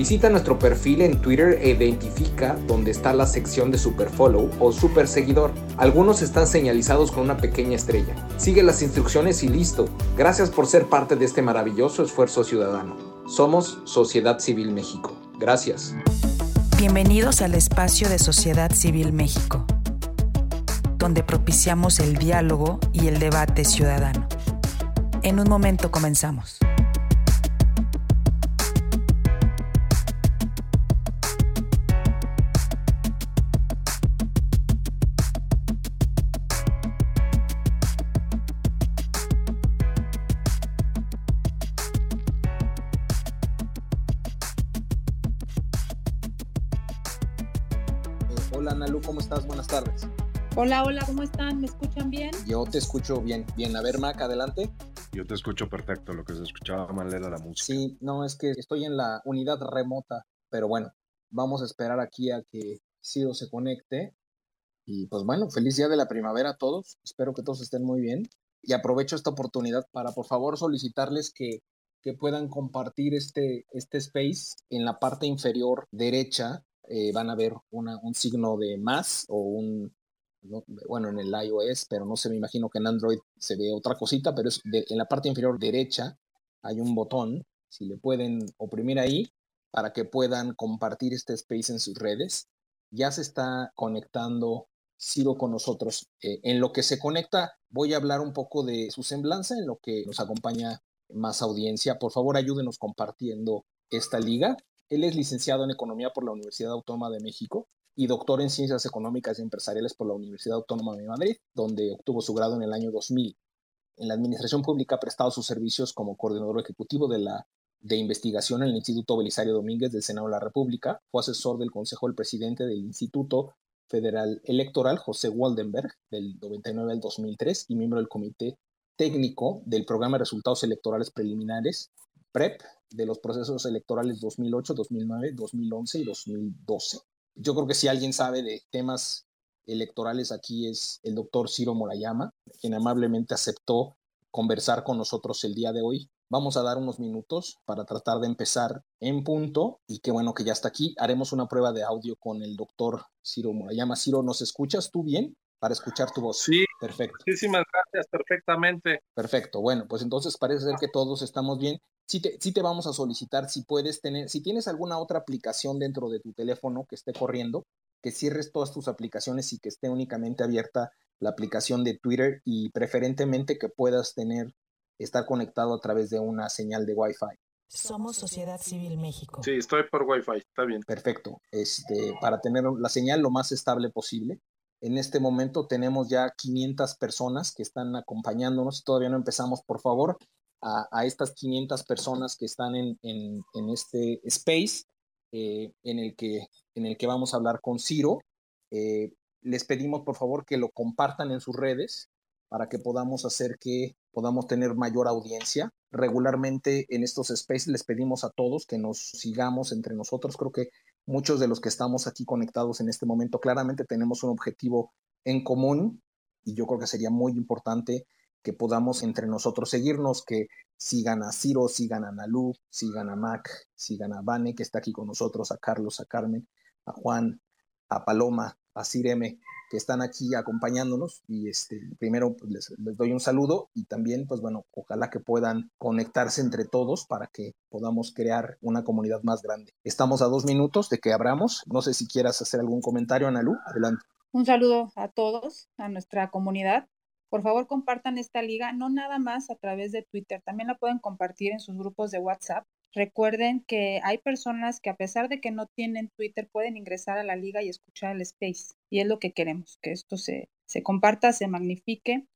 Visita nuestro perfil en Twitter e identifica dónde está la sección de Superfollow o Super Seguidor. Algunos están señalizados con una pequeña estrella. Sigue las instrucciones y listo. Gracias por ser parte de este maravilloso esfuerzo ciudadano. Somos Sociedad Civil México. Gracias. Bienvenidos al espacio de Sociedad Civil México, donde propiciamos el diálogo y el debate ciudadano. En un momento comenzamos. Tardes. Hola, hola, ¿cómo están? ¿Me escuchan bien? Yo te escucho bien. Bien, a ver Mac, adelante. Yo te escucho perfecto, lo que se escuchaba mal era la música. Sí, no, es que estoy en la unidad remota, pero bueno, vamos a esperar aquí a que Ciro se conecte. Y pues bueno, feliz día de la primavera a todos. Espero que todos estén muy bien. Y aprovecho esta oportunidad para por favor solicitarles que, que puedan compartir este, este space en la parte inferior derecha. Eh, van a ver un signo de más o un, no- bueno, en el iOS, pero no sé, me imagino que en Android se ve otra cosita, pero es de- en la parte inferior derecha hay un botón, si le pueden oprimir ahí para que puedan compartir este space en sus redes. Ya se está conectando Ciro con nosotros. Eh, en lo que se conecta, voy a hablar un poco de su semblanza, en lo que nos acompaña más audiencia. Por favor, ayúdenos compartiendo esta liga. Él es licenciado en Economía por la Universidad Autónoma de México y doctor en Ciencias Económicas y Empresariales por la Universidad Autónoma de Madrid, donde obtuvo su grado en el año 2000. En la Administración Pública ha prestado sus servicios como coordinador ejecutivo de la de investigación en el Instituto Belisario Domínguez del Senado de la República. Fue asesor del Consejo del Presidente del Instituto Federal Electoral, José Waldenberg, del 99 al 2003, y miembro del Comité Técnico del Programa de Resultados Electorales Preliminares, PREP, de los procesos electorales 2008, 2009, 2011 y 2012. Yo creo que si alguien sabe de temas electorales aquí es el doctor Ciro Morayama, quien amablemente aceptó conversar con nosotros el día de hoy. Vamos a dar unos minutos para tratar de empezar en punto y qué bueno que ya está aquí. Haremos una prueba de audio con el doctor Ciro Morayama. Ciro, ¿nos escuchas tú bien? Para escuchar tu voz. Sí, Perfecto. muchísimas gracias, perfectamente. Perfecto. Bueno, pues entonces parece ser que todos estamos bien. Sí te, sí te vamos a solicitar si puedes tener, si tienes alguna otra aplicación dentro de tu teléfono que esté corriendo, que cierres todas tus aplicaciones y que esté únicamente abierta la aplicación de Twitter y preferentemente que puedas tener, estar conectado a través de una señal de Wi-Fi. Somos Sociedad Civil México. Sí, estoy por Wi-Fi, está bien. Perfecto. Este, para tener la señal lo más estable posible. En este momento tenemos ya 500 personas que están acompañándonos. Todavía no empezamos, por favor, a, estas 500 personas que están en, en- en este space eh, en, el que, en el que vamos a hablar con Ciro. Eh, les pedimos, por favor, que lo compartan en sus redes para que podamos hacer que podamos tener mayor audiencia. Regularmente en estos spaces les pedimos a todos que nos sigamos entre nosotros. Creo que muchos de los que estamos aquí conectados en este momento claramente tenemos un objetivo en común y yo creo que sería muy importante que podamos entre nosotros seguirnos, que sigan a Ciro, sigan a Nalu, sigan a Mac, sigan a Vane, que está aquí con nosotros, a Carlos, a Carmen, a Juan, a Paloma, a Cireme, que están aquí acompañándonos. Y este, primero pues, les, doy un saludo y también, pues bueno, ojalá que puedan conectarse entre todos para que podamos crear una comunidad más grande. Estamos a dos minutos de que abramos. No sé si quieras hacer algún comentario, Analu. Adelante. Un saludo a todos, a nuestra comunidad. Por favor, compartan esta liga, no nada más a través de Twitter, también la pueden compartir en sus grupos de WhatsApp. Recuerden que hay personas que a pesar de que no tienen Twitter pueden ingresar a la liga y escuchar el space. Y es lo que queremos, que esto se, se comparta, se magnifique.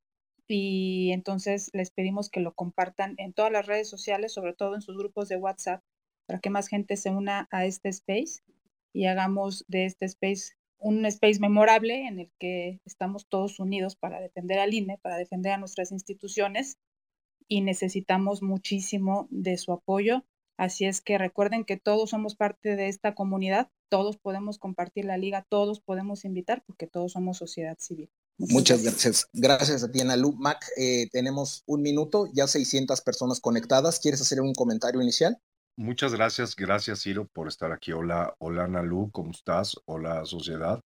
Y entonces les pedimos que lo compartan en todas las redes sociales, sobre todo en sus grupos de WhatsApp, para que más gente se una a este space y hagamos de este space un space memorable en el que estamos todos unidos para defender al INE, para defender a nuestras instituciones y necesitamos muchísimo de su apoyo. Así es que recuerden que todos somos parte de esta comunidad, todos podemos compartir la liga, todos podemos invitar porque todos somos sociedad civil. Muchas, gracias. Gracias a ti, Ana Lu. Mac, eh, tenemos un minuto, ya 600 personas conectadas. ¿Quieres hacer un comentario inicial? Muchas gracias, gracias Ciro por estar aquí. Hola, hola Ana Lu, ¿cómo estás? Hola sociedad.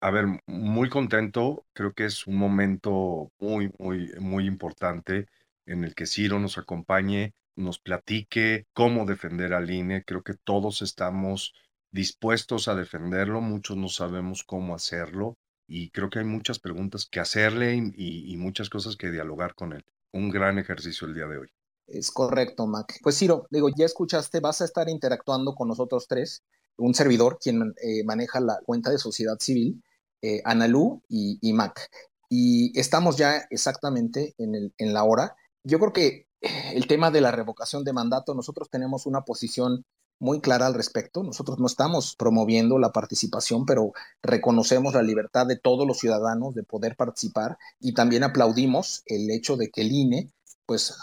A ver, muy contento. Creo que es un momento muy, muy, muy importante en el que Ciro nos acompañe, nos platique cómo defender al INE. Creo que todos estamos dispuestos a defenderlo, muchos no sabemos cómo hacerlo y creo que hay muchas preguntas que hacerle y, muchas cosas que dialogar con él. Un gran ejercicio el día de hoy. Es correcto, Mac. Pues Ciro, digo, ya escuchaste, vas a estar interactuando con nosotros tres, un servidor quien eh, maneja la cuenta de sociedad civil, eh, Analú y, y, Mac. Y estamos ya exactamente en, el, en la hora. Yo creo que el tema de la revocación de mandato, nosotros tenemos una posición muy clara al respecto. Nosotros no estamos promoviendo la participación, pero reconocemos la libertad de todos los ciudadanos de poder participar y también aplaudimos el hecho de que el INE, pues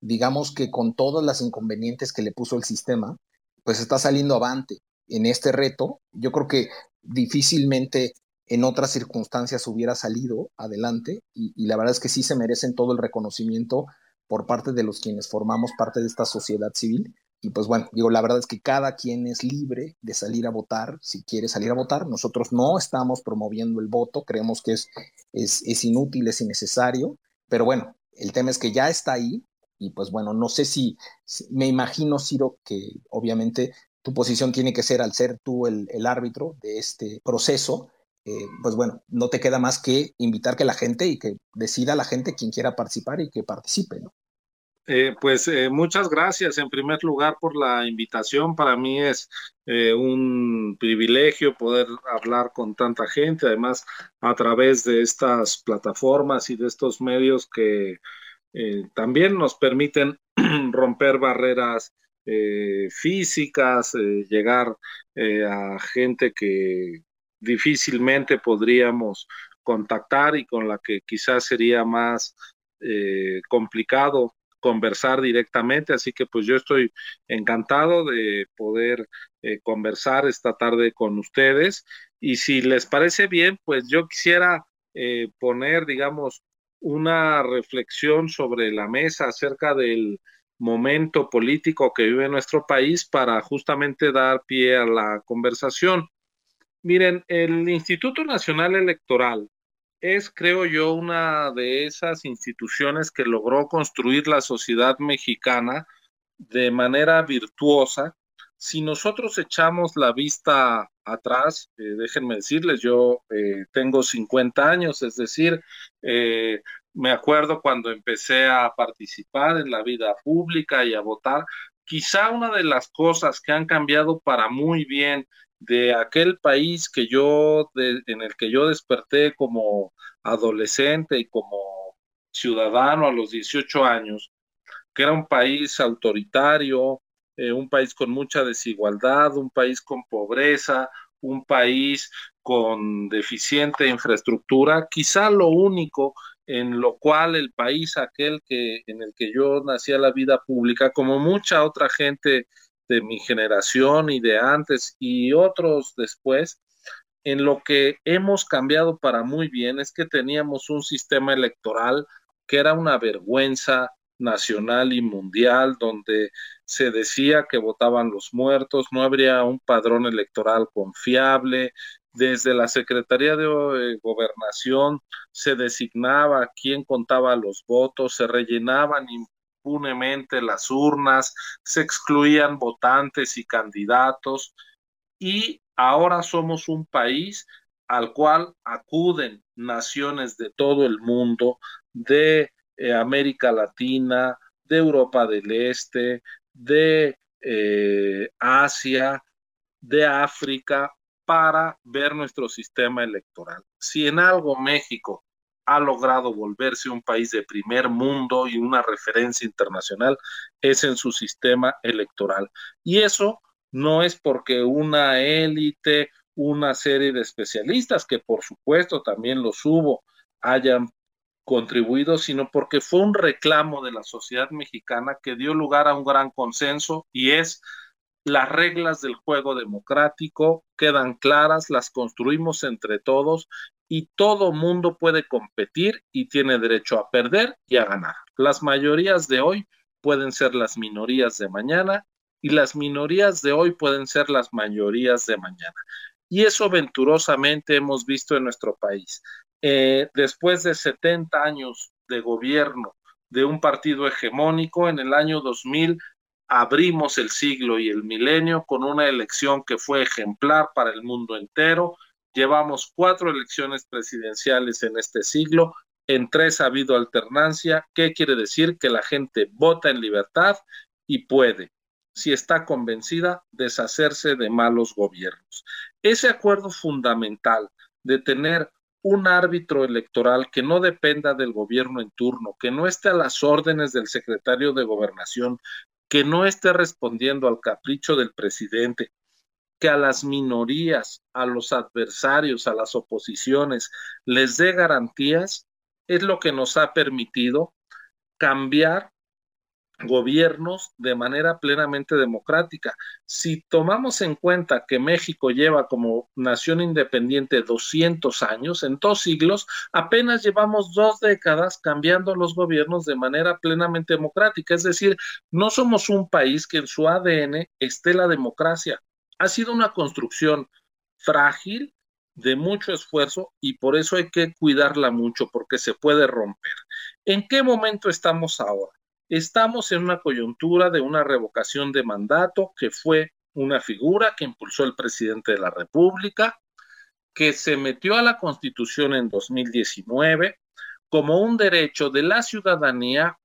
digamos que con todas las inconvenientes que le puso el sistema, pues está saliendo avante en este reto. Yo creo que difícilmente en otras circunstancias hubiera salido adelante y, y la verdad es que sí se merecen todo el reconocimiento por parte de los quienes formamos parte de esta sociedad civil. Y pues bueno, digo, la verdad es que cada quien es libre de salir a votar si quiere salir a votar. Nosotros no estamos promoviendo el voto, creemos que es, es, es inútil, es innecesario, pero bueno, el tema es que ya está ahí y pues bueno, no sé si, me imagino, Ciro, que obviamente tu posición tiene que ser al ser tú el, el árbitro de este proceso, eh, pues bueno, no te queda más que invitar que la gente y que decida la gente quien quiera participar y que participe, ¿no? Eh, pues eh, muchas gracias en primer lugar por la invitación. Para mí es eh, un privilegio poder hablar con tanta gente, además a través de estas plataformas y de estos medios que también nos permiten romper barreras físicas, llegar a gente que difícilmente podríamos contactar y con la que quizás sería más complicado conversar directamente, así que pues yo estoy encantado de poder eh, conversar esta tarde con ustedes y si les parece bien, pues yo quisiera eh, poner, digamos, una reflexión sobre la mesa acerca del momento político que vive nuestro país para justamente dar pie a la conversación. Miren, el Instituto Nacional Electoral es, creo yo, una de esas instituciones que logró construir la sociedad mexicana de manera virtuosa. Si nosotros echamos la vista atrás, eh, déjenme decirles, yo eh, tengo 50 años, es decir, eh, me acuerdo cuando empecé a participar en la vida pública y a votar, quizá una de las cosas que han cambiado para muy bien de aquel país que yo, en el que yo desperté como adolescente y como ciudadano a los 18 años, que era un país autoritario, eh, un país con mucha desigualdad, un país con pobreza, un país con deficiente infraestructura, quizá lo único en lo cual el país aquel que en el que yo nací a la vida pública, como mucha otra gente de mi generación y de antes y otros después, en lo que hemos cambiado para muy bien es que teníamos un sistema electoral que era una vergüenza nacional y mundial, donde se decía que votaban los muertos, no habría un padrón electoral confiable, desde la Secretaría de eh, Gobernación se designaba quién contaba los votos, se rellenaban impunemente las urnas, se excluían votantes y candidatos y ahora somos un país al cual acuden naciones de todo el mundo, de eh, América Latina, de Europa del Este, de eh, Asia, de África, para ver nuestro sistema electoral. Si en algo México ha logrado volverse un país de primer mundo y una referencia internacional es en su sistema electoral. Y eso no es porque una élite una serie de especialistas, que por supuesto también los hubo, hayan contribuido, sino porque fue un reclamo de la sociedad mexicana que dio lugar a un gran consenso y es las reglas del juego democrático quedan claras, las construimos entre todos y todo mundo puede competir y tiene derecho a perder y a ganar. Las mayorías de hoy pueden ser las minorías de mañana y las minorías de hoy pueden ser las mayorías de mañana. Y eso venturosamente hemos visto en nuestro país. Eh, después de 70 años de gobierno de un partido hegemónico, en el año 2000 abrimos el siglo y el milenio con una elección que fue ejemplar para el mundo entero. Llevamos cuatro elecciones presidenciales en este siglo, en tres ha habido alternancia. ¿Qué quiere decir? Que la gente vota en libertad y puede, si está convencida, deshacerse de malos gobiernos. Ese acuerdo fundamental de tener un árbitro electoral que no dependa del gobierno en turno, que no esté a las órdenes del secretario de gobernación, que no esté respondiendo al capricho del presidente, que a las minorías, a los adversarios, a las oposiciones les dé garantías, es lo que nos ha permitido cambiar gobiernos de manera plenamente democrática. Si tomamos en cuenta que México lleva como nación independiente 200 años, en dos siglos, apenas llevamos dos décadas cambiando los gobiernos de manera plenamente democrática. Es decir, no somos un país que en su ADN esté la democracia. Ha sido una construcción frágil, de mucho esfuerzo y por eso hay que cuidarla mucho porque se puede romper. ¿En qué momento estamos ahora? Estamos en una coyuntura de una revocación de mandato que fue una figura que impulsó el presidente de la República, que se metió a la Constitución en 2019 como un derecho de la ciudadanía,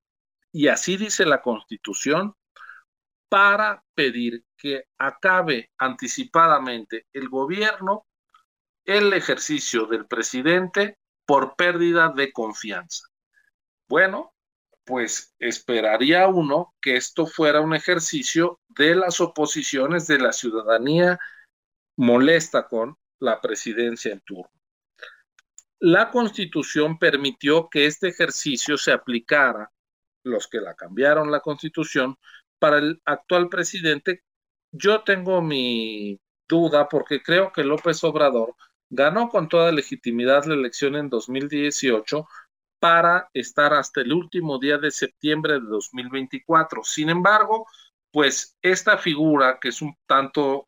y así dice la Constitución, para pedir que acabe anticipadamente el gobierno el ejercicio del presidente por pérdida de confianza. Bueno, pues esperaría uno que esto fuera un ejercicio de las oposiciones de la ciudadanía molesta con la presidencia en turno. La constitución permitió que este ejercicio se aplicara, los que la cambiaron la constitución, para el actual presidente. Yo tengo mi duda porque creo que López Obrador ganó con toda legitimidad la elección en 2018 para estar hasta el último día de septiembre de 2024. Sin embargo, pues esta figura, que es un tanto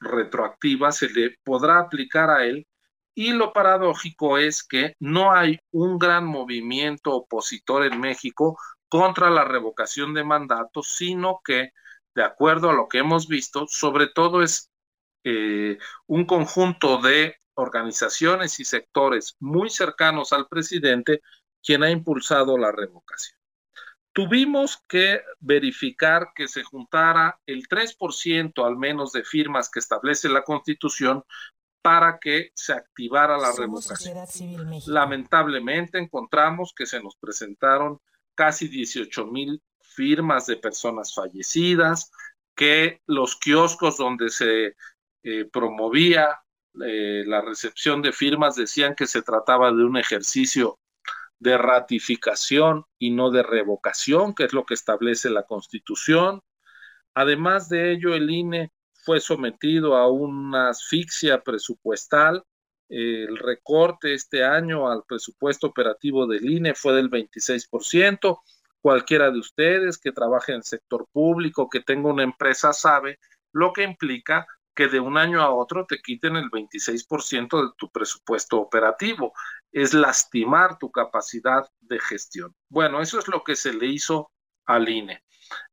retroactiva, se le podrá aplicar a él y lo paradójico es que no hay un gran movimiento opositor en México contra la revocación de mandatos, sino que, de acuerdo a lo que hemos visto, sobre todo es eh, un conjunto de organizaciones y sectores muy cercanos al presidente quien ha impulsado la revocación. Tuvimos que verificar que se juntara el 3% al menos de firmas que establece la Constitución para que se activara la revocación. Lamentablemente encontramos que se nos presentaron casi 18 mil firmas de personas fallecidas, que los kioscos donde se eh, promovía eh, la recepción de firmas decían que se trataba de un ejercicio de ratificación y no de revocación, que es lo que establece la Constitución. Además de ello, el INE fue sometido a una asfixia presupuestal. El recorte este año al presupuesto operativo del INE fue del 26%. Cualquiera de ustedes que trabaje en el sector público, que tenga una empresa, sabe lo que implica que de un año a otro te quiten el 26% de tu presupuesto operativo. Es lastimar tu capacidad de gestión. Bueno, eso es lo que se le hizo al INE.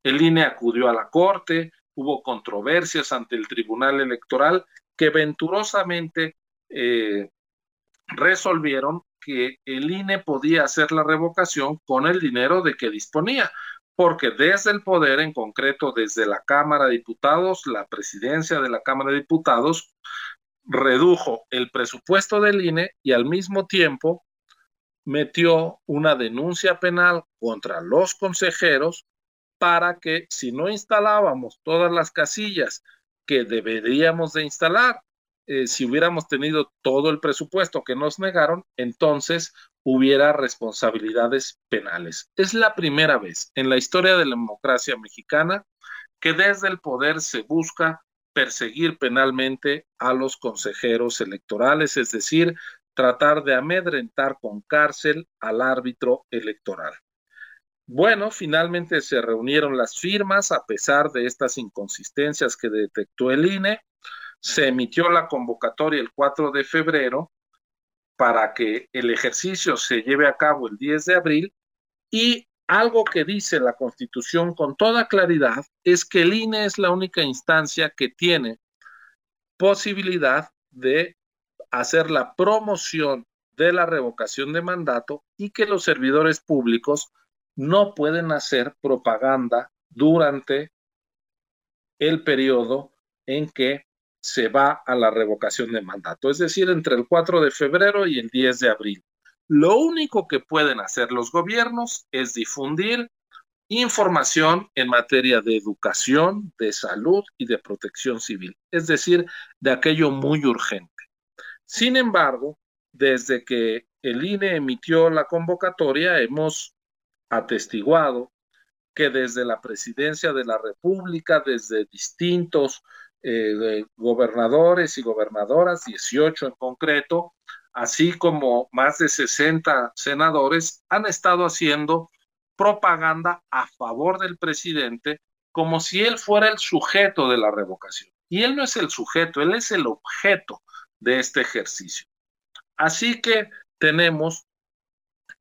El INE acudió a la Corte, hubo controversias ante el Tribunal Electoral que venturosamente eh, resolvieron que el INE podía hacer la revocación con el dinero de que disponía porque desde el poder, en concreto desde la Cámara de Diputados, la presidencia de la Cámara de Diputados, redujo el presupuesto del INE y al mismo tiempo metió una denuncia penal contra los consejeros para que si no instalábamos todas las casillas que deberíamos de instalar, eh, si hubiéramos tenido todo el presupuesto que nos negaron, entonces hubiera responsabilidades penales. Es la primera vez en la historia de la democracia mexicana que desde el poder se busca perseguir penalmente a los consejeros electorales, es decir, tratar de amedrentar con cárcel al árbitro electoral. Bueno, finalmente se reunieron las firmas a pesar de estas inconsistencias que detectó el INE. Se emitió la convocatoria el 4 de febrero para que el ejercicio se lleve a cabo el 10 de abril y algo que dice la Constitución con toda claridad es que el INE es la única instancia que tiene posibilidad de hacer la promoción de la revocación de mandato y que los servidores públicos no pueden hacer propaganda durante el periodo en que se va a la revocación de mandato, es decir, entre el 4 de febrero y el 10 de abril. Lo único que pueden hacer los gobiernos es difundir información en materia de educación, de salud y de protección civil, es decir, de aquello muy urgente. Sin embargo, desde que el INE emitió la convocatoria, hemos atestiguado que desde la presidencia de la República, desde distintos eh, gobernadores y gobernadoras, 18 en concreto, así como más de 60 senadores, han estado haciendo propaganda a favor del presidente como si él fuera el sujeto de la revocación. Y él no es el sujeto, él es el objeto de este ejercicio. Así que tenemos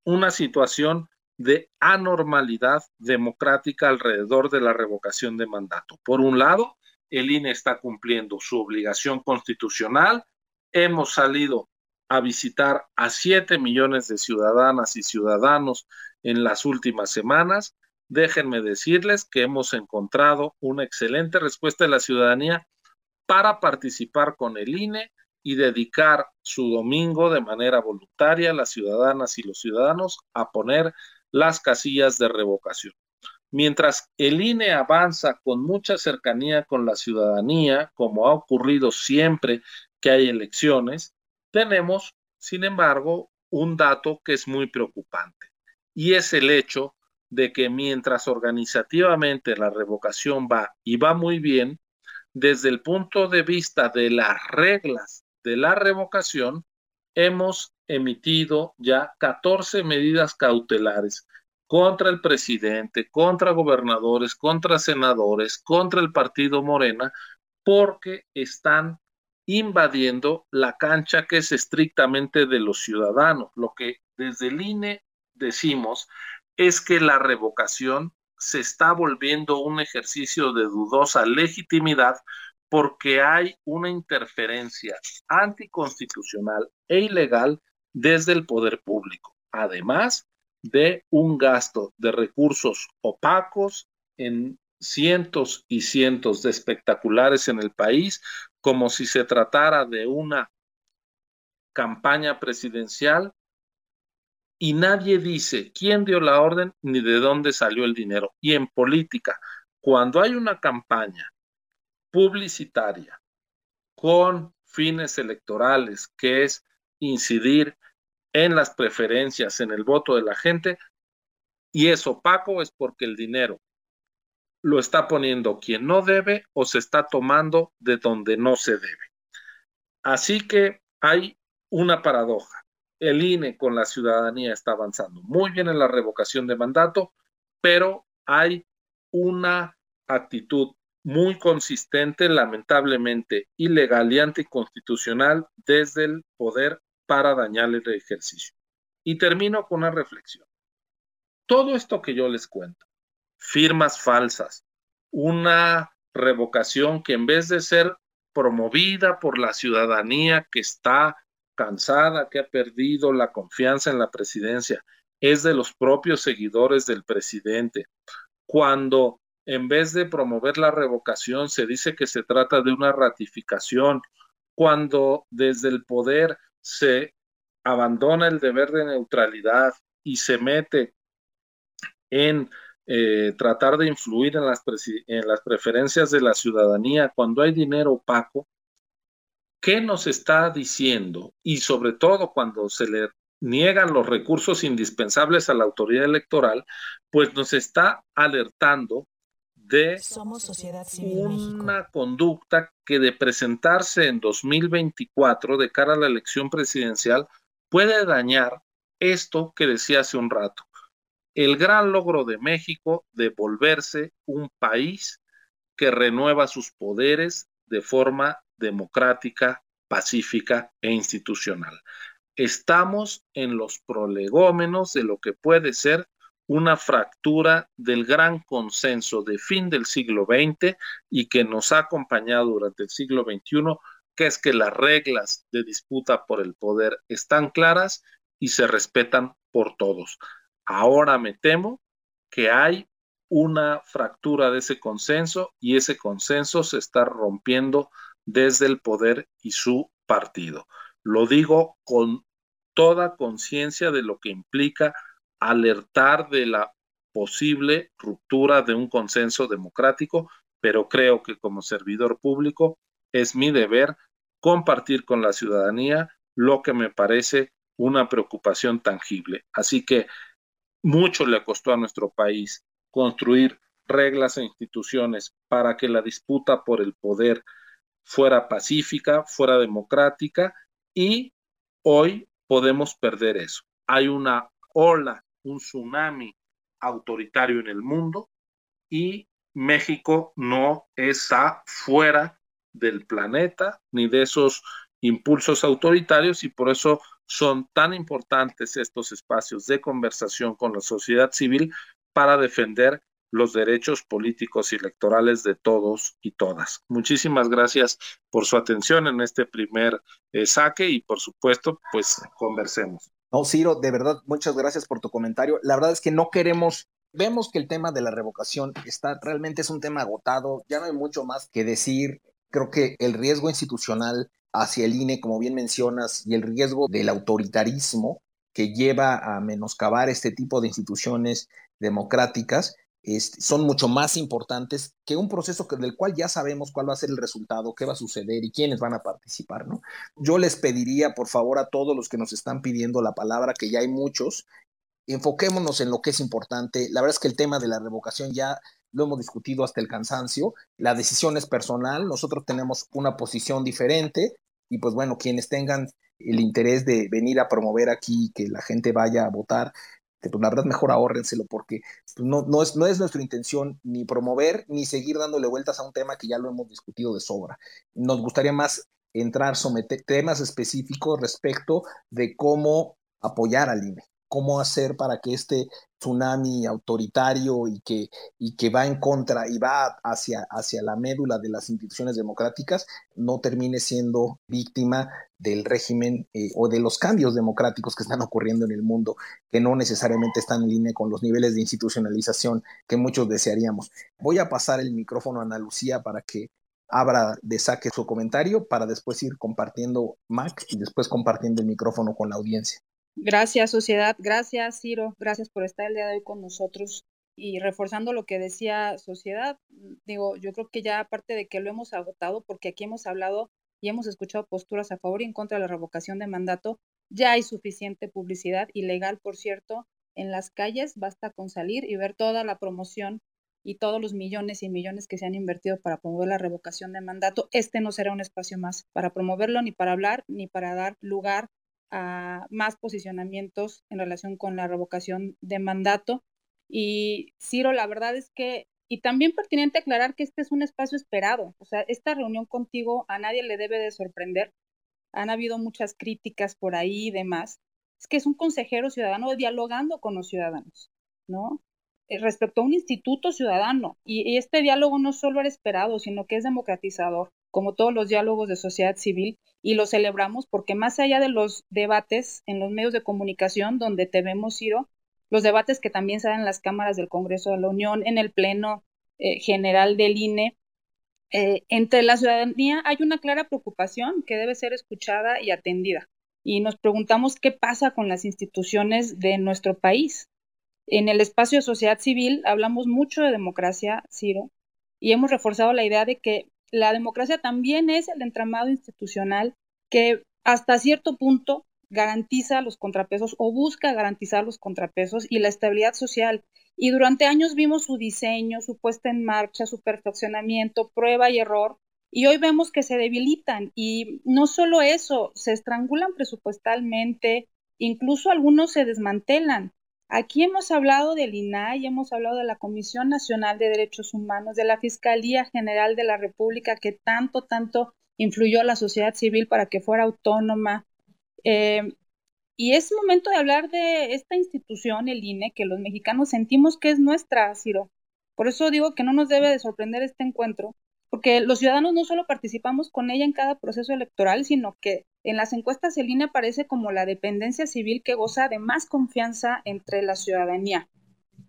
una situación de anormalidad democrática alrededor de la revocación de mandato. Por un lado, el INE está cumpliendo su obligación constitucional. Hemos salido a visitar a siete millones de ciudadanas y ciudadanos en las últimas semanas. Déjenme decirles que hemos encontrado una excelente respuesta de la ciudadanía para participar con el INE y dedicar su domingo de manera voluntaria las ciudadanas y los ciudadanos a poner las casillas de revocación. Mientras el INE avanza con mucha cercanía con la ciudadanía, como ha ocurrido siempre que hay elecciones, tenemos, sin embargo, un dato que es muy preocupante, y es el hecho de que mientras organizativamente la revocación va y va muy bien, desde el punto de vista de las reglas de la revocación, hemos emitido ya 14 medidas cautelares contra el presidente, contra gobernadores, contra senadores, contra el partido Morena, porque están invadiendo la cancha que es estrictamente de los ciudadanos. Lo que desde el INE decimos es que la revocación se está volviendo un ejercicio de dudosa legitimidad porque hay una interferencia anticonstitucional e ilegal desde el poder público, además de un gasto de recursos opacos en cientos y cientos de espectaculares en el país, como si se tratara de una campaña presidencial y nadie dice quién dio la orden ni de dónde salió el dinero. Y en política, cuando hay una campaña publicitaria con fines electorales, que es incidir en las preferencias, en el voto de la gente, y es opaco es porque el dinero lo está poniendo quien no debe o se está tomando de donde no se debe. Así que hay una paradoja. El INE con la ciudadanía está avanzando muy bien en la revocación de mandato, pero hay una actitud muy consistente, lamentablemente ilegal y anticonstitucional desde el poder para dañar el ejercicio. Y termino con una reflexión. Todo esto que yo les cuento, firmas falsas, una revocación que en vez de ser promovida por la ciudadanía que está cansada, que ha perdido la confianza en la presidencia, es de los propios seguidores del presidente. Cuando en vez de promover la revocación se dice que se trata de una ratificación, cuando desde el poder se abandona el deber de neutralidad y se mete en eh, tratar de influir en las, en las preferencias de la ciudadanía cuando hay dinero opaco, ¿qué nos está diciendo? Y sobre todo cuando se le niegan los recursos indispensables a la autoridad electoral, pues nos está alertando de Somos sociedad civil una conducta que de presentarse en 2024 de cara a la elección presidencial puede dañar esto que decía hace un rato, el gran logro de México de volverse un país que renueva sus poderes de forma democrática, pacífica e institucional. Estamos en los prolegómenos de lo que puede ser una fractura del gran consenso de fin del siglo XX y que nos ha acompañado durante el siglo XXI, que es que las reglas de disputa por el poder están claras y se respetan por todos. Ahora me temo que hay una fractura de ese consenso y ese consenso se está rompiendo desde el poder y su partido. Lo digo con toda conciencia de lo que implica alertar de la posible ruptura de un consenso democrático, pero creo que como servidor público es mi deber compartir con la ciudadanía lo que me parece una preocupación tangible. Así que mucho le costó a nuestro país construir reglas e instituciones para que la disputa por el poder fuera pacífica, fuera democrática y hoy podemos perder eso. Hay una ola un tsunami autoritario en el mundo y México no está fuera del planeta ni de esos impulsos autoritarios y por eso son tan importantes estos espacios de conversación con la sociedad civil para defender los derechos políticos y electorales de todos y todas. Muchísimas gracias por su atención en este primer eh, saque y por supuesto, pues conversemos. No, Ciro, de verdad, muchas gracias por tu comentario. La verdad es que no queremos, vemos que el tema de la revocación está realmente es un tema agotado, ya no hay mucho más que decir. Creo que el riesgo institucional hacia el INE, como bien mencionas, y el riesgo del autoritarismo que lleva a menoscabar este tipo de instituciones democráticas, son mucho más importantes que un proceso que, del cual ya sabemos cuál va a ser el resultado, qué va a suceder y quiénes van a participar, ¿no? Yo les pediría, por favor, a todos los que nos están pidiendo la palabra, que ya hay muchos, enfoquémonos en lo que es importante. La verdad es que el tema de la revocación ya lo hemos discutido hasta el cansancio. La decisión es personal, nosotros tenemos una posición diferente y pues bueno, quienes tengan el interés de venir a promover aquí, que la gente vaya a votar, pues la verdad mejor ahórrenselo porque pues, no, no, es, no es nuestra intención ni promover ni seguir dándole vueltas a un tema que ya lo hemos discutido de sobra. Nos gustaría más entrar, someter temas específicos respecto de cómo apoyar al INE cómo hacer para que este tsunami autoritario y que, y que va en contra y va hacia, hacia la médula de las instituciones democráticas no termine siendo víctima del régimen eh, o de los cambios democráticos que están ocurriendo en el mundo, que no necesariamente están en línea con los niveles de institucionalización que muchos desearíamos. Voy a pasar el micrófono a Ana Lucía para que abra de saque su comentario para después ir compartiendo Mac y después compartiendo el micrófono con la audiencia. Gracias, sociedad. Gracias, Ciro. Gracias por estar el día de hoy con nosotros. Y reforzando lo que decía sociedad, digo, yo creo que ya aparte de que lo hemos agotado, porque aquí hemos hablado y hemos escuchado posturas a favor y en contra de la revocación de mandato, ya hay suficiente publicidad ilegal, por cierto, en las calles. Basta con salir y ver toda la promoción y todos los millones y millones que se han invertido para promover la revocación de mandato. Este no será un espacio más para promoverlo, ni para hablar, ni para dar lugar a más posicionamientos en relación con la revocación de mandato. Y Ciro, la verdad es que, y también pertinente aclarar que este es un espacio esperado, o sea, esta reunión contigo a nadie le debe de sorprender. Han habido muchas críticas por ahí y demás. Es que es un consejero ciudadano dialogando con los ciudadanos, ¿no? Eh, respecto a un instituto ciudadano. Y, y este diálogo no solo era esperado, sino que es democratizador como todos los diálogos de sociedad civil, y lo celebramos porque más allá de los debates en los medios de comunicación donde te vemos, Ciro, los debates que también se dan en las cámaras del Congreso de la Unión, en el Pleno eh, General del INE, eh, entre la ciudadanía hay una clara preocupación que debe ser escuchada y atendida. Y nos preguntamos qué pasa con las instituciones de nuestro país. En el espacio de sociedad civil hablamos mucho de democracia, Ciro, y hemos reforzado la idea de que la democracia también es el entramado institucional que hasta cierto punto garantiza los contrapesos o busca garantizar los contrapesos y la estabilidad social. Y durante años vimos su diseño, su puesta en marcha, su perfeccionamiento, prueba y error, y hoy vemos que se debilitan. Y no solo eso, se estrangulan presupuestalmente, incluso algunos se desmantelan. Aquí hemos hablado del INAI, hemos hablado de la Comisión Nacional de Derechos Humanos, de la Fiscalía General de la República, que tanto, tanto influyó a la sociedad civil para que fuera autónoma. Eh, y es momento de hablar de esta institución, el INE, que los mexicanos sentimos que es nuestra, Ciro. Por eso digo que no nos debe de sorprender este encuentro, porque los ciudadanos no solo participamos con ella en cada proceso electoral, sino que en las encuestas el INE aparece como la dependencia civil que goza de más confianza entre la ciudadanía.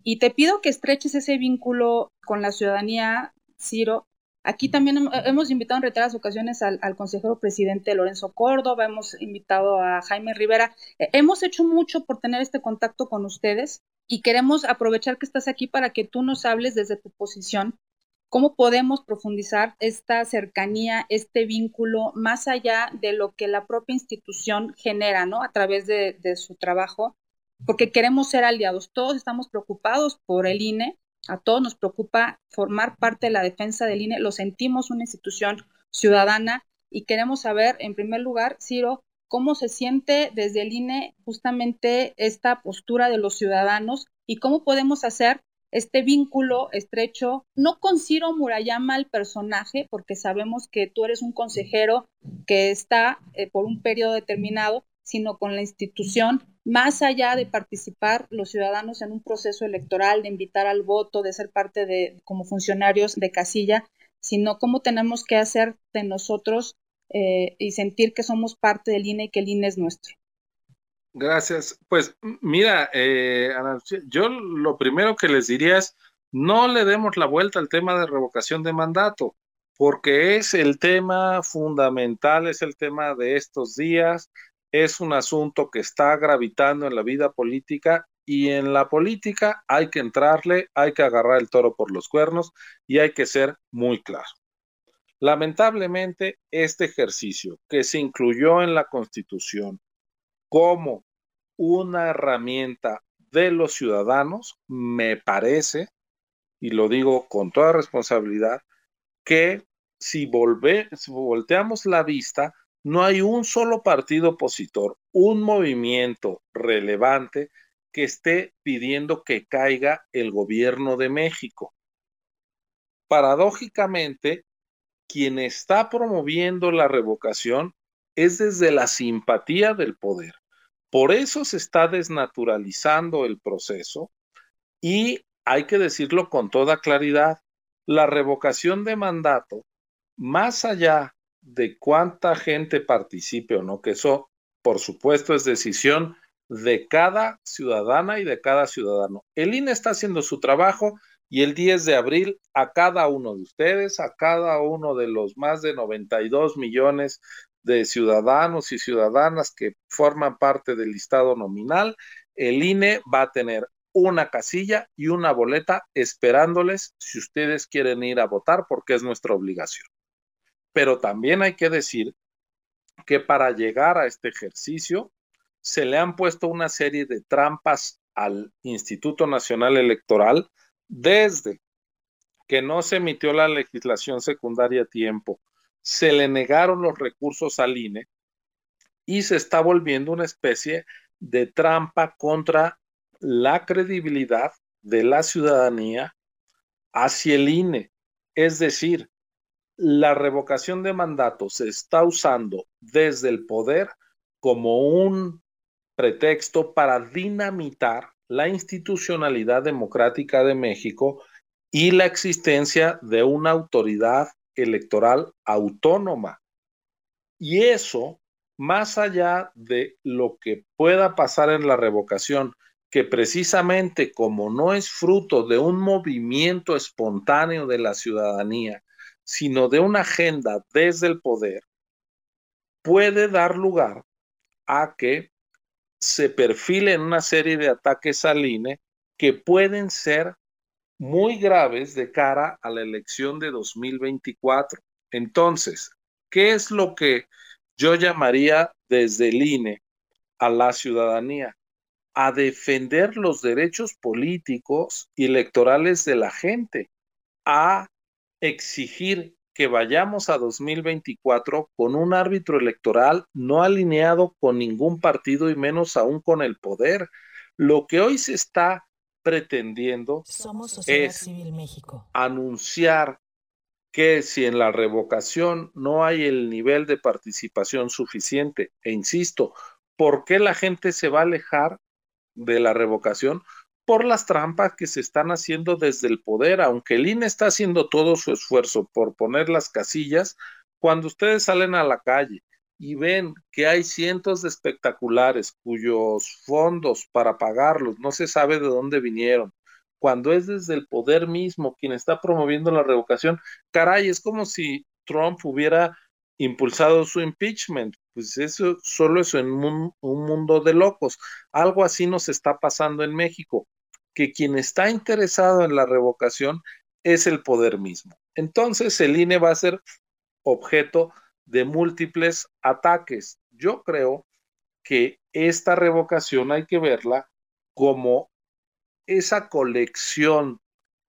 Y te pido que estreches ese vínculo con la ciudadanía, Ciro. Aquí también hemos invitado en reiteradas ocasiones al, consejero presidente Lorenzo Córdoba, hemos invitado a Jaime Rivera. Eh, hemos hecho mucho por tener este contacto con ustedes y queremos aprovechar que estás aquí para que tú nos hables desde tu posición cómo podemos profundizar esta cercanía, este vínculo, más allá de lo que la propia institución genera, ¿no? A través de, su trabajo, porque queremos ser aliados. Todos estamos preocupados por el INE, a todos nos preocupa formar parte de la defensa del INE, lo sentimos una institución ciudadana y queremos saber, en primer lugar, Ciro, cómo se siente desde el INE justamente esta postura de los ciudadanos y cómo podemos hacer este vínculo estrecho, no con Ciro Murayama el personaje, porque sabemos que tú eres un consejero que está eh, por un periodo determinado, sino con la institución, más allá de participar los ciudadanos en un proceso electoral, de invitar al voto, de ser parte de, como funcionarios de casilla, sino cómo tenemos que hacer de nosotros eh, y sentir que somos parte del INE y que el INE es nuestro. Gracias. Pues mira, eh, yo lo primero que les diría es, no le demos la vuelta al tema de revocación de mandato, porque es el tema fundamental, es el tema de estos días, es un asunto que está gravitando en la vida política y en la política hay que entrarle, hay que agarrar el toro por los cuernos y hay que ser muy claro. Lamentablemente, este ejercicio que se incluyó en la Constitución, como una herramienta de los ciudadanos, me parece, y lo digo con toda responsabilidad, que si, si volteamos la vista, no hay un solo partido opositor, un movimiento relevante que esté pidiendo que caiga el gobierno de México. Paradójicamente, quien está promoviendo la revocación es desde la simpatía del poder. Por eso se está desnaturalizando el proceso y hay que decirlo con toda claridad, la revocación de mandato, más allá de cuánta gente participe o no, que eso por supuesto es decisión de cada ciudadana y de cada ciudadano. El INE está haciendo su trabajo y el 10 de abril a cada uno de ustedes, a cada uno de los más de 92 millones de ciudadanos y ciudadanas que forman parte del listado nominal, el INE va a tener una casilla y una boleta esperándoles si ustedes quieren ir a votar porque es nuestra obligación. Pero también hay que decir que para llegar a este ejercicio se le han puesto una serie de trampas al Instituto Nacional Electoral desde que no se emitió la legislación secundaria a tiempo, se le negaron los recursos al INE y se está volviendo una especie de trampa contra la credibilidad de la ciudadanía hacia el INE. Es decir, la revocación de mandato se está usando desde el poder como un pretexto para dinamitar la institucionalidad democrática de México y la existencia de una autoridad electoral autónoma. Y eso, más allá de lo que pueda pasar en la revocación, que precisamente como no es fruto de un movimiento espontáneo de la ciudadanía, sino de una agenda desde el poder, puede dar lugar a que se perfilen una serie de ataques al INE que pueden ser muy graves de cara a la elección de 2024. Entonces, ¿qué es lo que yo llamaría desde el INE a la ciudadanía? A defender los derechos políticos y electorales de la gente, a exigir que vayamos a 2024 con un árbitro electoral no alineado con ningún partido y menos aún con el poder. Lo que hoy se está pretendiendo es anunciar que si en la revocación no hay el nivel de participación suficiente, e insisto, ¿por qué la gente se va a alejar de la revocación? Por las trampas que se están haciendo desde el poder, aunque el INE está haciendo todo su esfuerzo por poner las casillas, cuando ustedes salen a la calle y ven que hay cientos de espectaculares cuyos fondos para pagarlos no se sabe de dónde vinieron, cuando es desde el poder mismo quien está promoviendo la revocación, caray, es como si Trump hubiera impulsado su impeachment. Pues eso solo es en un, un mundo de locos. Algo así nos está pasando en México, que quien está interesado en la revocación es el poder mismo. Entonces el INE va a ser objeto de múltiples ataques. Yo creo que esta revocación hay que verla como esa colección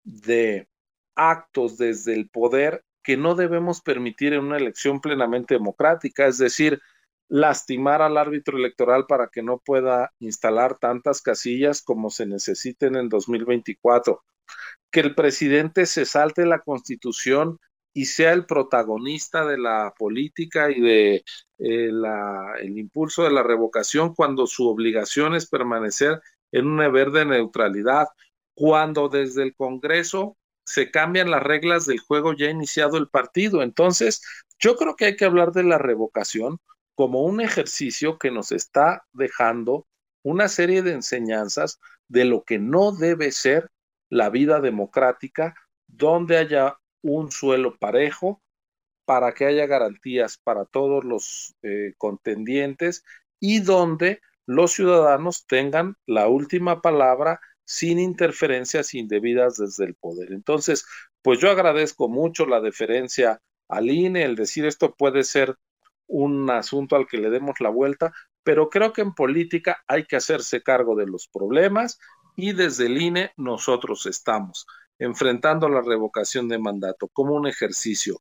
de actos desde el poder que no debemos permitir en una elección plenamente democrática, es decir, lastimar al árbitro electoral para que no pueda instalar tantas casillas como se necesiten en 2024, que el presidente se salte la constitución y sea el protagonista de la política y de eh, el impulso de la revocación cuando su obligación es permanecer en una verde neutralidad, cuando desde el Congreso se cambian las reglas del juego ya iniciado el partido. Entonces, yo creo que hay que hablar de la revocación como un ejercicio que nos está dejando una serie de enseñanzas de lo que no debe ser la vida democrática, donde haya un suelo parejo para que haya garantías para todos los eh, contendientes y donde los ciudadanos tengan la última palabra sin interferencias indebidas desde el poder. Entonces, pues yo agradezco mucho la deferencia al INE, el decir esto puede ser un asunto al que le demos la vuelta, pero creo que en política hay que hacerse cargo de los problemas y desde el INE nosotros estamos enfrentando la revocación de mandato como un ejercicio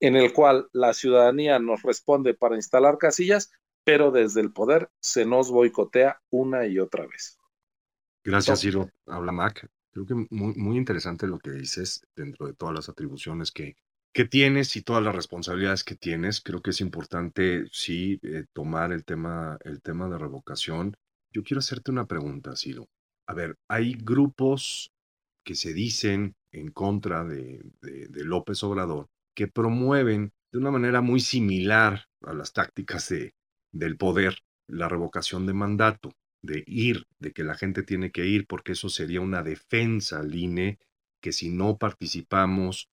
en el cual la ciudadanía nos responde para instalar casillas, pero desde el poder se nos boicotea una y otra vez. Gracias, Ciro. Habla Mac. Creo que muy, muy interesante lo que dices dentro de todas las atribuciones que, que tienes y todas las responsabilidades que tienes. Creo que es importante, sí, eh, tomar el tema, el tema de revocación. Yo quiero hacerte una pregunta, Ciro. A ver, hay grupos que se dicen en contra de, López Obrador, que promueven de una manera muy similar a las tácticas de, del poder la revocación de mandato, de ir, de que la gente tiene que ir, porque eso sería una defensa al INE, que si no participamos,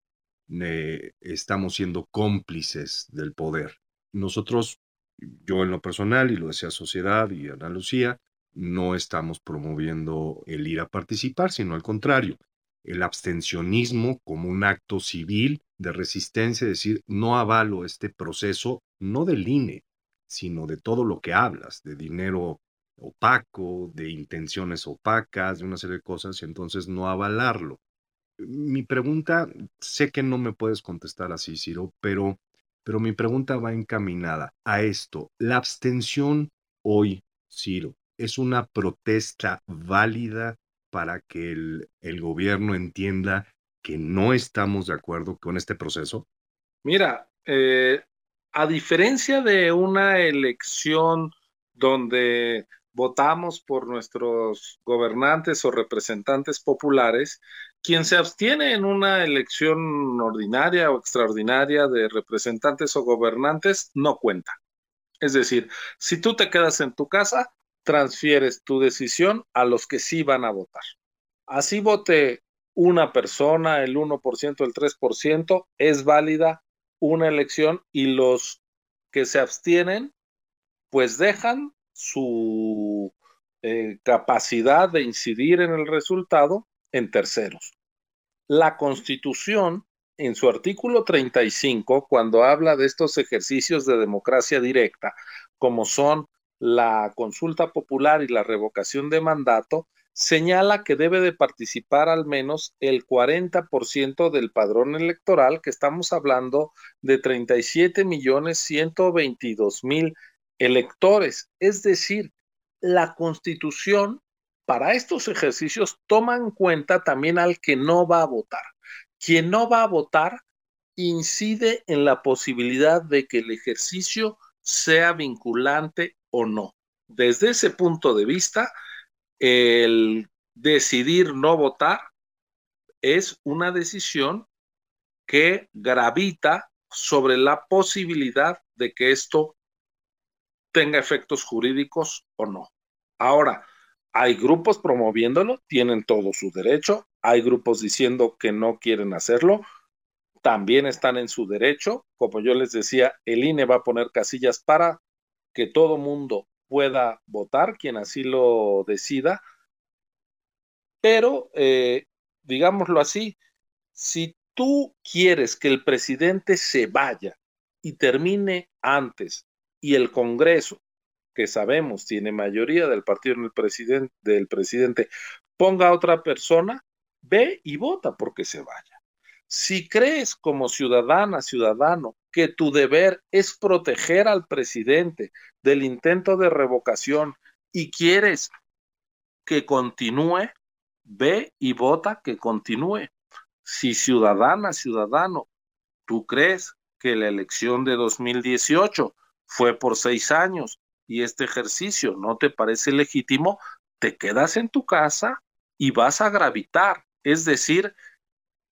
eh, estamos siendo cómplices del poder. Nosotros, yo en lo personal, y lo decía Sociedad y Ana Lucía, no estamos promoviendo el ir a participar, sino al contrario, el abstencionismo como un acto civil de resistencia, es decir, no avalo este proceso, no del INE, sino de todo lo que hablas, de dinero opaco, de intenciones opacas, de una serie de cosas, y entonces no avalarlo. Mi pregunta, sé que no me puedes contestar así, Ciro, pero, pero mi pregunta va encaminada a esto. La abstención hoy, Ciro, es una protesta válida para que el, el gobierno entienda que no estamos de acuerdo con este proceso? Mira, eh, a diferencia de una elección donde votamos por nuestros gobernantes o representantes populares, quien se abstiene en una elección ordinaria o extraordinaria de representantes o gobernantes no cuenta. Es decir, si tú te quedas en tu casa, transfieres tu decisión a los que sí van a votar. Así vote una persona, el 1%, el 3%, es válida una elección y los que se abstienen, pues dejan su eh, capacidad de incidir en el resultado en terceros. La constitución en su artículo 35, cuando habla de estos ejercicios de democracia directa, como son la consulta popular y la revocación de mandato, señala que debe de participar al menos el 40% del padrón electoral, que estamos hablando de 37 millones 122 mil electores. Es decir, la constitución para estos ejercicios toma en cuenta también al que no va a votar. Quien no va a votar incide en la posibilidad de que el ejercicio sea vinculante o no. Desde ese punto de vista, el decidir no votar es una decisión que gravita sobre la posibilidad de que esto tenga efectos jurídicos o no. Ahora, hay grupos promoviéndolo, tienen todo su derecho, hay grupos diciendo que no quieren hacerlo, también están en su derecho. Como yo les decía, el INE va a poner casillas para que todo mundo pueda votar, quien así lo decida. Pero, eh, digámoslo así, si tú quieres que el presidente se vaya y termine antes y el Congreso, que sabemos tiene mayoría del partido del presidente, del presidente ponga a otra persona, ve y vota porque se vaya. Si crees como ciudadana, ciudadano, que tu deber es proteger al presidente del intento de revocación y quieres que continúe, ve y vota que continúe. Si ciudadana, ciudadano, tú crees que la elección de 2018 fue por seis años y este ejercicio no te parece legítimo, te quedas en tu casa y vas a gravitar. Es decir,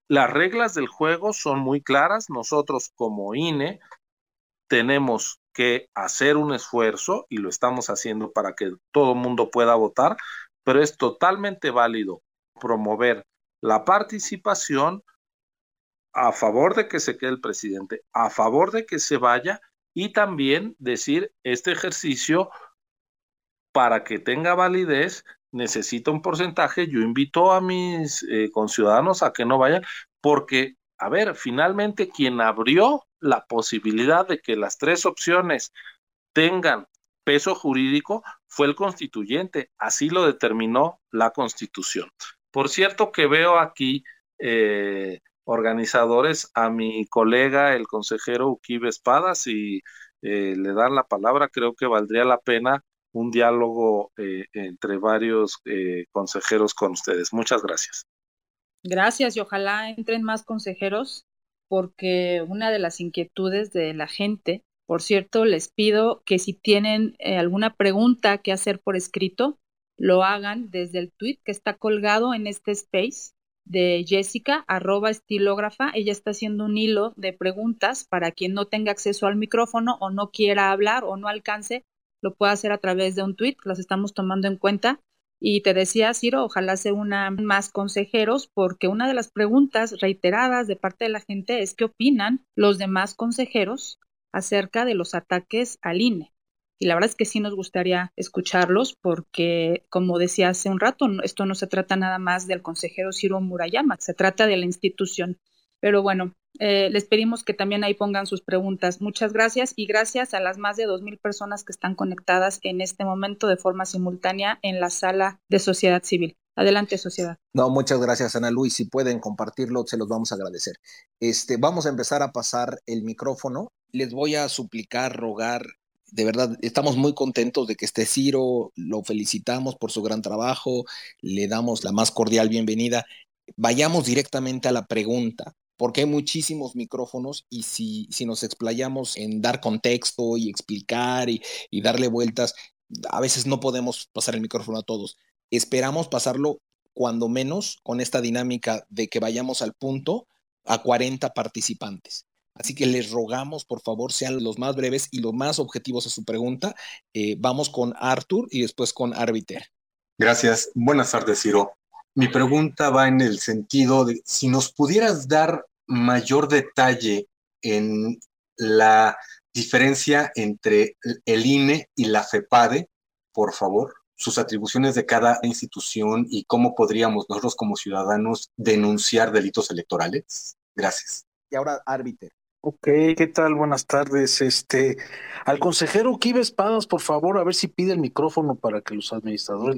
las reglas del juego son muy claras. Nosotros como INE tenemos que hacer un esfuerzo y lo estamos haciendo para que todo el mundo pueda votar, pero es totalmente válido promover la participación a favor de que se quede el presidente, a favor de que se vaya y también decir este ejercicio para que tenga validez necesita un porcentaje, yo invito a mis eh, conciudadanos a que no vayan, porque, a ver, finalmente quien abrió la posibilidad de que las tres opciones tengan peso jurídico fue el constituyente, así lo determinó la constitución. Por cierto que veo aquí eh, organizadores a mi colega, el consejero Uquibe Espadas, y eh, le dan la palabra, creo que valdría la pena un diálogo eh, entre varios eh, consejeros con ustedes. Muchas gracias. Gracias y ojalá entren más consejeros porque una de las inquietudes de la gente, por cierto, les pido que si tienen eh, alguna pregunta que hacer por escrito, lo hagan desde el tweet que está colgado en este space de Jessica, arroba estilógrafa. Ella está haciendo un hilo de preguntas para quien no tenga acceso al micrófono o no quiera hablar o no alcance lo puede hacer a través de un tweet, los estamos tomando en cuenta. Y te decía, Ciro, ojalá se unan más consejeros, porque una de las preguntas reiteradas de parte de la gente es qué opinan los demás consejeros acerca de los ataques al INE. Y la verdad es que sí nos gustaría escucharlos porque, como decía hace un rato, esto no se trata nada más del consejero Ciro Murayama, se trata de la institución. Pero bueno, eh, les pedimos que también ahí pongan sus preguntas. Muchas gracias y gracias a las más de 2.000 personas que están conectadas en este momento de forma simultánea en la sala de sociedad civil. Adelante, sociedad. No, muchas gracias, Ana Luis. Si pueden compartirlo, se los vamos a agradecer. Este, vamos a empezar a pasar el micrófono. Les voy a suplicar, rogar. De verdad, estamos muy contentos de que esté Ciro, lo felicitamos por su gran trabajo, le damos la más cordial bienvenida. Vayamos directamente a la pregunta porque hay muchísimos micrófonos y si, si nos explayamos en dar contexto y explicar y, darle vueltas, a veces no podemos pasar el micrófono a todos. Esperamos pasarlo cuando menos con esta dinámica de que vayamos al punto a 40 participantes. Así que les rogamos, por favor, sean los más breves y los más objetivos a su pregunta. Eh, vamos con Arthur y después con Arbiter. Gracias. Buenas tardes, Ciro. Mi pregunta va en el sentido de si nos pudieras dar mayor detalle en la diferencia entre el INE y la FEPADE, por favor, sus atribuciones de cada institución y cómo podríamos nosotros como ciudadanos denunciar delitos electorales. Gracias. y ahora árbiter. Ok, ¿qué tal? Buenas tardes. Este, al consejero Kiva Espadas, por favor, a ver si pide el micrófono para que los administradores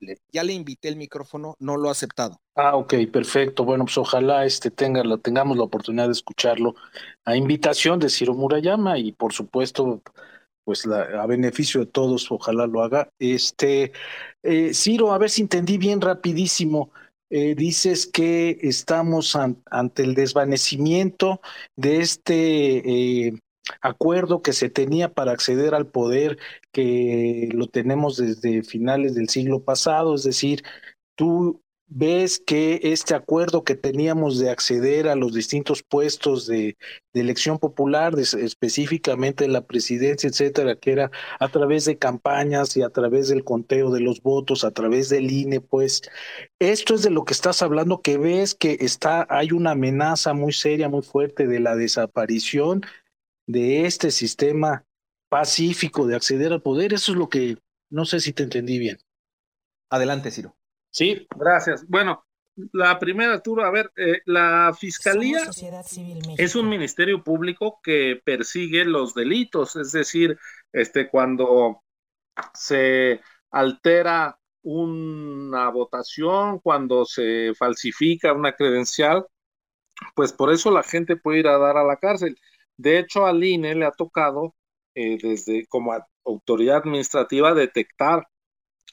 le, Ya le invité el micrófono, no lo ha aceptado. Ah, ok, perfecto. Bueno, pues ojalá este tenga la, tengamos la oportunidad de escucharlo a invitación de Ciro Murayama y por supuesto, pues la, a beneficio de todos, ojalá lo haga. Este, eh, Ciro, a ver si entendí bien rapidísimo. Eh, dices que estamos ante el desvanecimiento de este eh, acuerdo que se tenía para acceder al poder, que lo tenemos desde finales del siglo pasado, es decir, tú ves que este acuerdo que teníamos de acceder a los distintos puestos de, elección popular, específicamente la presidencia, etcétera, que era a través de campañas y a través del conteo de los votos, a través del INE, pues esto es de lo que estás hablando, que ves que está, hay una amenaza muy seria, muy fuerte de la desaparición de este sistema pacífico de acceder al poder. Eso es lo que no sé si te entendí bien. Adelante, Ciro. Sí, gracias. Bueno, la primera, Arturo, a ver, eh, la Fiscalía es un ministerio público que persigue los delitos, es decir, este, cuando se altera una votación, cuando se falsifica una credencial, pues por eso la gente puede ir a dar a la cárcel. De hecho, al INE le ha tocado, eh, desde como autoridad administrativa, detectar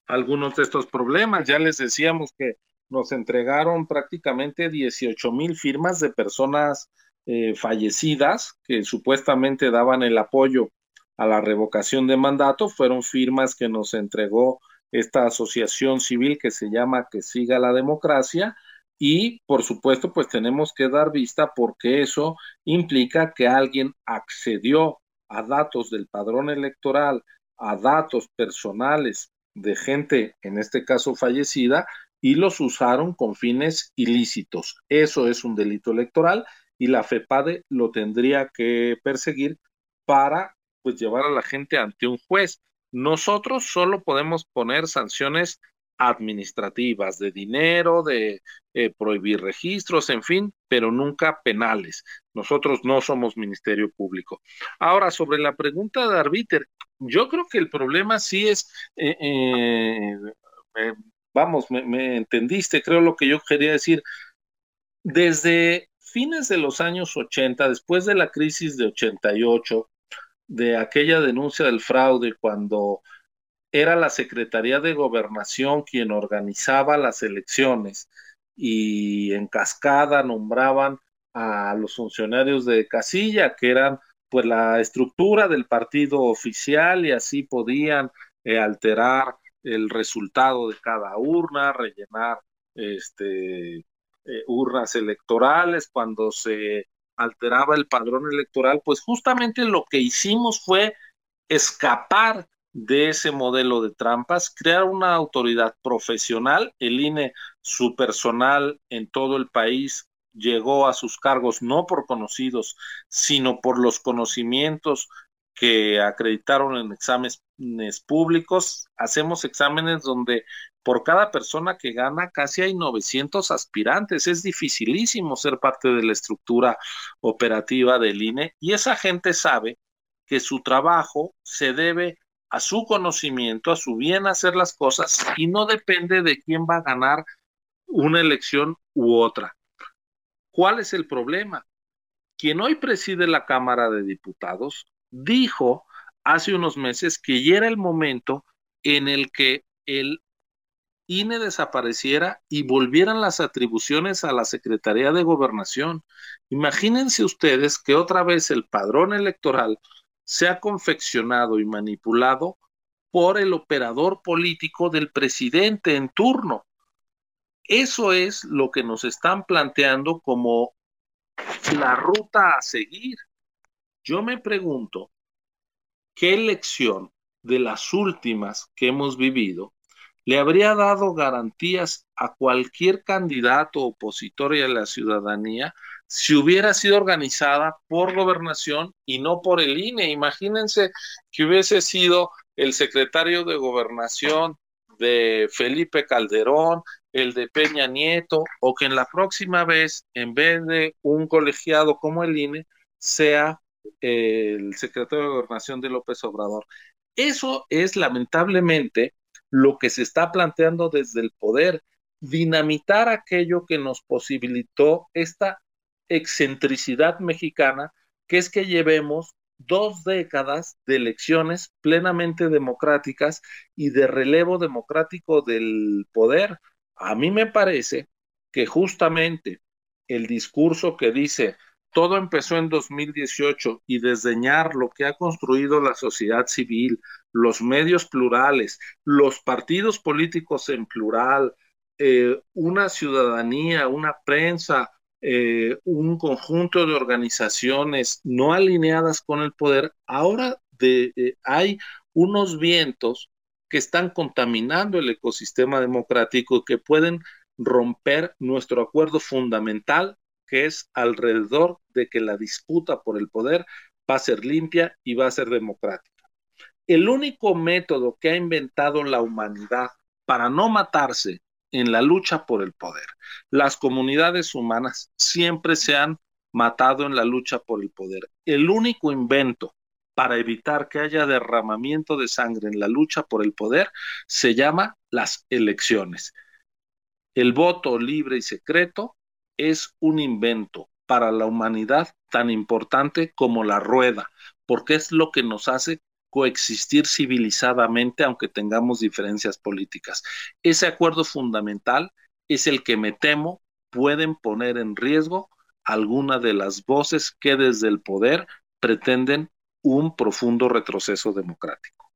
algunos de estos problemas. Ya les decíamos que nos entregaron prácticamente 18 mil firmas de personas eh, fallecidas que supuestamente daban el apoyo a la revocación de mandato. Fueron firmas que nos entregó esta asociación civil que se llama Que siga la democracia. Y por supuesto, pues tenemos que dar vista porque eso implica que alguien accedió a datos del padrón electoral, a datos personales de gente, en este caso fallecida, y los usaron con fines ilícitos. Eso es un delito electoral y la FEPADE lo tendría que perseguir para pues llevar a la gente ante un juez. Nosotros solo podemos poner sanciones administrativas, de dinero, de eh, prohibir registros, en fin, pero nunca penales. Nosotros no somos Ministerio Público. Ahora, sobre la pregunta de Arbiter, yo creo que el problema sí es, eh, eh, vamos, me, entendiste, creo lo que yo quería decir. Desde fines de los años 80, después de la crisis de 88, de aquella denuncia del fraude cuando era la Secretaría de Gobernación quien organizaba las elecciones y en cascada nombraban a los funcionarios de casilla, que eran pues la estructura del partido oficial y así podían eh, alterar el resultado de cada urna, rellenar este, eh, urnas electorales. Cuando se alteraba el padrón electoral, pues justamente lo que hicimos fue escapar de ese modelo de trampas, crear una autoridad profesional. El INE, su personal en todo el país llegó a sus cargos no por conocidos, sino por los conocimientos que acreditaron en exámenes públicos. Hacemos exámenes donde por cada persona que gana casi hay 900 aspirantes. Es dificilísimo ser parte de la estructura operativa del INE y esa gente sabe que su trabajo se debe a su conocimiento, a su bien hacer las cosas y no depende de quién va a ganar una elección u otra. ¿Cuál es el problema? Quien hoy preside la Cámara de Diputados dijo hace unos meses que ya era el momento en el que el INE desapareciera y volvieran las atribuciones a la Secretaría de Gobernación. Imagínense ustedes que otra vez el padrón electoral se ha confeccionado y manipulado por el operador político del presidente en turno. Eso es lo que nos están planteando como la ruta a seguir. Yo me pregunto, ¿qué elección de las últimas que hemos vivido le habría dado garantías a cualquier candidato opositor y a la ciudadanía si hubiera sido organizada por gobernación y no por el INE. Imagínense que hubiese sido el secretario de gobernación de Felipe Calderón, el de Peña Nieto, o que en la próxima vez, en vez de un colegiado como el INE, sea el secretario de Gobernación de López Obrador. Eso es lamentablemente lo que se está planteando desde el poder, dinamitar aquello que nos posibilitó esta excentricidad mexicana, que es que llevemos dos décadas de elecciones plenamente democráticas y de relevo democrático del poder. A mí me parece que justamente el discurso que dice todo empezó en 2018 y desdeñar lo que ha construido la sociedad civil, los medios plurales, los partidos políticos en plural, eh, una ciudadanía, una prensa, eh, un conjunto de organizaciones no alineadas con el poder, ahora eh, hay unos vientos que están contaminando el ecosistema democrático y que pueden romper nuestro acuerdo fundamental, que es alrededor de que la disputa por el poder va a ser limpia y va a ser democrática. El único método que ha inventado la humanidad para no matarse en la lucha por el poder. Las comunidades humanas siempre se han matado en la lucha por el poder. El único invento para evitar que haya derramamiento de sangre en la lucha por el poder se llama las elecciones. El voto libre y secreto es un invento para la humanidad tan importante como la rueda, porque es lo que nos hace coexistir civilizadamente aunque tengamos diferencias políticas. Ese acuerdo fundamental es el que me temo pueden poner en riesgo alguna de las voces que desde el poder pretenden un profundo retroceso democrático.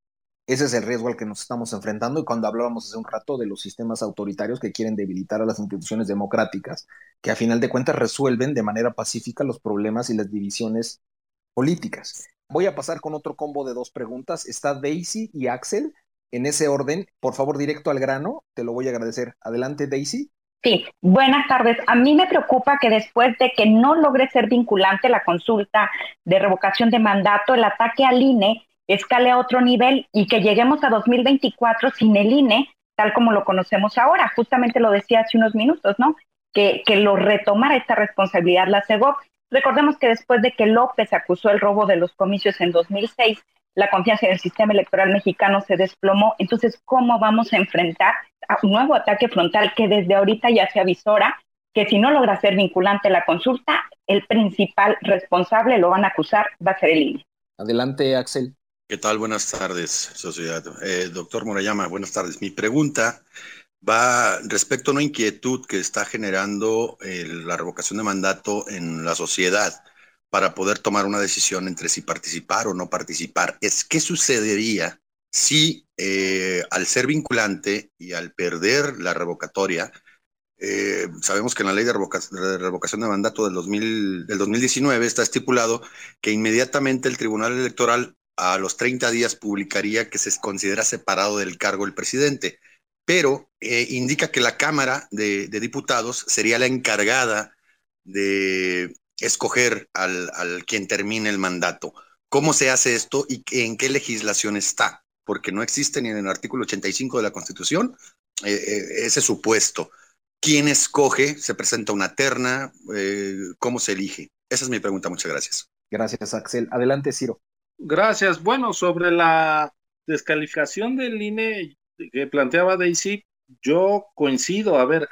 Ese es el riesgo al que nos estamos enfrentando y cuando hablábamos hace un rato de los sistemas autoritarios que quieren debilitar a las instituciones democráticas, que a final de cuentas resuelven de manera pacífica los problemas y las divisiones políticas. Voy a pasar con otro combo de dos preguntas. Está Daisy y Axel. En ese orden, por favor, directo al grano. Te lo voy a agradecer. Adelante, Daisy. Sí, buenas tardes. A mí me preocupa que después de que no logre ser vinculante la consulta de revocación de mandato, el ataque al INE escale a otro nivel y que lleguemos a 2024 sin el INE tal como lo conocemos ahora. Justamente lo decía hace unos minutos, ¿no? Que, que lo retomara esta responsabilidad la CEGOP. Recordemos que después de que López acusó el robo de los comicios en 2006, la confianza en el sistema electoral mexicano se desplomó. Entonces, ¿cómo vamos a enfrentar a un nuevo ataque frontal que desde ahorita ya se avisora que si no logra ser vinculante la consulta, el principal responsable lo van a acusar, va a ser el INE? Adelante, Axel. ¿Qué tal? Buenas tardes, sociedad. Eh, doctor Morayama, buenas tardes. Mi pregunta va respecto a una inquietud que está generando eh, la revocación de mandato en la sociedad para poder tomar una decisión entre si participar o no participar. Es qué sucedería si eh, al ser vinculante y al perder la revocatoria, eh, sabemos que en la ley de, revocación de mandato del, 2000, del 2019 está estipulado que inmediatamente el Tribunal Electoral a los 30 días publicaría que se considera separado del cargo el presidente pero eh, indica que la Cámara de, Diputados sería la encargada de escoger al, quien termine el mandato. ¿Cómo se hace esto y en qué legislación está? Porque no existe ni en el artículo 85 de la Constitución eh, eh, ese supuesto. ¿Quién escoge? ¿Se presenta una terna? ¿Cómo se elige? Esa es mi pregunta. Muchas gracias. Gracias, Axel. Adelante, Ciro. Gracias. Bueno, sobre la descalificación del INE, que planteaba Daisy, yo coincido. A ver,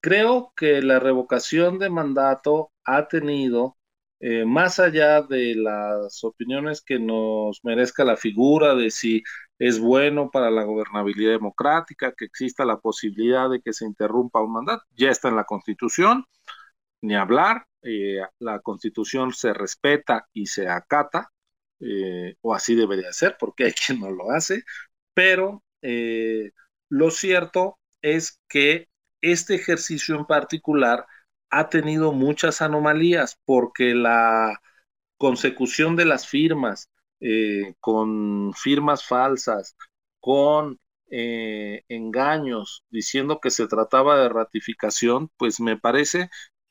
creo que la revocación de mandato ha tenido, eh, más allá de las opiniones que nos merezca la figura de si es bueno para la gobernabilidad democrática, que exista la posibilidad de que se interrumpa un mandato, ya está en la Constitución, ni hablar, eh, la Constitución se respeta y se acata, eh, o así debería ser, porque hay quien no lo hace, pero eh, lo cierto es que este ejercicio en particular ha tenido muchas anomalías porque la consecución de las firmas eh, con firmas falsas, con eh, engaños, diciendo que se trataba de ratificación, pues me parece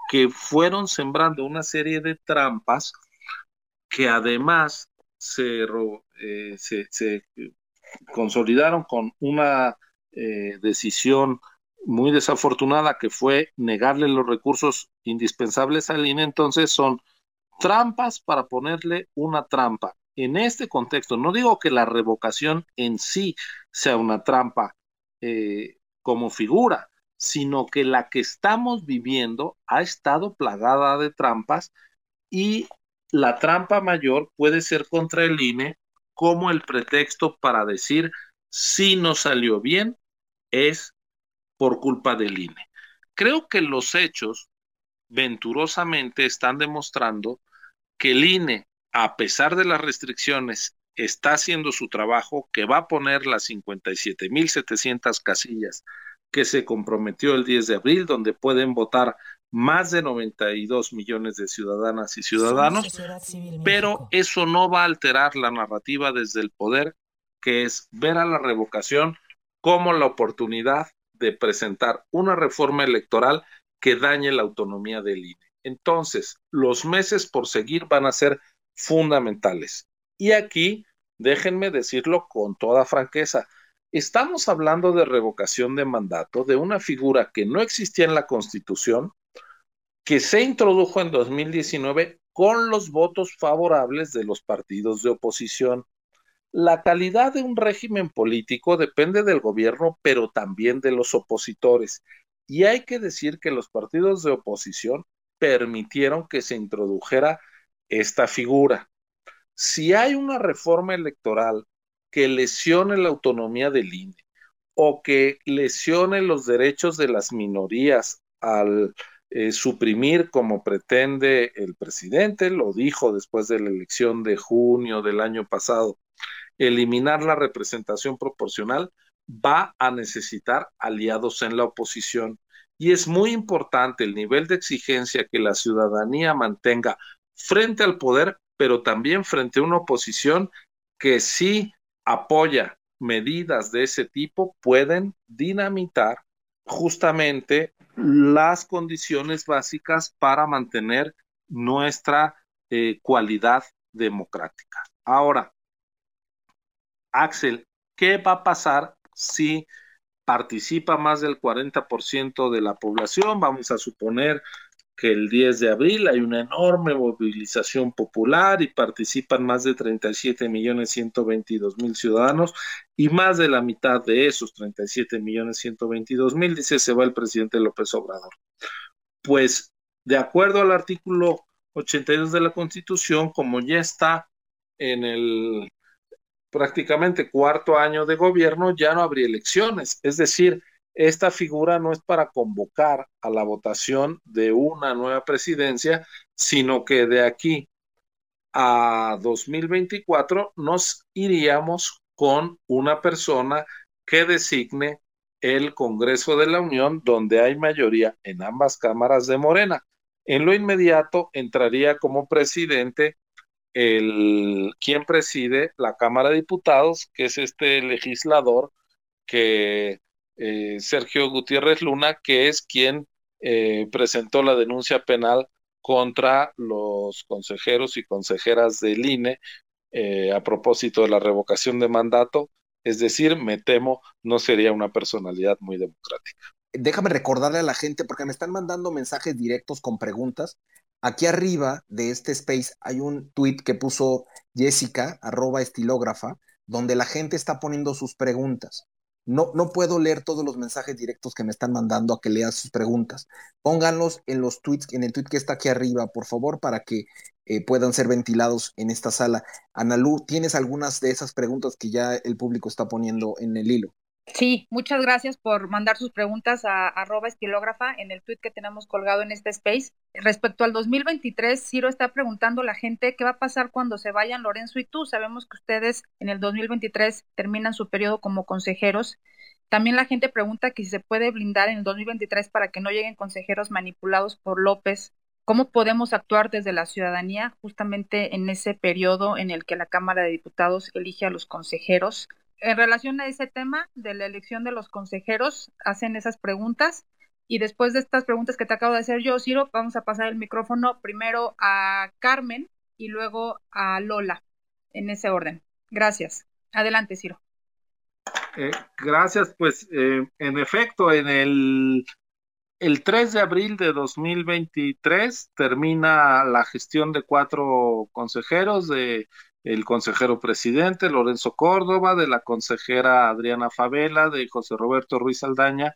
que fueron sembrando una serie de trampas que además se, se consolidaron con una eh, decisión muy desafortunada que fue negarle los recursos indispensables al INE, entonces son trampas para ponerle una trampa. En este contexto, no digo que la revocación en sí sea una trampa eh, como figura, sino que la que estamos viviendo ha estado plagada de trampas y la trampa mayor puede ser contra el INE como el pretexto para decir si no salió bien es por culpa del INE. Creo que los hechos venturosamente están demostrando que el INE, a pesar de las restricciones, está haciendo su trabajo, que va a poner las 57.700 casillas que se comprometió el 10 de abril, donde pueden votar más de 92 millones de ciudadanas y ciudadanos, pero eso no va a alterar la narrativa desde el poder, que es ver a la revocación como la oportunidad de presentar una reforma electoral que dañe la autonomía del INE. Entonces, los meses por seguir van a ser fundamentales. Y aquí, déjenme decirlo con toda franqueza, estamos hablando de revocación de mandato de una figura que no existía en la Constitución, que se introdujo en 2019 con los votos favorables de los partidos de oposición. La calidad de un régimen político depende del gobierno, pero también de los opositores. Y hay que decir que los partidos de oposición permitieron que se introdujera esta figura. Si hay una reforma electoral que lesione la autonomía del INE o que lesione los derechos de las minorías al suprimir como pretende el presidente, lo dijo después de la elección de junio del año pasado, eliminar la representación proporcional, va a necesitar aliados en la oposición. Y es muy importante el nivel de exigencia que la ciudadanía mantenga frente al poder, pero también frente a una oposición que sí apoya medidas de ese tipo, pueden dinamitar justamente las condiciones básicas para mantener nuestra eh, cualidad democrática. Ahora, Axel, ¿qué va a pasar si participa más del 40% de la población, vamos a suponer que el 10 de abril hay una enorme movilización popular y participan más de 37 millones 122 mil ciudadanos y más de la mitad de esos 37 millones 122 mil dice se va el presidente López Obrador. Pues de acuerdo al artículo 82 de la Constitución, como ya está en el prácticamente cuarto año de gobierno, ya no habría elecciones. Es decir, esta figura no es para convocar a la votación de una nueva presidencia, sino que de aquí a 2024 nos iríamos con una persona que designe el Congreso de la Unión, donde hay mayoría en ambas cámaras de Morena. En lo inmediato entraría como presidente el quien preside la Cámara de Diputados, que es este legislador que eh, Sergio Gutiérrez Luna, que es quien eh, presentó la denuncia penal contra los consejeros y consejeras del INE eh, a propósito de la revocación de mandato. Es decir, me temo, no sería una personalidad muy democrática. Déjame recordarle a la gente, porque me están mandando mensajes directos con preguntas. Aquí arriba de este space hay un tweet que puso Jessica, arroba estilógrafa, donde la gente está poniendo sus preguntas. No, no puedo leer todos los mensajes directos que me están mandando a que lea sus preguntas. Pónganlos en los tweets, en el tweet que está aquí arriba, por favor, para que eh, puedan ser ventilados en esta sala. Analú, ¿tienes algunas de esas preguntas que ya el público está poniendo en el hilo? Sí, muchas gracias por mandar sus preguntas a arroba estilógrafa en el tweet que tenemos colgado en este space. Respecto al 2023, Ciro está preguntando a la gente qué va a pasar cuando se vayan Lorenzo y tú. Sabemos que ustedes en el 2023 terminan su periodo como consejeros. También la gente pregunta que si se puede blindar en el 2023 para que no lleguen consejeros manipulados por López. ¿Cómo podemos actuar desde la ciudadanía justamente en ese periodo en el que la Cámara de Diputados elige a los consejeros? En relación a ese tema de la elección de los consejeros, hacen esas preguntas. Y después de estas preguntas que te acabo de hacer yo, Ciro, vamos a pasar el micrófono primero a Carmen y luego a Lola, en ese orden. Gracias. Adelante, Ciro. Eh, gracias, pues eh, en efecto, en el, el 3 de abril de 2023 termina la gestión de cuatro consejeros, de el consejero presidente Lorenzo Córdoba, de la consejera Adriana Favela, de José Roberto Ruiz Aldaña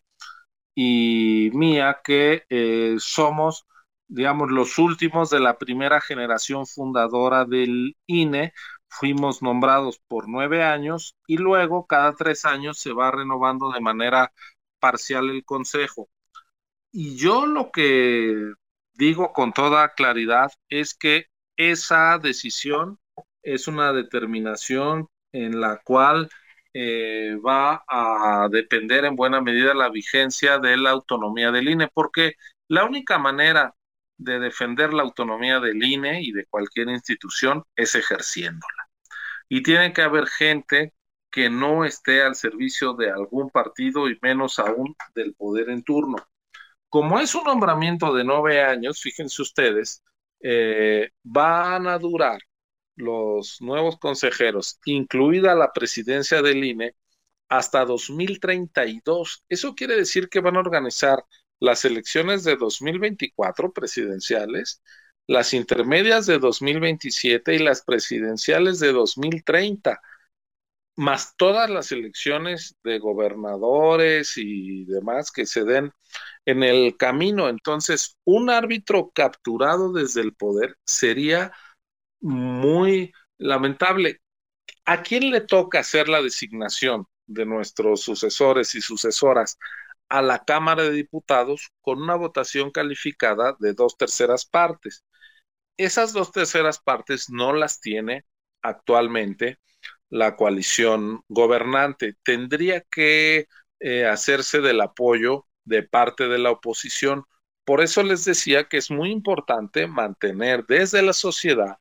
y mía, que eh, somos, digamos, los últimos de la primera generación fundadora del INE, fuimos nombrados por nueve años y luego cada tres años se va renovando de manera parcial el consejo. Y yo lo que digo con toda claridad es que esa decisión es una determinación en la cual eh, va a depender en buena medida la vigencia de la autonomía del INE, porque la única manera de defender la autonomía del INE y de cualquier institución es ejerciéndola y tiene que haber gente que no esté al servicio de algún partido y menos aún del poder en turno. Como es un nombramiento de nueve años, fíjense ustedes, eh, van a durar los nuevos consejeros, incluida la presidencia del INE, hasta 2032. Eso quiere decir que van a organizar las elecciones de 2024 presidenciales las intermedias de 2027 y las presidenciales de 2030, más todas las elecciones de gobernadores y demás que se den en el camino. Entonces, un árbitro capturado desde el poder sería muy lamentable. ¿A quién le toca hacer la designación de nuestros sucesores y sucesoras? A la Cámara de Diputados con una votación calificada de dos terceras partes esas dos terceras partes no las tiene actualmente la coalición gobernante. Tendría que eh, hacerse del apoyo de parte de la oposición. Por eso les decía que es muy importante mantener desde la sociedad,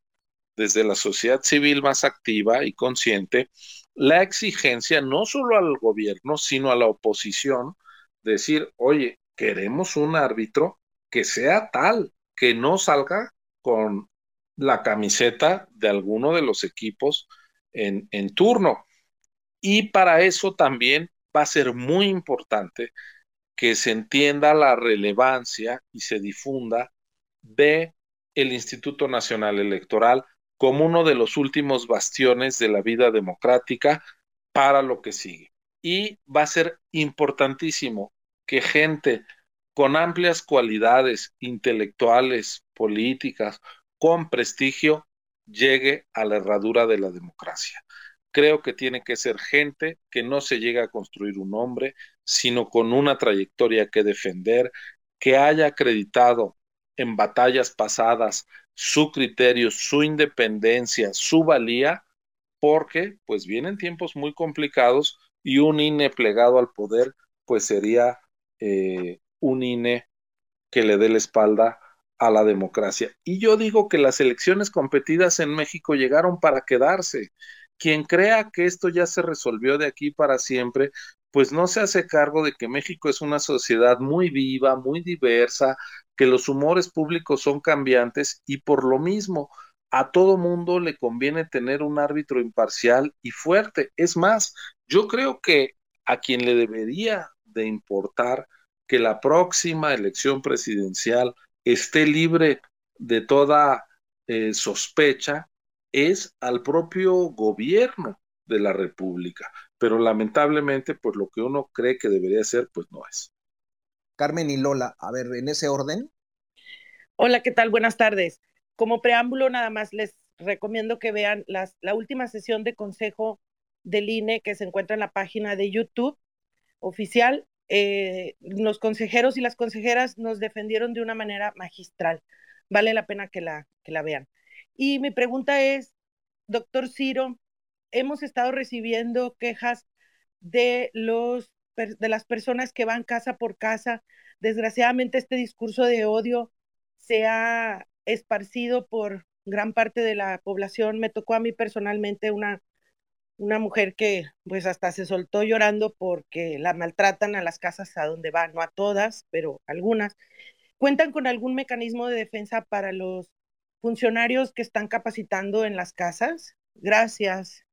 desde la sociedad civil más activa y consciente, la exigencia no solo al gobierno, sino a la oposición, decir, oye, queremos un árbitro que sea tal, que no salga con la camiseta de alguno de los equipos en, turno. Y para eso también va a ser muy importante que se entienda la relevancia y se difunda de el Instituto Nacional Electoral como uno de los últimos bastiones de la vida democrática para lo que sigue. Y va a ser importantísimo que gente con amplias cualidades intelectuales, políticas, con prestigio, llegue a la herradura de la democracia. Creo que tiene que ser gente que no se llega a construir un hombre, sino con una trayectoria que defender, que haya acreditado en batallas pasadas su criterio, su independencia, su valía, porque pues vienen tiempos muy complicados y un INE plegado al poder pues sería eh, un INE que le dé la espalda a la democracia. Y yo digo que las elecciones competidas en México llegaron para quedarse. Quien crea que esto ya se resolvió de aquí para siempre, pues no se hace cargo de que México es una sociedad muy viva, muy diversa, que los humores públicos son cambiantes y por lo mismo a todo mundo le conviene tener un árbitro imparcial y fuerte. Es más, yo creo que a quien le debería de importar que la próxima elección presidencial esté libre de toda eh, sospecha es al propio gobierno de la República. Pero lamentablemente, pues lo que uno cree que debería ser, pues no es. Carmen y Lola, a ver, en ese orden. Hola, ¿qué tal? Buenas tardes. Como preámbulo, nada más les recomiendo que vean las, la última sesión de consejo del INE que se encuentra en la página de YouTube oficial eh, los consejeros y las consejeras nos defendieron de una manera magistral. Vale la pena que la, que la vean. Y mi pregunta es, doctor Ciro, hemos estado recibiendo quejas de, los, de las personas que van casa por casa. Desgraciadamente este discurso de odio se ha esparcido por gran parte de la población. Me tocó a mí personalmente una una mujer que pues hasta se soltó llorando porque la maltratan a las casas a donde va, no a todas, pero algunas. ¿Cuentan con algún mecanismo de defensa para los funcionarios que están capacitando en las casas? Gracias.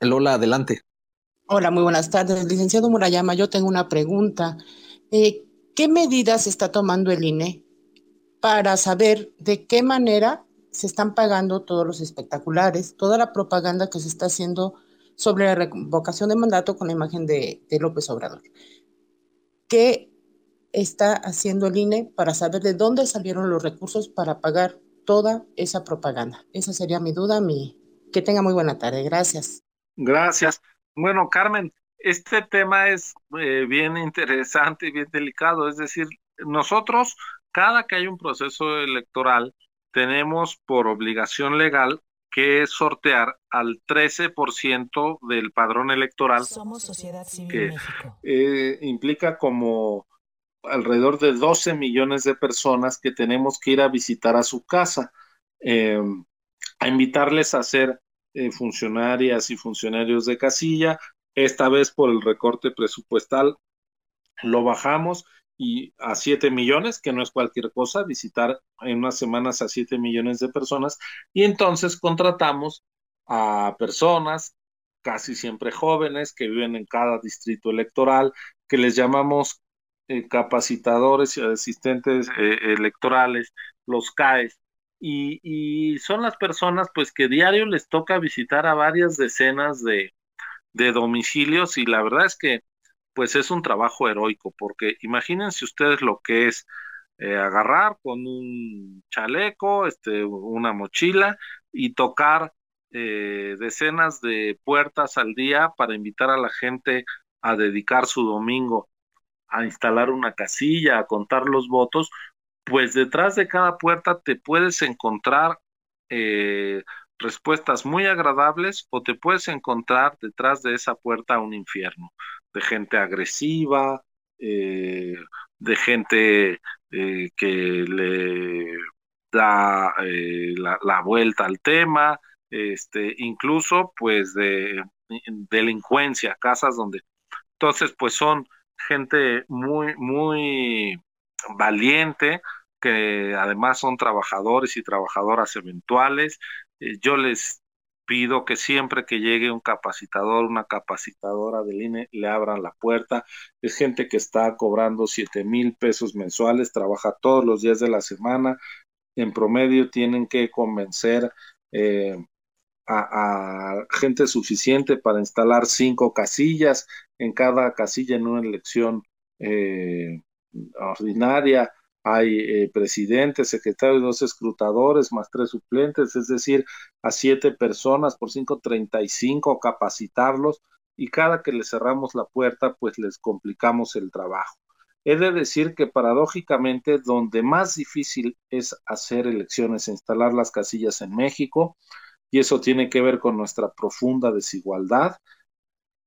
Lola, adelante. Hola, muy buenas tardes. Licenciado Murayama, yo tengo una pregunta. Eh, ¿Qué medidas está tomando el INE para saber de qué manera se están pagando todos los espectaculares, toda la propaganda que se está haciendo sobre la revocación de mandato con la imagen de, de López Obrador? ¿Qué está haciendo el INE para saber de dónde salieron los recursos para pagar toda esa propaganda? Esa sería mi duda. Mi... Que tenga muy buena tarde. Gracias. Gracias. Bueno, Carmen, este tema es eh, bien interesante y bien delicado. Es decir, nosotros, cada que hay un proceso electoral, tenemos por obligación legal que sortear al 13% del padrón electoral. Somos Sociedad Civil que México. eh, implica como alrededor de 12 millones de personas que tenemos que ir a visitar a su casa, eh, a invitarles a ser eh, funcionarias y funcionarios de casilla. Esta vez por el recorte presupuestal lo bajamos y a 7 millones, que no es cualquier cosa, visitar en unas semanas a 7 millones de personas. Y entonces contratamos a personas, casi siempre jóvenes, que viven en cada distrito electoral, que les llamamos eh, capacitadores y asistentes eh, electorales, los CAES. Y, y, son las personas pues que diario les toca visitar a varias decenas de, de domicilios y la verdad es que pues es un trabajo heroico, porque imagínense ustedes lo que es eh, agarrar con un chaleco, este, una mochila y tocar eh, decenas de puertas al día para invitar a la gente a dedicar su domingo a instalar una casilla, a contar los votos, pues detrás de cada puerta te puedes encontrar eh, respuestas muy agradables o te puedes encontrar detrás de esa puerta un infierno de gente agresiva, eh, de gente eh, que le da la, vuelta al tema, este, incluso pues de delincuencia, casas donde entonces pues son gente muy, muy valiente, que además son trabajadores y trabajadoras eventuales. yo les pido que siempre que llegue un capacitador, una capacitadora del INE, le abran la puerta. Es gente que está cobrando siete mil pesos mensuales, trabaja todos los días de la semana. En promedio tienen que convencer eh, a, a, gente suficiente para instalar cinco casillas, en cada casilla en una elección eh, ordinaria hay eh, presidente, secretario y dos escrutadores, más tres suplentes, es decir, a siete personas por cinco, treinta y cinco, capacitarlos, y cada que les cerramos la puerta, pues les complicamos el trabajo. He de decir que paradójicamente, donde más difícil es hacer elecciones e instalar las casillas en México, y eso tiene que ver con nuestra profunda desigualdad,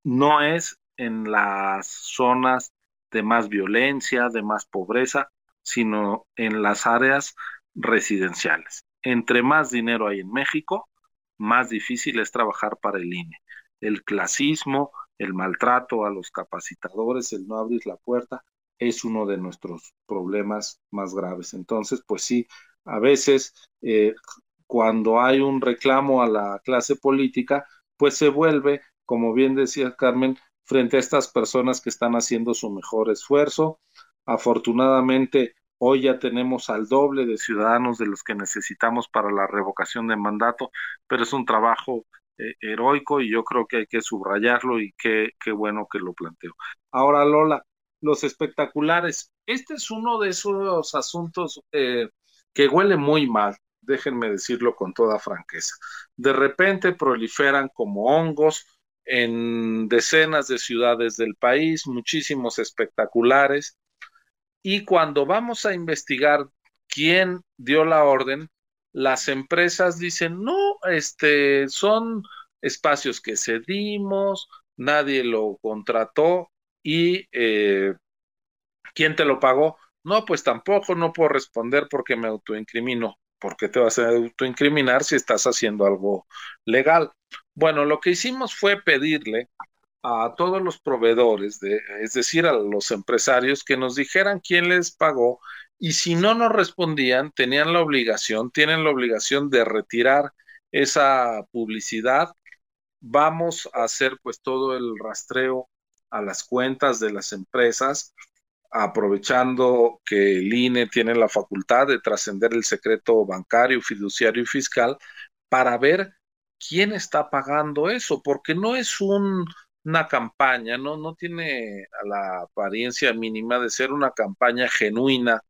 no es en las zonas de más violencia, de más pobreza, sino en las áreas residenciales. Entre más dinero hay en México, más difícil es trabajar para el INE. El clasismo, el maltrato a los capacitadores, el no abrir la puerta, es uno de nuestros problemas más graves. Entonces, pues sí, a veces eh, cuando hay un reclamo a la clase política, pues se vuelve, como bien decía Carmen, frente a estas personas que están haciendo su mejor esfuerzo. Afortunadamente, Hoy ya tenemos al doble de ciudadanos de los que necesitamos para la revocación de mandato, pero es un trabajo eh, heroico y yo creo que hay que subrayarlo y qué, qué bueno que lo planteo. Ahora, Lola, los espectaculares. Este es uno de esos asuntos eh, que huele muy mal, déjenme decirlo con toda franqueza. De repente proliferan como hongos en decenas de ciudades del país, muchísimos espectaculares y cuando vamos a investigar quién dio la orden, las empresas dicen, no, este, son espacios que cedimos, nadie lo contrató y eh, ¿quién te lo pagó? No, pues tampoco, no puedo responder porque me autoincrimino. ¿Por qué te vas a autoincriminar si estás haciendo algo legal? Bueno, lo que hicimos fue pedirle a todos los proveedores, de, es decir, a los empresarios, que nos dijeran quién les pagó y si no nos respondían, tenían la obligación, tienen la obligación de retirar esa publicidad. Vamos a hacer pues todo el rastreo a las cuentas de las empresas, aprovechando que el INE tiene la facultad de trascender el secreto bancario, fiduciario y fiscal, para ver quién está pagando eso, porque no es una campaña, ¿no? no tiene la apariencia mínima de ser una campaña genuina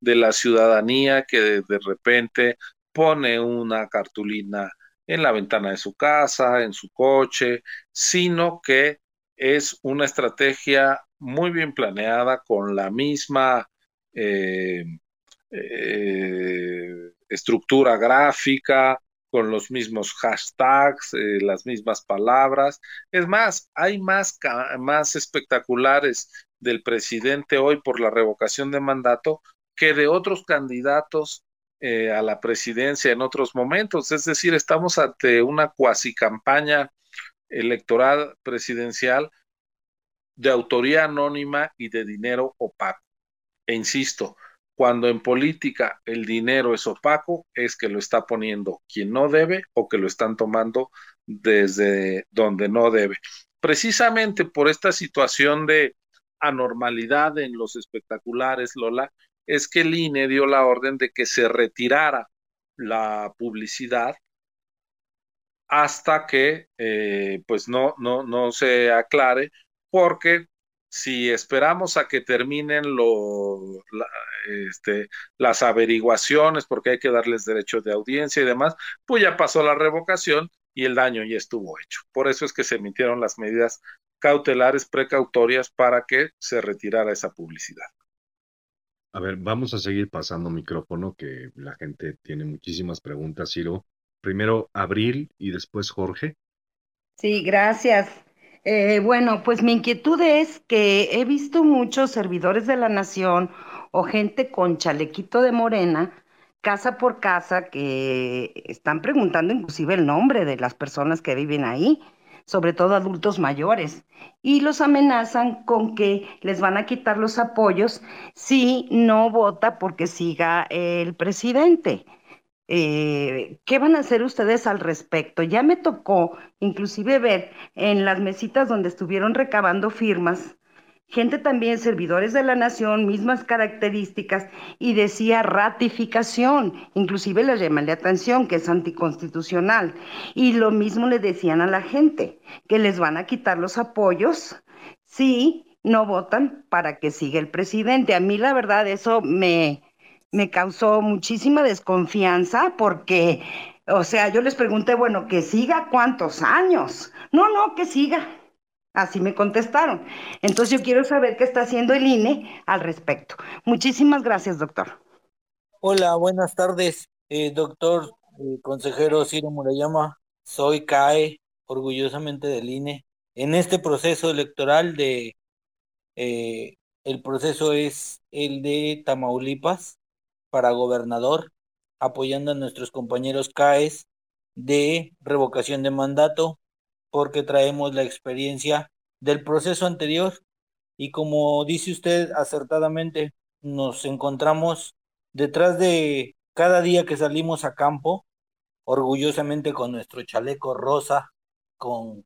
de la ciudadanía que de repente pone una cartulina en la ventana de su casa, en su coche, sino que es una estrategia muy bien planeada con la misma eh, eh, estructura gráfica, con los mismos hashtags, eh, las mismas palabras. Es más, hay más, más espectaculares del presidente hoy por la revocación de mandato que de otros candidatos a la presidencia en otros momentos. Es decir, estamos ante una cuasi campaña electoral presidencial de autoría anónima y de dinero opaco. E insisto, cuando en política el dinero es opaco, es que lo está poniendo quien no debe o que lo están tomando desde donde no debe. Precisamente por esta situación de anormalidad en los espectaculares, Lola, es que el INE dio la orden de que se retirara la publicidad hasta que eh, pues no, no, no se aclare, porque si esperamos a que terminen lo, este, las averiguaciones, porque hay que darles derechos de audiencia y demás, pues ya pasó la revocación y el daño ya estuvo hecho. Por eso es que se emitieron las medidas cautelares precautorias para que se retirara esa publicidad. A ver, vamos a seguir pasando micrófono, que la gente tiene muchísimas preguntas, Ciro. Primero Abril y después Jorge. Sí, gracias. Eh, bueno, pues mi inquietud es que he visto muchos servidores de la nación o gente con chalequito de morena, casa por casa, que están preguntando inclusive el nombre de las personas que viven ahí, sobre todo adultos mayores, y los amenazan con que les van a quitar los apoyos si no vota porque siga el presidente. Eh, ¿Qué van a hacer ustedes al respecto? Ya me tocó inclusive ver en las mesitas donde estuvieron recabando firmas, gente también, servidores de la nación, mismas características, y decía ratificación, inclusive les llaman la atención que es anticonstitucional, y lo mismo le decían a la gente, que les van a quitar los apoyos si no votan para que siga el presidente. A mí la verdad eso me, me causó muchísima desconfianza porque, o sea, yo les pregunté, bueno, que siga cuántos años. No, no, que siga. Así me contestaron. Entonces yo quiero saber qué está haciendo el INE al respecto. Muchísimas gracias, doctor. Hola, buenas tardes, eh, doctor eh, consejero Ciro Murayama. Soy CAE, orgullosamente del INE. En este proceso electoral de, eh, el proceso es el de Tamaulipas, para gobernador, apoyando a nuestros compañeros CAES de revocación de mandato, porque traemos la experiencia del proceso anterior. Y como dice usted acertadamente, nos encontramos detrás de cada día que salimos a campo, orgullosamente con nuestro chaleco rosa, con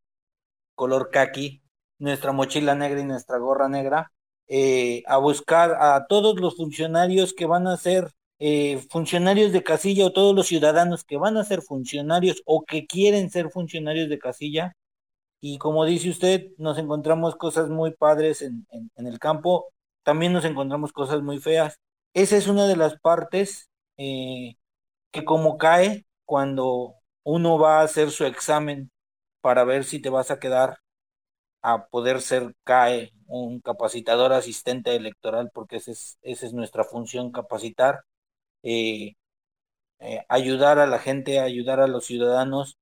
color kaki, nuestra mochila negra y nuestra gorra negra, eh, a buscar a todos los funcionarios que van a ser eh, funcionarios de casilla o todos los ciudadanos que van a ser funcionarios o que quieren ser funcionarios de casilla. Y como dice usted, nos encontramos cosas muy padres en, el campo, también nos encontramos cosas muy feas. Esa es una de las partes eh, que como cae cuando uno va a hacer su examen para ver si te vas a quedar a poder ser CAE, un capacitador asistente electoral, porque esa es, esa es nuestra función, capacitar eh, eh, ayudar a la gente, ayudar a los ciudadanos,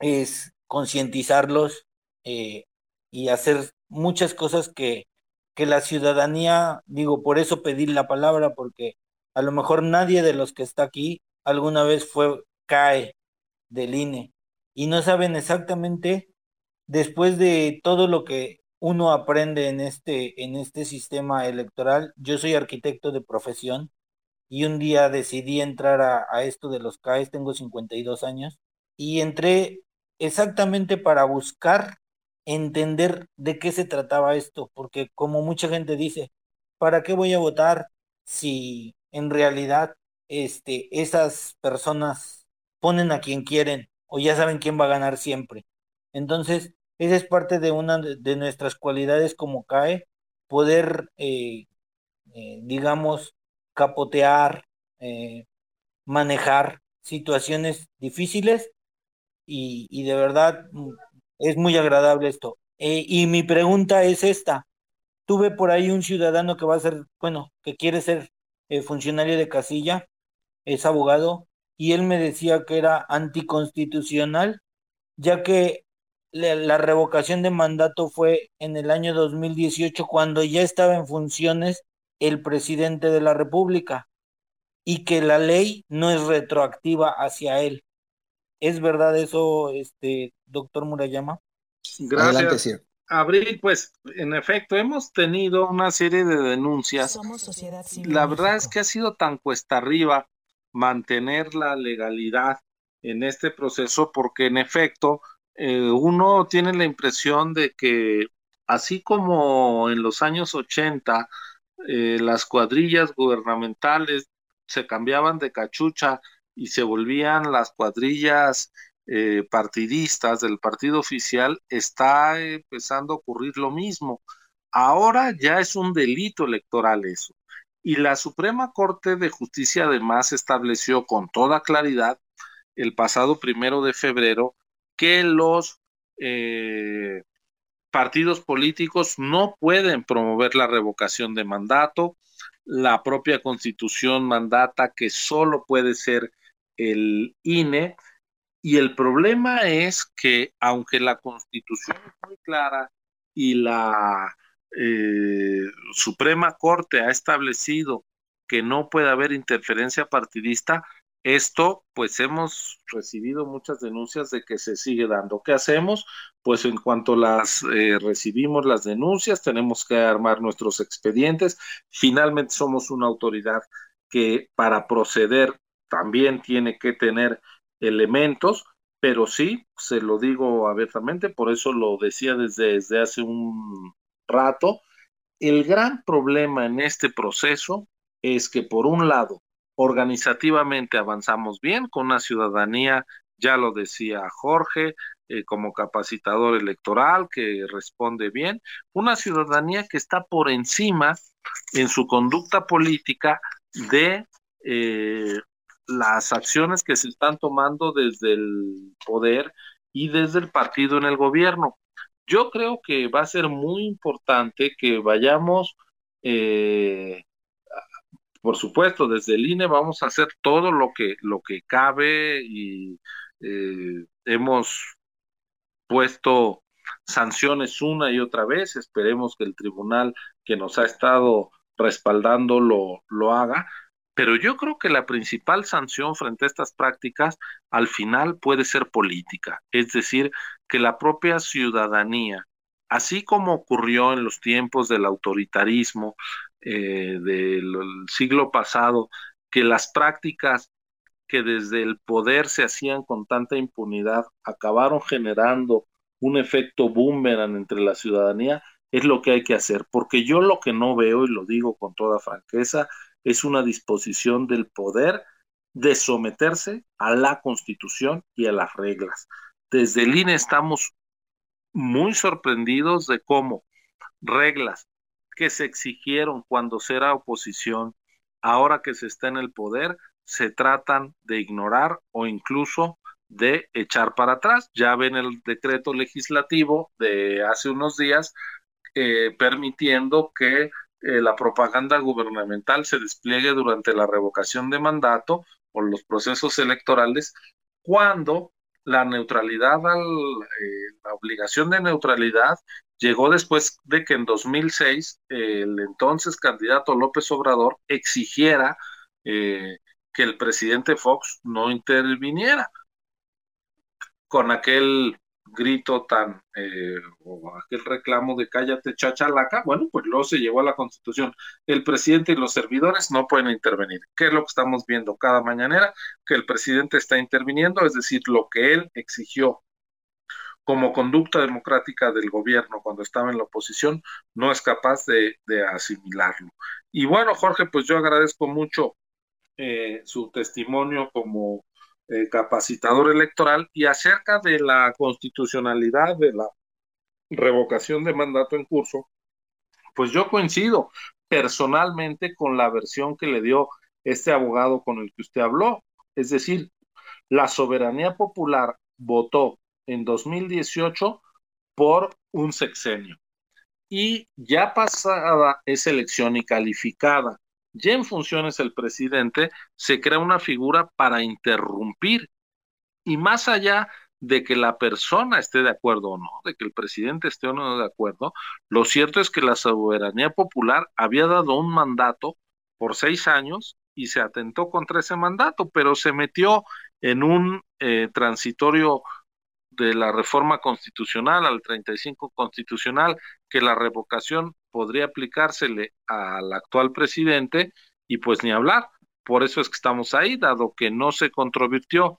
es concientizarlos eh, y hacer muchas cosas que, que la ciudadanía, digo, por eso pedir la palabra, porque a lo mejor nadie de los que está aquí alguna vez fue, cae del INE y no saben exactamente después de todo lo que uno aprende en este, en este sistema electoral. Yo soy arquitecto de profesión y un día decidí entrar a, esto de los CAES, tengo 52 años, y entré exactamente para buscar entender de qué se trataba esto, porque como mucha gente dice, ¿para qué voy a votar si en realidad este, esas personas ponen a quien quieren o ya saben quién va a ganar siempre? Entonces, esa es parte de una de nuestras cualidades como CAE, poder, eh, eh, digamos, capotear, eh, manejar situaciones difíciles y, de verdad mm, es muy agradable esto. y mi pregunta es esta. Tuve por ahí un ciudadano que va a ser, bueno, que quiere ser funcionario de casilla, es abogado, y él me decía que era anticonstitucional, ya que la revocación de mandato fue en el año 2018 cuando ya estaba en funciones el presidente de la República y que la ley no es retroactiva hacia él. ¿Es verdad eso, este doctor Murayama? Gracias. Abril, pues en efecto hemos tenido una serie de denuncias. la verdad es que ha sido tan cuesta arriba mantener la legalidad en este proceso porque en efecto eh, uno tiene la impresión de que así como en los años 80 eh, las cuadrillas gubernamentales se cambiaban de cachucha y se volvían las cuadrillas eh, partidistas del partido oficial, está empezando a ocurrir lo mismo. Ahora ya es un delito electoral eso. Y la Suprema Corte de Justicia además estableció con toda claridad el pasado primero de febrero que los eh, partidos políticos no pueden promover la revocación de mandato. La propia constitución mandata que solo puede ser el INE. Y el problema es que aunque la constitución es muy clara y la eh, Suprema Corte ha establecido que no puede haber interferencia partidista, esto, pues hemos recibido muchas denuncias de que se sigue dando. ¿Qué hacemos? Pues en cuanto las eh, recibimos las denuncias, tenemos que armar nuestros expedientes. Finalmente somos una autoridad que para proceder también tiene que tener elementos, pero sí, se lo digo abiertamente, por eso lo decía desde, desde hace un rato, el gran problema en este proceso es que por un lado Organizativamente avanzamos bien con una ciudadanía, ya lo decía Jorge, eh, como capacitador electoral que responde bien, una ciudadanía que está por encima en su conducta política de eh, las acciones que se están tomando desde el poder y desde el partido en el gobierno. Yo creo que va a ser muy importante que vayamos eh, por supuesto, desde el INE vamos a hacer todo lo que, lo que cabe y eh, hemos puesto sanciones una y otra vez. Esperemos que el tribunal que nos ha estado respaldando lo, lo haga. Pero yo creo que la principal sanción frente a estas prácticas al final puede ser política, es decir, que la propia ciudadanía, así como ocurrió en los tiempos del autoritarismo, eh, del siglo pasado, que las prácticas que desde el poder se hacían con tanta impunidad acabaron generando un efecto boomerang entre la ciudadanía, es lo que hay que hacer, porque yo lo que no veo, y lo digo con toda franqueza, es una disposición del poder de someterse a la constitución y a las reglas. Desde el INE estamos muy sorprendidos de cómo reglas que se exigieron cuando se era oposición, ahora que se está en el poder, se tratan de ignorar o incluso de echar para atrás. Ya ven el decreto legislativo de hace unos días eh, permitiendo que eh, la propaganda gubernamental se despliegue durante la revocación de mandato o los procesos electorales cuando la neutralidad, eh, la obligación de neutralidad llegó después de que en 2006 el entonces candidato López Obrador exigiera eh, que el presidente Fox no interviniera con aquel grito tan eh, o aquel reclamo de cállate chachalaca, bueno, pues luego se llegó a la constitución. El presidente y los servidores no pueden intervenir. ¿Qué es lo que estamos viendo cada mañanera? Que el presidente está interviniendo, es decir, lo que él exigió como conducta democrática del gobierno cuando estaba en la oposición, no es capaz de, asimilarlo. Y bueno, Jorge, pues yo agradezco mucho eh, su testimonio como eh, capacitador electoral y acerca de la constitucionalidad de la revocación de mandato en curso, pues yo coincido personalmente con la versión que le dio este abogado con el que usted habló. Es decir, la soberanía popular votó en 2018 por un sexenio. Y ya pasada esa elección y calificada, ya en funciones el presidente, se crea una figura para interrumpir. Y más allá de que la persona esté de acuerdo o no, de que el presidente esté o no de acuerdo, lo cierto es que la soberanía popular había dado un mandato por seis años y se atentó contra ese mandato, pero se metió en un eh, transitorio de la reforma constitucional al 35 constitucional, que la revocación podría aplicársele al actual presidente y pues ni hablar. Por eso es que estamos ahí, dado que no se controvirtió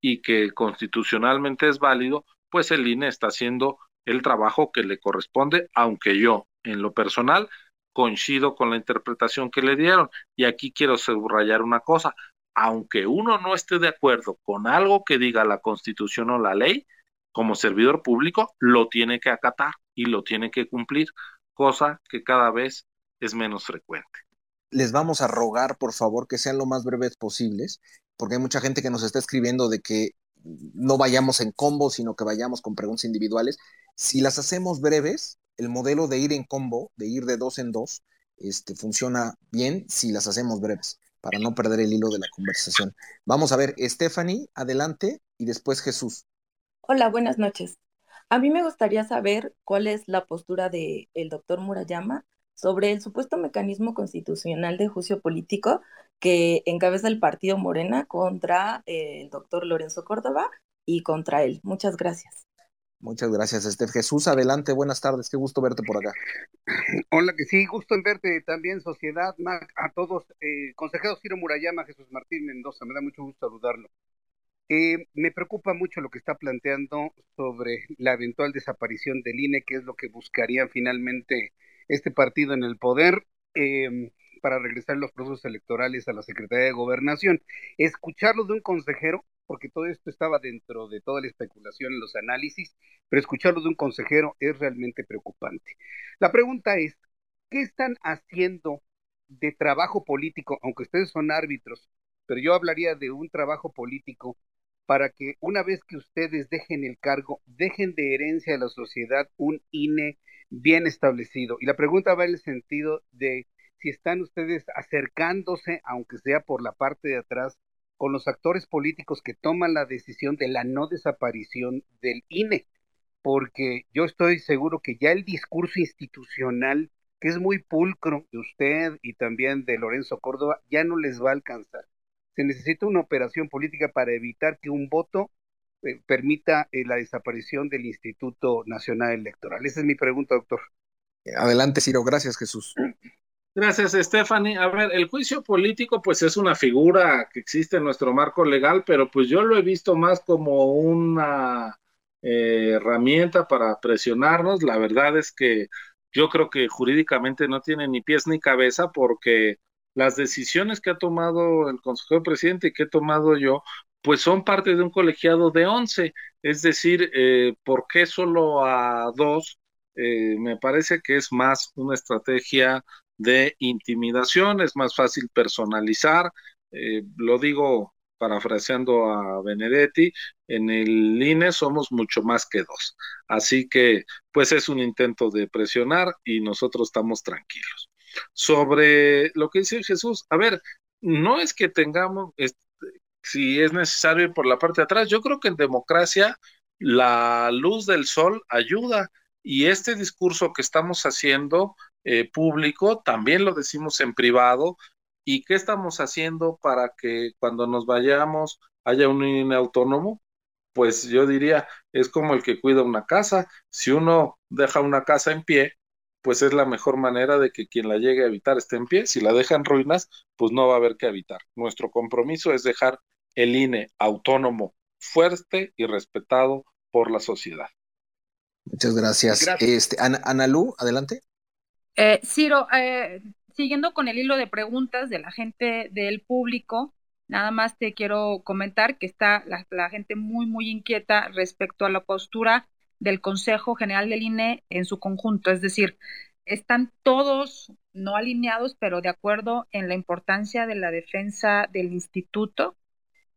y que constitucionalmente es válido, pues el INE está haciendo el trabajo que le corresponde, aunque yo, en lo personal, coincido con la interpretación que le dieron. Y aquí quiero subrayar una cosa, aunque uno no esté de acuerdo con algo que diga la constitución o la ley, como servidor público lo tiene que acatar y lo tiene que cumplir, cosa que cada vez es menos frecuente. Les vamos a rogar, por favor, que sean lo más breves posibles, porque hay mucha gente que nos está escribiendo de que no vayamos en combo, sino que vayamos con preguntas individuales. Si las hacemos breves, el modelo de ir en combo, de ir de dos en dos, este, funciona bien si las hacemos breves, para no perder el hilo de la conversación. Vamos a ver, Stephanie, adelante, y después Jesús. Hola, buenas noches. A mí me gustaría saber cuál es la postura del doctor Murayama sobre el supuesto mecanismo constitucional de juicio político que encabeza el partido Morena contra el doctor Lorenzo Córdoba y contra él. Muchas gracias. Muchas gracias, Estef. Jesús, adelante, buenas tardes, qué gusto verte por acá. Hola, que sí, gusto en verte también, sociedad, a todos. Eh, consejero Ciro Murayama, Jesús Martín Mendoza, me da mucho gusto saludarlo. Eh, me preocupa mucho lo que está planteando sobre la eventual desaparición del INE, que es lo que buscaría finalmente este partido en el poder em, para regresar los procesos electorales a la Secretaría de Gobernación. Escucharlo de un consejero, porque todo esto estaba dentro de toda la especulación en los análisis, pero escucharlo de un consejero es realmente preocupante. La pregunta es, ¿qué están haciendo de trabajo político, aunque ustedes son árbitros, pero yo hablaría de un trabajo político para que una vez que ustedes dejen el cargo, dejen de herencia a la sociedad un INE bien establecido. Y la pregunta va en el sentido de si están ustedes acercándose, aunque sea por la parte de atrás, con los actores políticos que toman la decisión de la no desaparición del INE, porque yo estoy seguro que ya el discurso institucional, que es muy pulcro de usted y también de Lorenzo Córdoba, ya no les va a alcanzar se necesita una operación política para evitar que un voto eh, permita eh, la desaparición del Instituto Nacional Electoral. Esa es mi pregunta, doctor. Adelante, Ciro. Gracias, Jesús. Gracias, Stephanie. A ver, el juicio político, pues es una figura que existe en nuestro marco legal, pero pues yo lo he visto más como una eh, herramienta para presionarnos. La verdad es que yo creo que jurídicamente no tiene ni pies ni cabeza porque las decisiones que ha tomado el consejero presidente y que he tomado yo, pues son parte de un colegiado de 11. Es decir, eh, ¿por qué solo a dos? Eh, me parece que es más una estrategia de intimidación, es más fácil personalizar. Eh, lo digo parafraseando a Benedetti, en el INE somos mucho más que dos. Así que, pues es un intento de presionar y nosotros estamos tranquilos sobre lo que dice Jesús. A ver, no es que tengamos, si es necesario ir por la parte de atrás, yo creo que en democracia la luz del sol ayuda y este discurso que estamos haciendo eh, público también lo decimos en privado. ¿Y qué estamos haciendo para que cuando nos vayamos haya un INE autónomo? Pues yo diría, es como el que cuida una casa. Si uno deja una casa en pie, pues es la mejor manera de que quien la llegue a habitar esté en pie. Si la deja en ruinas, pues no va a haber que habitar. Nuestro compromiso es dejar el INE autónomo, fuerte y respetado por la sociedad. Muchas gracias. Este, Ana, Analú, adelante. Eh, Ciro, eh, siguiendo con el hilo de preguntas de la gente del público, nada más te quiero comentar que está la, gente muy, muy inquieta respecto a la postura del Consejo General del INE en su conjunto, es decir, están todos no alineados, pero de acuerdo en la importancia de la defensa del instituto,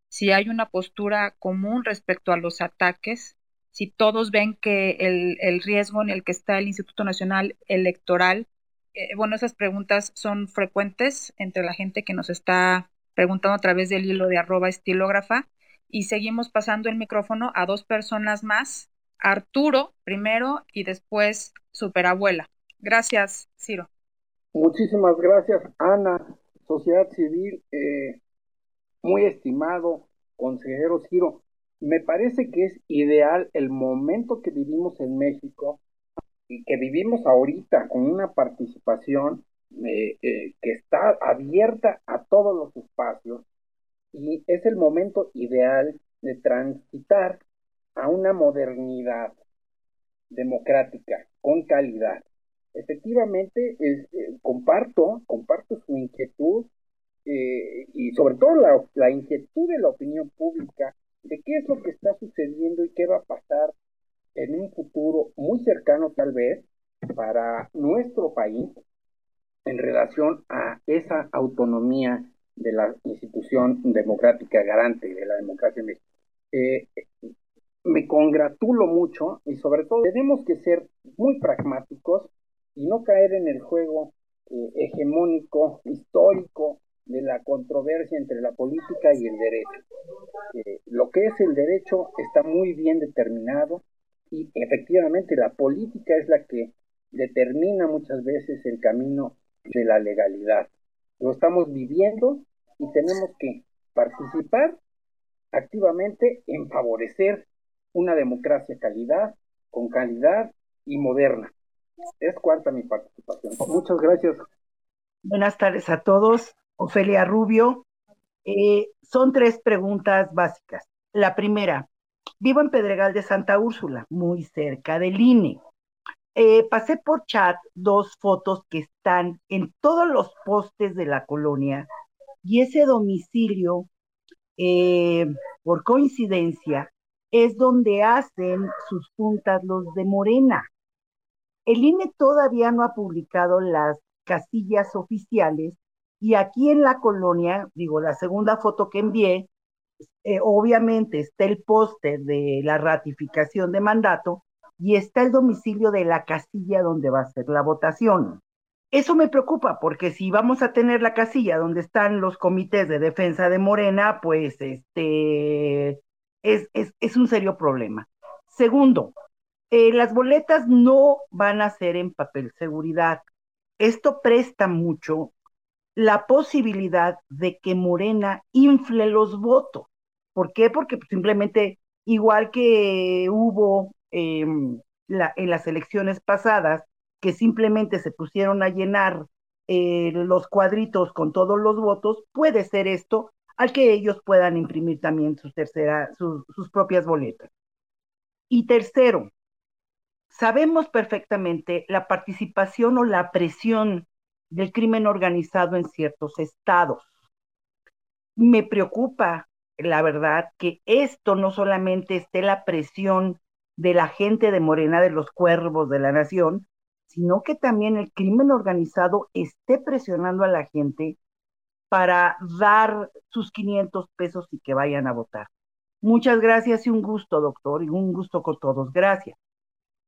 si hay una postura común respecto a los ataques, si todos ven que el, riesgo en el que está el Instituto Nacional Electoral, eh, bueno, esas preguntas son frecuentes entre la gente que nos está preguntando a través del hilo de arroba estilógrafa y seguimos pasando el micrófono a dos personas más, Arturo primero y después Superabuela. Gracias, Ciro. Muchísimas gracias, Ana, sociedad civil, eh, muy estimado consejero Ciro. Me parece que es ideal el momento que vivimos en México y que vivimos ahorita con una participación eh, eh, que está abierta a todos los espacios y es el momento ideal de transitar a una modernidad democrática con calidad efectivamente eh, comparto, comparto su inquietud eh, y sobre todo la, inquietud de la opinión pública de qué es lo que está sucediendo y qué va a pasar en un futuro muy cercano tal vez para nuestro país en relación a esa autonomía de la institución democrática garante de la democracia en México. Eh, me congratulo mucho y sobre todo tenemos que ser muy pragmáticos y no caer en el juego eh, hegemónico, histórico, de la controversia entre la política y el derecho. Eh, lo que es el derecho está muy bien determinado y efectivamente la política es la que determina muchas veces el camino de la legalidad. Lo estamos viviendo y tenemos que participar activamente en favorecer una democracia calidad, con calidad y moderna. Es cuarta mi participación. Muchas gracias. Buenas tardes a todos. Ofelia Rubio. Eh, son tres preguntas básicas. La primera, vivo en Pedregal de Santa Úrsula, muy cerca del INE. Eh, pasé por chat dos fotos que están en todos los postes de la colonia y ese domicilio, eh, por coincidencia, es donde hacen sus juntas los de Morena. El INE todavía no ha publicado las casillas oficiales y aquí en la colonia, digo, la segunda foto que envié, eh, obviamente está el póster de la ratificación de mandato y está el domicilio de la casilla donde va a ser la votación. Eso me preocupa porque si vamos a tener la casilla donde están los comités de defensa de Morena, pues este es, es un serio problema. Segundo, eh, las boletas no van a ser en papel seguridad. Esto presta mucho la posibilidad de que Morena infle los votos. ¿Por qué? Porque simplemente, igual que hubo em, en las elecciones pasadas, que simplemente se pusieron a llenar eh, los cuadritos con todos los votos, puede ser esto al que ellos puedan imprimir también sus, sus propias boletas. Y tercero, sabemos perfectamente la participación o la presión del crimen organizado en ciertos estados. Me preocupa, la verdad, que esto no solamente esté la presión de la gente de Morena, de los cuervos de la nación, sino que también el crimen organizado esté presionando a la gente para dar sus 500 pesos y que vayan a votar. Muchas gracias y un gusto, doctor, y un gusto con todos. Gracias.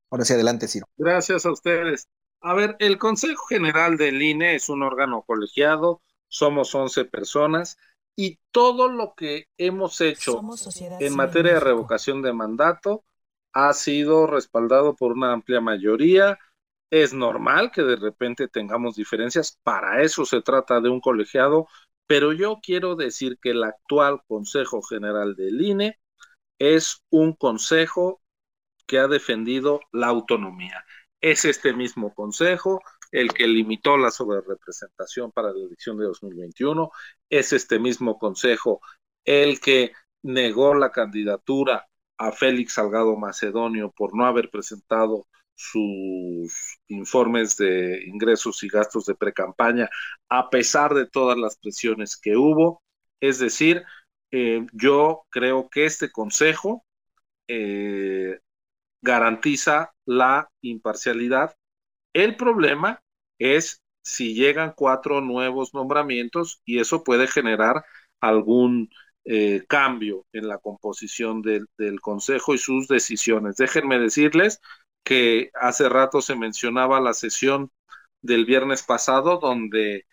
Ahora sí, adelante, Ciro. Gracias a ustedes. A ver, el Consejo General del INE es un órgano colegiado, somos 11 personas y todo lo que hemos hecho en materia de revocación de mandato ha sido respaldado por una amplia mayoría. Es normal que de repente tengamos diferencias, para eso se trata de un colegiado, pero yo quiero decir que el actual Consejo General del INE es un consejo que ha defendido la autonomía. Es este mismo Consejo el que limitó la sobrerepresentación para la elección de 2021, es este mismo Consejo el que negó la candidatura a Félix Salgado Macedonio por no haber presentado sus informes de ingresos y gastos de precampaña, a pesar de todas las presiones que hubo. Es decir, eh, yo creo que este consejo eh, garantiza la imparcialidad. El problema es si llegan cuatro nuevos nombramientos y eso puede generar algún eh, cambio en la composición del, del Consejo y sus decisiones. Déjenme decirles que hace rato se mencionaba la sesión del viernes pasado donde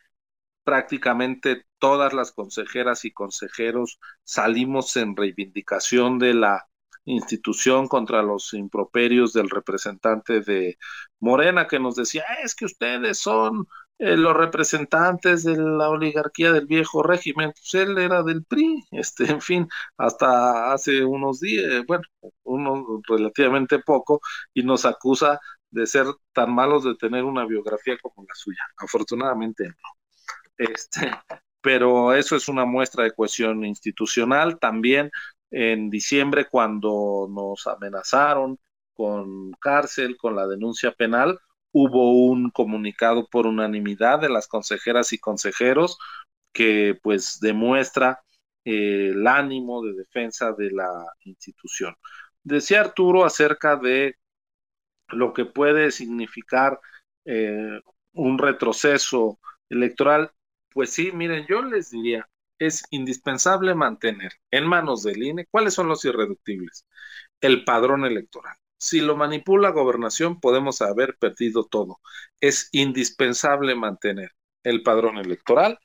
prácticamente todas las consejeras y consejeros salimos en reivindicación de la institución contra los improperios del representante de Morena que nos decía, es que ustedes son eh, los representantes de la oligarquía del viejo régimen, pues él era del PRI, este, en fin, hasta hace unos días, bueno, uno relativamente poco, y nos acusa de ser tan malos de tener una biografía como la suya. Afortunadamente no. Este, pero eso es una muestra de cohesión institucional. También en diciembre cuando nos amenazaron con cárcel, con la denuncia penal, hubo un comunicado por unanimidad de las consejeras y consejeros que pues demuestra eh, el ánimo de defensa de la institución. Decía Arturo acerca de lo que puede significar eh, un retroceso electoral. Pues sí, miren, yo les diría, es indispensable mantener en manos del INE cuáles son los irreductibles. El padrón electoral. Si lo manipula gobernación, podemos haber perdido todo. Es indispensable mantener el padrón electoral.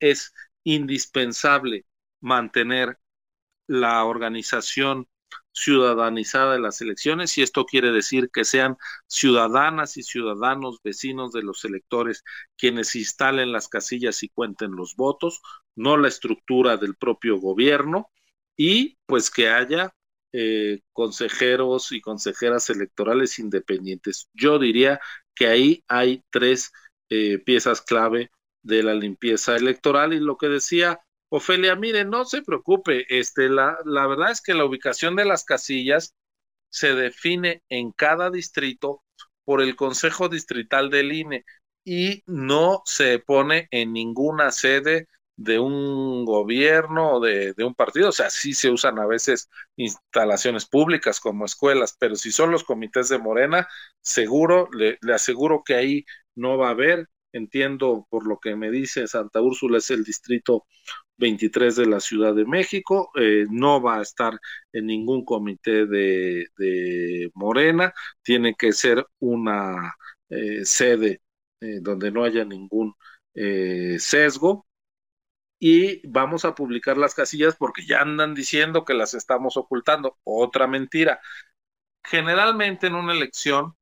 Es indispensable mantener la organización ciudadanizada de las elecciones y esto quiere decir que sean ciudadanas y ciudadanos vecinos de los electores quienes instalen las casillas y cuenten los votos, no la estructura del propio gobierno y pues que haya eh, consejeros y consejeras electorales independientes. Yo diría que ahí hay tres eh, piezas clave de la limpieza electoral y lo que decía Ofelia, mire, no se preocupe, este, la, la verdad es que la ubicación de las casillas se define en cada distrito por el Consejo Distrital del INE y no se pone en ninguna sede de un gobierno o de, un partido. O sea, sí se usan a veces instalaciones públicas como escuelas, pero si son los comités de Morena, seguro, le, aseguro que ahí no va a haber. Entiendo por lo que me dice Santa Úrsula es el distrito 23 de la Ciudad de México, eh, no va a estar en ningún comité de, Morena, tiene que ser una eh, sede eh, donde no haya ningún sesgo y vamos a publicar las casillas porque ya andan diciendo que las estamos ocultando. Otra mentira. Generalmente en una elección,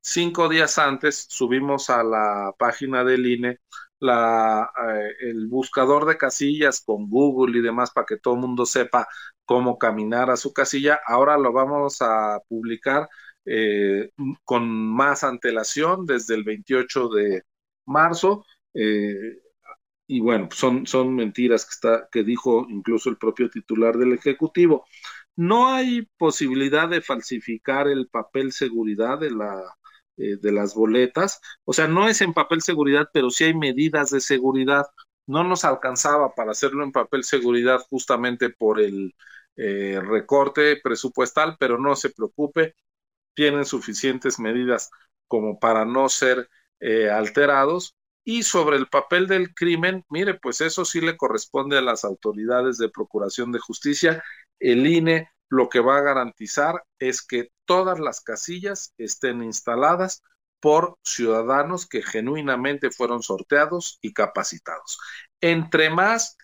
cinco días antes subimos a la página del INE la, eh, el buscador de casillas con Google y demás para que todo el mundo sepa cómo caminar a su casilla. Ahora lo vamos a publicar eh, con más antelación desde el 28 de marzo. Eh, y bueno, son, son mentiras que, está, que dijo incluso el propio titular del Ejecutivo. No hay posibilidad de falsificar el papel seguridad de la eh, de las boletas. O sea, no es en papel seguridad, pero sí hay medidas de seguridad. No nos alcanzaba para hacerlo en papel seguridad justamente por el eh, recorte presupuestal, pero no se preocupe, tienen suficientes medidas como para no ser eh, alterados. Y sobre el papel del crimen, mire, pues eso sí le corresponde a las autoridades de Procuración de Justicia. El INE lo que va a garantizar es que todas las casillas estén instaladas por ciudadanos que genuinamente fueron sorteados y capacitados. Entre más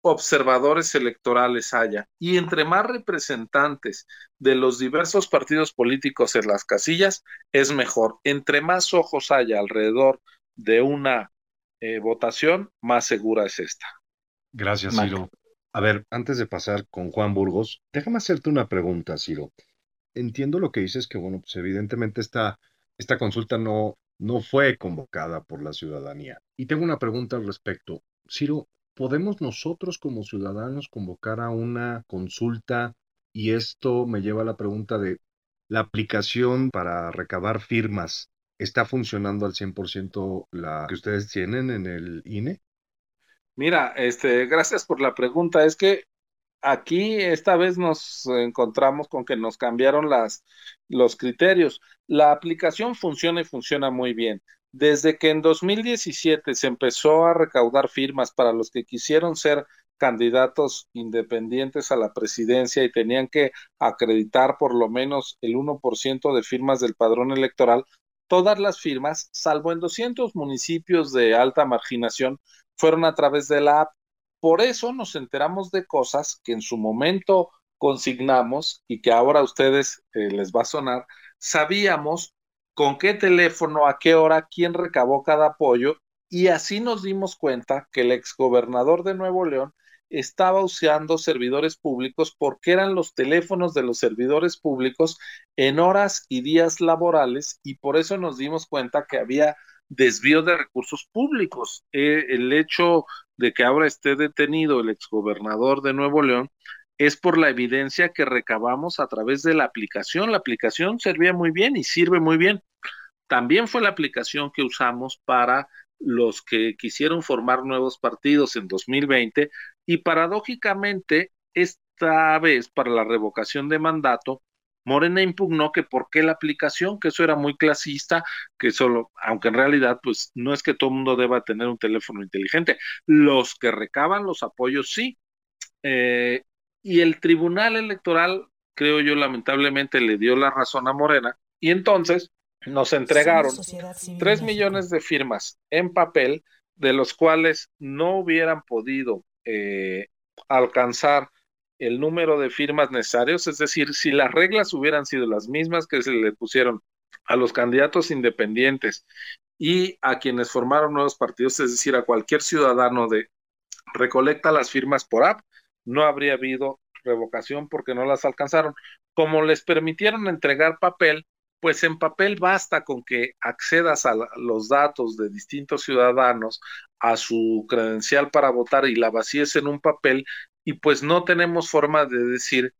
observadores electorales haya y entre más representantes de los diversos partidos políticos en las casillas, es mejor. Entre más ojos haya alrededor de una eh, votación, más segura es esta. Gracias, Ciro. A ver, antes de pasar con Juan Burgos, déjame hacerte una pregunta, Ciro. Entiendo lo que dices, que bueno, pues evidentemente esta, esta consulta no, no fue convocada por la ciudadanía. Y tengo una pregunta al respecto. Ciro, ¿podemos nosotros como ciudadanos convocar a una consulta y esto me lleva a la pregunta de la aplicación para recabar firmas. ¿Está funcionando al 100% la que ustedes tienen en el INE? Mira, este, gracias por la pregunta. Es que aquí esta vez nos encontramos con que nos cambiaron las, los criterios. La aplicación funciona y funciona muy bien. Desde que en 2017 se empezó a recaudar firmas para los que quisieron ser candidatos independientes a la presidencia y tenían que acreditar por lo menos el 1% de firmas del padrón electoral, todas las firmas, salvo en 200 municipios de alta marginación, fueron a través de la app. Por eso nos enteramos de cosas que en su momento consignamos y que ahora a ustedes eh, les va a sonar. Sabíamos con qué teléfono, a qué hora, quién recabó cada apoyo y así nos dimos cuenta que el exgobernador de Nuevo León estaba usando servidores públicos porque eran los teléfonos de los servidores públicos en horas y días laborales y por eso nos dimos cuenta que había desvío de recursos públicos. Eh, el hecho de que ahora esté detenido el exgobernador de Nuevo León es por la evidencia que recabamos a través de la aplicación. La aplicación servía muy bien y sirve muy bien. También fue la aplicación que usamos para los que quisieron formar nuevos partidos en 2020 y paradójicamente esta vez para la revocación de mandato Morena impugnó que por qué la aplicación, que eso era muy clasista, que solo, aunque en realidad, pues no es que todo el mundo deba tener un teléfono inteligente, los que recaban los apoyos sí. Eh, y el Tribunal Electoral, creo yo, lamentablemente le dio la razón a Morena, y entonces nos entregaron tres millones de firmas en papel, de los cuales no hubieran podido eh, alcanzar el número de firmas necesarios, es decir, si las reglas hubieran sido las mismas que se le pusieron a los candidatos independientes y a quienes formaron nuevos partidos, es decir, a cualquier ciudadano de recolecta las firmas por app, no habría habido revocación porque no las alcanzaron. Como les permitieron entregar papel, pues en papel basta con que accedas a los datos de distintos ciudadanos, a su credencial para votar y la vacíes en un papel y pues no tenemos forma de decir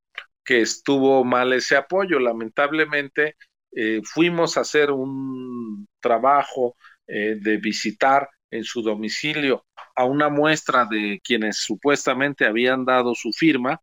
que estuvo mal ese apoyo. Lamentablemente eh, fuimos a hacer un trabajo eh, de visitar en su domicilio a una muestra de quienes supuestamente habían dado su firma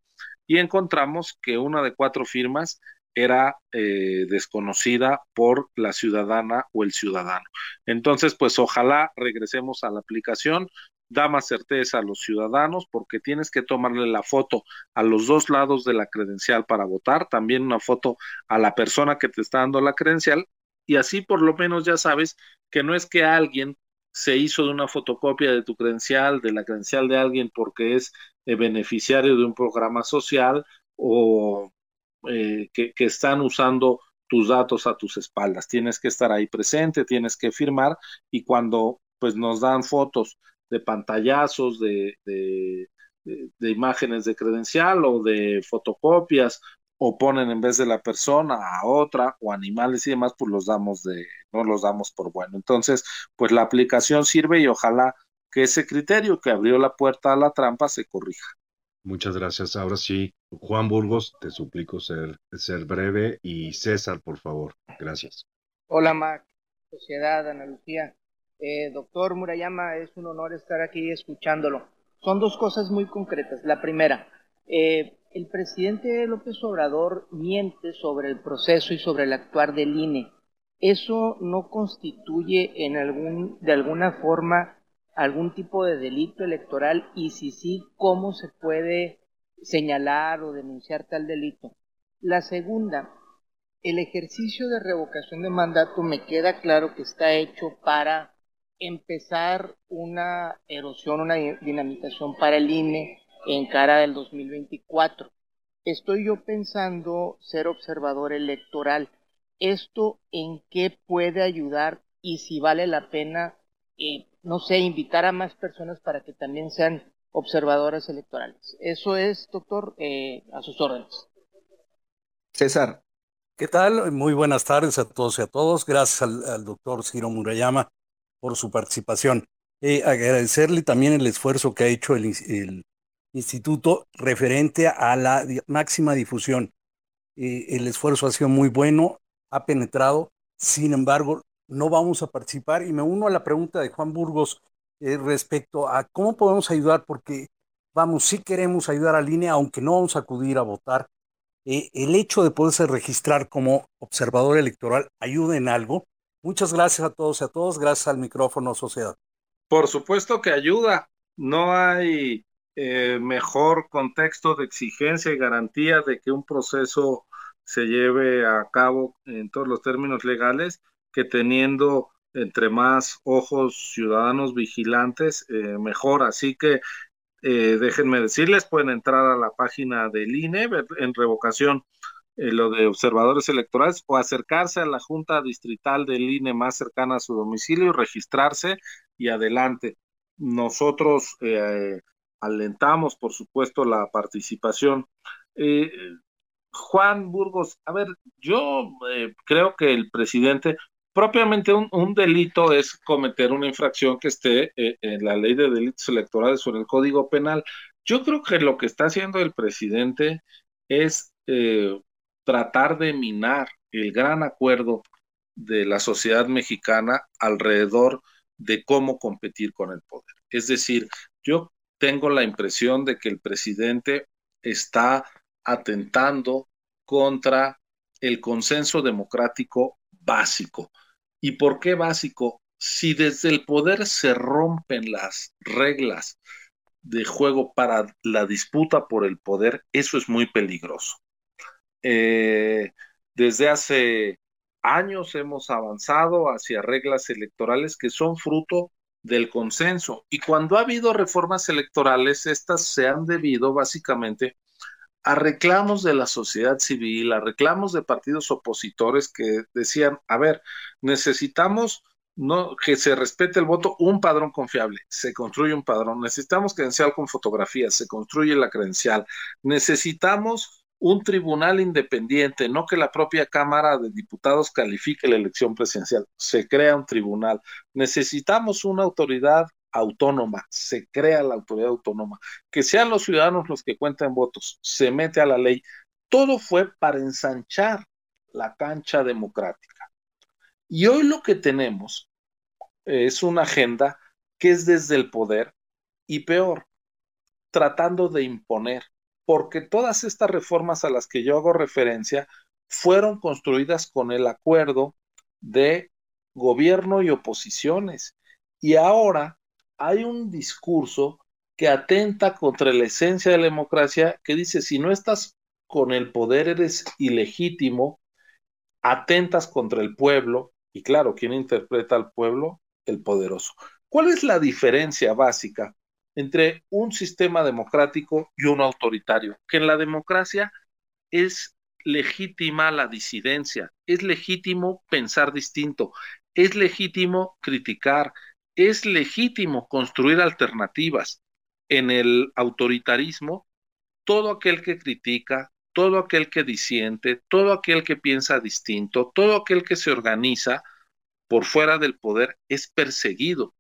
y encontramos que una de cuatro firmas era eh, desconocida por la ciudadana o el ciudadano. Entonces, pues ojalá regresemos a la aplicación, da más certeza a los ciudadanos porque tienes que tomarle la foto a los dos lados de la credencial para votar, también una foto a la persona que te está dando la credencial y así por lo menos ya sabes que no es que alguien se hizo de una fotocopia de tu credencial, de la credencial de alguien porque es eh, beneficiario de un programa social o eh, que, están usando tus datos a tus espaldas. Tienes que estar ahí presente, tienes que firmar y cuando pues nos dan fotos de pantallazos, de, de, imágenes de credencial o de fotocopias o ponen en vez de la persona a otra o animales y demás, pues los damos de, no los damos por bueno. Entonces, pues la aplicación sirve y ojalá que ese criterio que abrió la puerta a la trampa se corrija. Muchas gracias. Ahora sí, Juan Burgos, te suplico ser, ser breve y César, por favor. Gracias. Hola, Mac, Sociedad, Ana Lucía. Eh, doctor Murayama, es un honor estar aquí escuchándolo. Son dos cosas muy concretas. La primera, eh, el presidente López Obrador miente sobre el proceso y sobre el actuar del INE. ¿Eso no constituye en algún, de alguna forma algún tipo de delito electoral y si sí, cómo se puede señalar o denunciar tal delito. La segunda, el ejercicio de revocación de mandato me queda claro que está hecho para empezar una erosión, una dinamización para el INE en cara del 2024. Estoy yo pensando ser observador electoral. ¿Esto en qué puede ayudar y si vale la pena eh, no sé, invitar a más personas para que también sean observadoras electorales. Eso es, doctor, eh, a sus órdenes. César. ¿Qué tal? Muy buenas tardes a todos y a todos. Gracias al, doctor Ciro Murayama por su participación. Eh, agradecerle también el esfuerzo que ha hecho el, instituto referente a la máxima difusión. Eh, el esfuerzo ha sido muy bueno, ha penetrado, sin embargo, no vamos a participar y me uno a la pregunta de Juan Burgos eh, respecto a cómo podemos ayudar, porque vamos, sí queremos ayudar a línea, aunque no vamos a acudir a votar. Eh, el hecho de poderse registrar como observador electoral ayuda en algo. Muchas gracias a todos y a todos. Gracias al micrófono, sociedad. Por supuesto que ayuda. No hay eh, mejor contexto de exigencia y garantía de que un proceso se lleve a cabo en todos los términos legales que teniendo entre más ojos ciudadanos vigilantes, eh, mejor. Así que eh, déjenme decirles, pueden entrar a la página del INE en revocación eh, lo de observadores electorales o acercarse a la junta distrital del INE más cercana a su domicilio y registrarse y adelante. Nosotros alentamos, por supuesto, la participación. Juan Burgos, a ver, yo creo que el presidente propiamente un, delito es cometer una infracción que esté eh, en la ley de delitos electorales o en el Código Penal. Yo creo que lo que está haciendo el presidente es eh, tratar de minar el gran acuerdo de la sociedad mexicana alrededor de cómo competir con el poder. Es decir, yo tengo la impresión de que el presidente está atentando contra el consenso democrático básico. ¿Y por qué básico? Si desde el poder se rompen las reglas de juego para la disputa por el poder, eso es muy peligroso. Eh, desde hace años hemos avanzado hacia reglas electorales que son fruto del consenso. Y cuando ha habido reformas electorales, estas se han debido básicamente a reclamos de la sociedad civil, a reclamos de partidos opositores que decían, a ver, necesitamos no, que se respete el voto, un padrón confiable, se construye un padrón, necesitamos credencial con fotografía, se construye la credencial, necesitamos un tribunal independiente, no que la propia Cámara de Diputados califique la elección presidencial, se crea un tribunal, necesitamos una autoridad autónoma, se crea la autoridad autónoma, que sean los ciudadanos los que cuentan votos, se mete a la ley. Todo fue para ensanchar la cancha democrática. Y hoy lo que tenemos es una agenda que es desde el poder y peor, tratando de imponer, porque todas estas reformas a las que yo hago referencia fueron construidas con el acuerdo de gobierno y oposiciones. Y ahora hay un discurso que atenta contra la esencia de la democracia, que dice, si no estás con el poder eres ilegítimo, atentas contra el pueblo, y claro, ¿quién interpreta al pueblo? El poderoso. ¿Cuál es la diferencia básica entre un sistema democrático y un autoritario? Que en la democracia es legítima la disidencia, es legítimo pensar distinto, es legítimo criticar, es legítimo construir alternativas. En el autoritarismo, todo aquel que critica, todo aquel que disiente, todo aquel que piensa distinto, todo aquel que se organiza por fuera del poder es perseguido.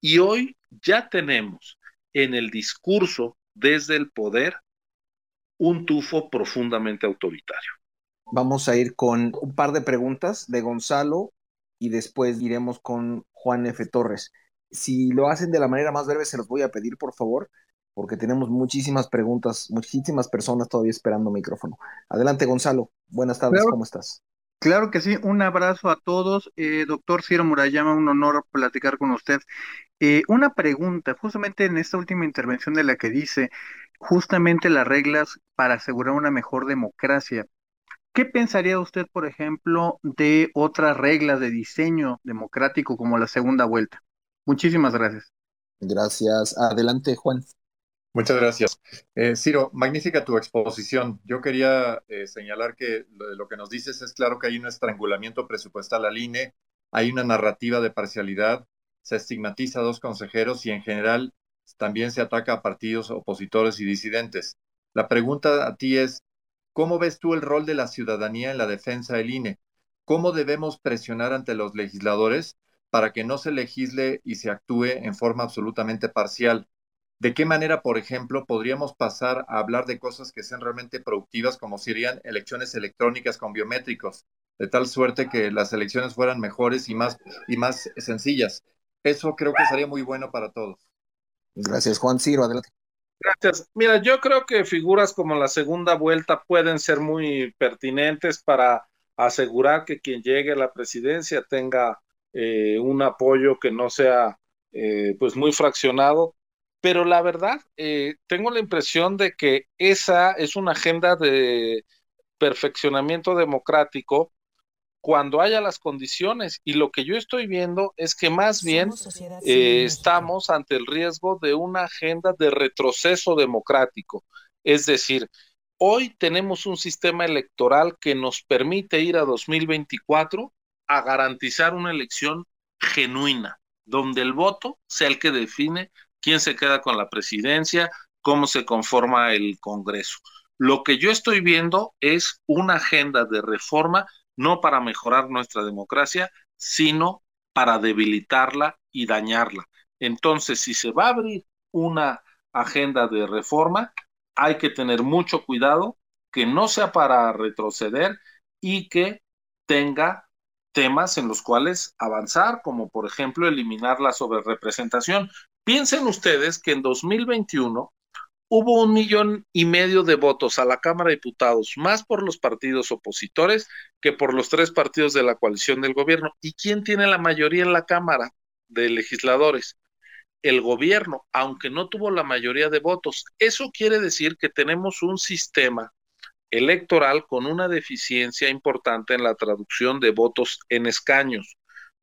Y hoy ya tenemos en el discurso desde el poder un tufo profundamente autoritario. Vamos a ir con un par de preguntas de Gonzalo y después iremos con Juan F. Torres. Si lo hacen de la manera más breve, se los voy a pedir, por favor, porque tenemos muchísimas preguntas, muchísimas personas todavía esperando micrófono. Adelante, Gonzalo. Buenas tardes, ¿cómo estás? Claro que sí, un abrazo a todos. Eh, doctor Ciro Murayama, un honor platicar con usted. Eh, una pregunta, justamente en esta última intervención de la que dice, justamente las reglas para asegurar una mejor democracia. ¿Qué pensaría usted, por ejemplo, de otras reglas de diseño democrático como la segunda vuelta? Muchísimas gracias. Gracias. Adelante, Juan. Muchas gracias. Eh, Ciro, magnífica tu exposición. Yo quería eh, señalar que lo, lo, que nos dices es claro que hay un estrangulamiento presupuestal al INE, hay una narrativa de parcialidad, se estigmatiza a dos consejeros y en general también se ataca a partidos opositores y disidentes. La pregunta a ti es, ¿Cómo ves tú el rol de la ciudadanía en la defensa del INE? ¿Cómo debemos presionar ante los legisladores para que no se legisle y se actúe en forma absolutamente parcial? ¿De qué manera, por ejemplo, podríamos pasar a hablar de cosas que sean realmente productivas, como serían elecciones electrónicas con biométricos, de tal suerte que las elecciones fueran mejores y más, y más sencillas? Eso creo que sería muy bueno para todos. Gracias, Juan Ciro, adelante. Gracias. Mira, yo creo que figuras como la segunda vuelta pueden ser muy pertinentes para asegurar que quien llegue a la presidencia tenga eh, un apoyo que no sea eh, pues muy fraccionado. Pero la verdad, eh, tengo la impresión de que esa es una agenda de perfeccionamiento democrático cuando haya las condiciones. Y lo que yo estoy viendo es que más bien eh, estamos ante el riesgo de una agenda de retroceso democrático. Es decir, hoy tenemos un sistema electoral que nos permite ir a 2024 a garantizar una elección genuina, donde el voto sea el que define quién se queda con la presidencia, cómo se conforma el Congreso. Lo que yo estoy viendo es una agenda de reforma no para mejorar nuestra democracia, sino para debilitarla y dañarla. Entonces, si se va a abrir una agenda de reforma, hay que tener mucho cuidado que no sea para retroceder y que tenga temas en los cuales avanzar, como por ejemplo eliminar la sobrerepresentación. Piensen ustedes que en 2021 hubo un millón y medio de votos a la Cámara de Diputados, más por los partidos opositores que por los tres partidos de la coalición del gobierno. ¿Y quién tiene la mayoría en la Cámara de legisladores? El gobierno, aunque no tuvo la mayoría de votos. Eso quiere decir que tenemos un sistema electoral con una deficiencia importante en la traducción de votos en escaños,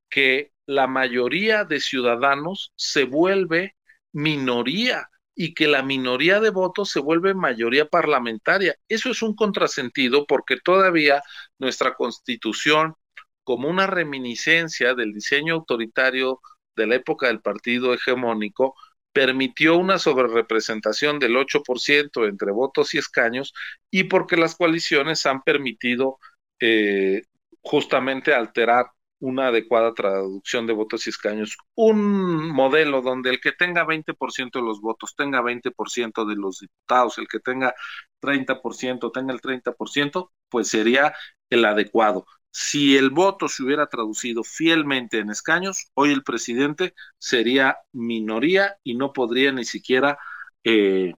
que la mayoría de ciudadanos se vuelve minoría y que la minoría de votos se vuelve mayoría parlamentaria. Eso es un contrasentido porque todavía nuestra constitución, como una reminiscencia del diseño autoritario de la época del partido hegemónico, permitió una sobrerepresentación del 8% entre votos y escaños y porque las coaliciones han permitido eh, justamente alterar una adecuada traducción de votos y escaños, un modelo donde el que tenga 20% de los votos tenga 20% de los diputados, el que tenga 30% tenga el 30%, pues sería el adecuado. Si el voto se hubiera traducido fielmente en escaños, hoy el presidente sería minoría y no podría ni siquiera eh,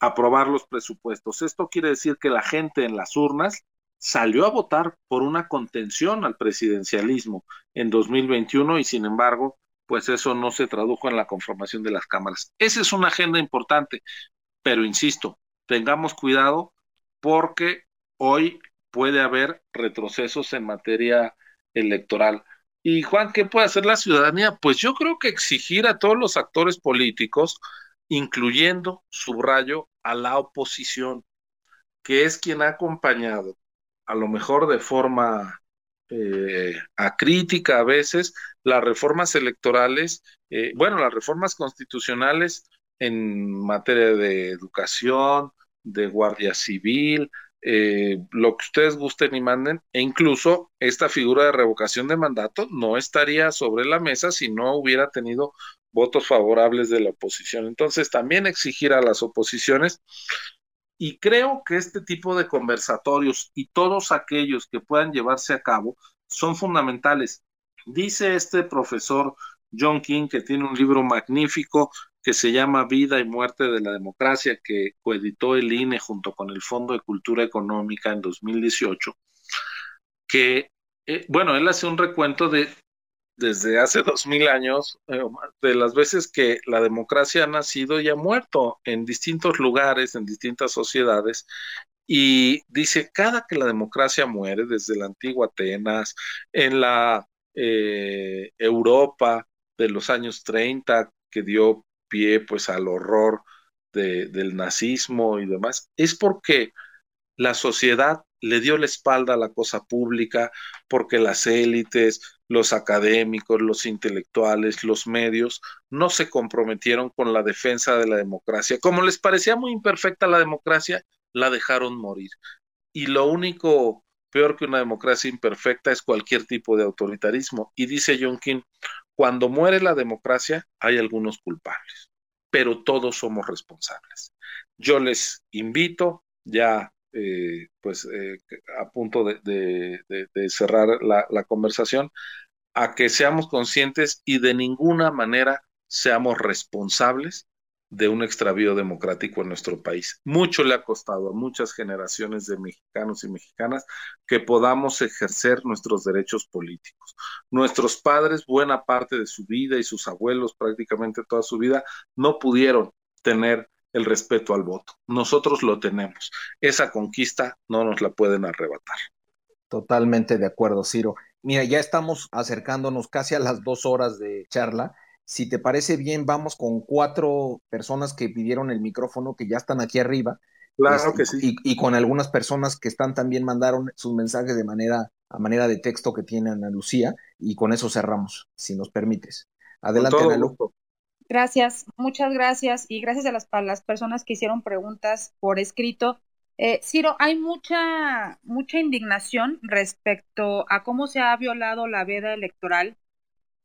aprobar los presupuestos. Esto quiere decir que la gente en las urnas salió a votar por una contención al presidencialismo en 2021 y sin embargo, pues eso no se tradujo en la conformación de las cámaras. Esa es una agenda importante, pero insisto, tengamos cuidado porque hoy puede haber retrocesos en materia electoral. Y Juan, ¿qué puede hacer la ciudadanía? Pues yo creo que exigir a todos los actores políticos, incluyendo, subrayo, a la oposición, que es quien ha acompañado a lo mejor de forma eh, acrítica a veces, las reformas electorales, eh, bueno, las reformas constitucionales en materia de educación, de guardia civil, eh, lo que ustedes gusten y manden, e incluso esta figura de revocación de mandato no estaría sobre la mesa si no hubiera tenido votos favorables de la oposición. Entonces, también exigir a las oposiciones y creo que este tipo de conversatorios y todos aquellos que puedan llevarse a cabo son fundamentales. Dice este profesor John King que tiene un libro magnífico que se llama Vida y Muerte de la Democracia, que coeditó el INE junto con el Fondo de Cultura Económica en 2018, que, eh, bueno, él hace un recuento de desde hace dos mil años, eh, de las veces que la democracia ha nacido y ha muerto en distintos lugares, en distintas sociedades, y dice, cada que la democracia muere, desde la antigua Atenas, en la eh, Europa de los años 30, que dio pie pues al horror del nazismo y demás, es porque la sociedad le dio la espalda a la cosa pública, porque las élites, los académicos, los intelectuales, los medios, no se comprometieron con la defensa de la democracia. Como les parecía muy imperfecta la democracia, la dejaron morir. Y lo único peor que una democracia imperfecta es cualquier tipo de autoritarismo. Y dice John King, cuando muere la democracia hay algunos culpables, pero todos somos responsables. Yo les invito ya eh, pues eh, a punto de, cerrar la, la, conversación, a que seamos conscientes y de ninguna manera seamos responsables de un extravío democrático en nuestro país. Mucho le ha costado a muchas generaciones de mexicanos y mexicanas que podamos ejercer nuestros derechos políticos. Nuestros padres, buena parte de su vida y sus abuelos, prácticamente toda su vida, no pudieron tener el respeto al voto. Nosotros lo tenemos. Esa conquista no nos la pueden arrebatar. Totalmente de acuerdo, Ciro. Mira, ya estamos acercándonos casi a las dos horas de charla si te parece bien, vamos con cuatro personas que pidieron el micrófono, que ya están aquí arriba. Claro que sí. Y, con algunas personas que están también mandaron sus mensajes de manera, a manera de texto que tiene Ana Lucía, y con eso cerramos, si nos permites. Adelante, Ana Lucía. Gracias, muchas gracias, y gracias a las, las personas que hicieron preguntas por escrito. Eh, Ciro, hay mucha, mucha indignación respecto a cómo se ha violado la veda electoral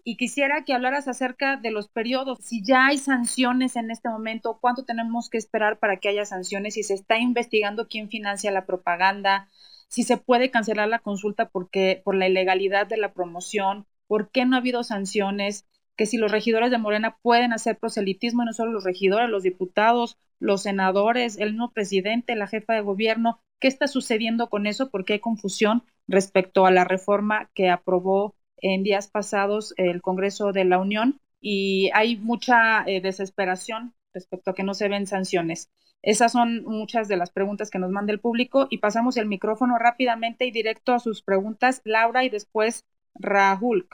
y quisiera que hablaras acerca de los periodos, si ya hay sanciones en este momento, cuánto tenemos que esperar para que haya sanciones, si se está investigando quién financia la propaganda, si se puede cancelar la consulta porque por la ilegalidad de la promoción, por qué no ha habido sanciones, que si los regidores de Morena pueden hacer proselitismo, y no solo los regidores, los diputados, los senadores, el nuevo presidente, la jefa de gobierno, ¿qué está sucediendo con eso? Porque hay confusión respecto a la reforma que aprobó en días pasados el Congreso de la Unión y hay mucha eh, desesperación respecto a que no se ven sanciones. Esas son muchas de las preguntas que nos manda el público y pasamos el micrófono rápidamente y directo a sus preguntas, Laura y después Rahul.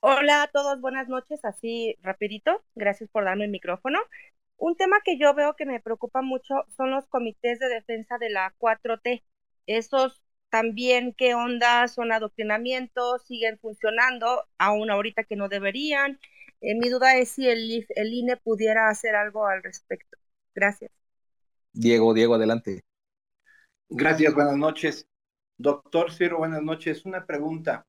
Hola a todos, buenas noches, así rapidito, gracias por darme el micrófono. Un tema que yo veo que me preocupa mucho son los comités de defensa de la 4T. Esos también qué onda son adoctrinamientos, siguen funcionando, aún ahorita que no deberían. Eh, mi duda es si el, el INE pudiera hacer algo al respecto. Gracias. Diego, Diego, adelante. Gracias, buenas noches. Doctor Ciro, buenas noches. Una pregunta.